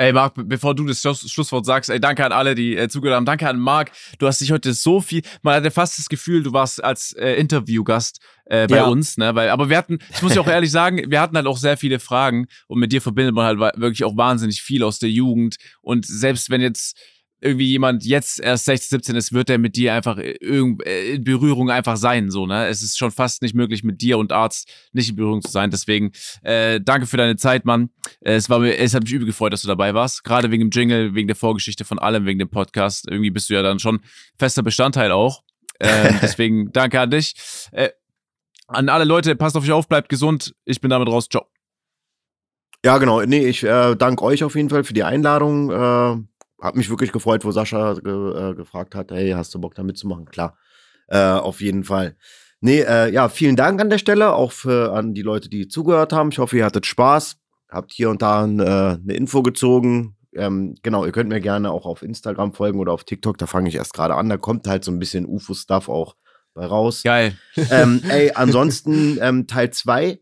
Ey, Marc, bevor du das Schlusswort sagst, ey, danke an alle, die äh, zugehört haben. Danke an Marc. Du hast dich heute so viel. Man hatte fast das Gefühl, du warst als äh, Interviewgast äh, bei ja. uns, ne? Weil, aber wir hatten, ich muss ja auch *laughs* ehrlich sagen, wir hatten halt auch sehr viele Fragen und mit dir verbindet man halt wirklich auch wahnsinnig viel aus der Jugend. Und selbst wenn jetzt irgendwie jemand jetzt erst 16, 17 ist, wird er mit dir einfach äh, in Berührung einfach sein, so, ne? Es ist schon fast nicht möglich, mit dir und Arzt nicht in Berührung zu sein. Deswegen, äh, danke für deine Zeit, Mann. Äh, es war mir, es hat mich übel gefreut, dass du dabei warst. Gerade wegen dem Jingle, wegen der Vorgeschichte von allem, wegen dem Podcast. Irgendwie bist du ja dann schon fester Bestandteil auch. Äh, *laughs* deswegen, danke an dich. Äh, an alle Leute, passt auf euch auf, bleibt gesund. Ich bin damit raus. Ciao. Ja, genau. Nee, ich äh, danke euch auf jeden Fall für die Einladung. Äh, hab mich wirklich gefreut, wo Sascha ge, äh, gefragt hat, hey, hast du Bock da mitzumachen? Klar, äh, auf jeden Fall. Nee, äh, ja, vielen Dank an der Stelle, auch für, an die Leute, die zugehört haben. Ich hoffe, ihr hattet Spaß, habt hier und da äh, eine Info gezogen, ähm, genau, ihr könnt mir gerne auch auf Instagram folgen oder auf TikTok, da fange ich erst gerade an. Da kommt halt so ein bisschen UFO-Stuff auch bei raus. Geil. Ähm, ey, *laughs* ansonsten ähm, Teil 2.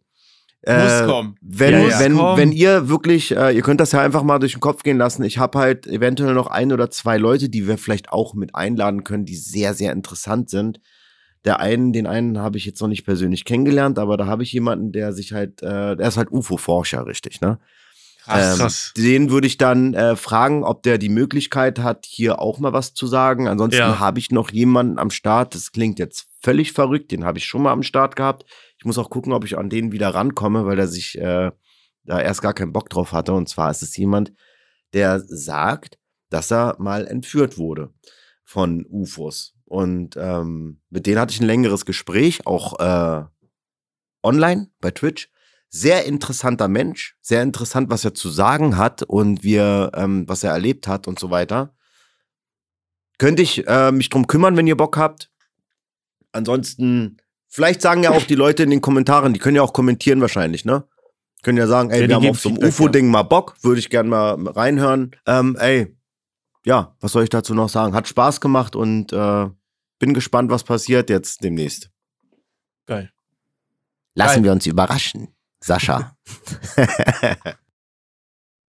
Äh, Muss kommen. Wenn, Ja, ja. wenn, Muss kommen. wenn ihr wirklich, äh, ihr könnt das ja einfach mal durch den Kopf gehen lassen. Ich habe halt eventuell noch ein oder zwei Leute, die wir vielleicht auch mit einladen können, die sehr, sehr interessant sind. Der einen, den einen habe ich jetzt noch nicht persönlich kennengelernt, aber da habe ich jemanden, der sich halt, äh, der ist halt UFO-Forscher, richtig, ne? Krass. Ähm, krass. Den würde ich dann äh, fragen, ob der die Möglichkeit hat, hier auch mal was zu sagen. Ansonsten Ja. habe ich noch jemanden am Start. Das klingt jetzt völlig verrückt. Den habe ich schon mal am Start gehabt. Muss auch gucken, ob ich an den wieder rankomme, weil er sich äh, da erst gar keinen Bock drauf hatte. Und zwar ist es jemand, der sagt, dass er mal entführt wurde von UFOs. Und ähm, mit denen hatte ich ein längeres Gespräch, auch äh, online bei Twitch sehr interessanter Mensch, sehr interessant, was er zu sagen hat und wie er, ähm, was er erlebt hat und so weiter. Könnte ich äh, mich drum kümmern, wenn ihr Bock habt. Ansonsten, vielleicht sagen ja auch die Leute in den Kommentaren, die können ja auch kommentieren wahrscheinlich, ne? Können ja sagen, ey, Ja, wir haben auf so einem UFO-Ding mal Bock, würde ich gerne mal reinhören. Ähm, ey, ja, was soll ich dazu noch sagen? Hat Spaß gemacht und äh, bin gespannt, was passiert jetzt demnächst. Geil. Lassen Geil. wir uns überraschen. Sascha. *laughs*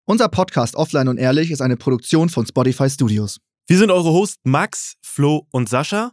Unser Podcast Offline und Ehrlich ist eine Produktion von Spotify Studios. Wir sind eure Hosts Max, Flo und Sascha.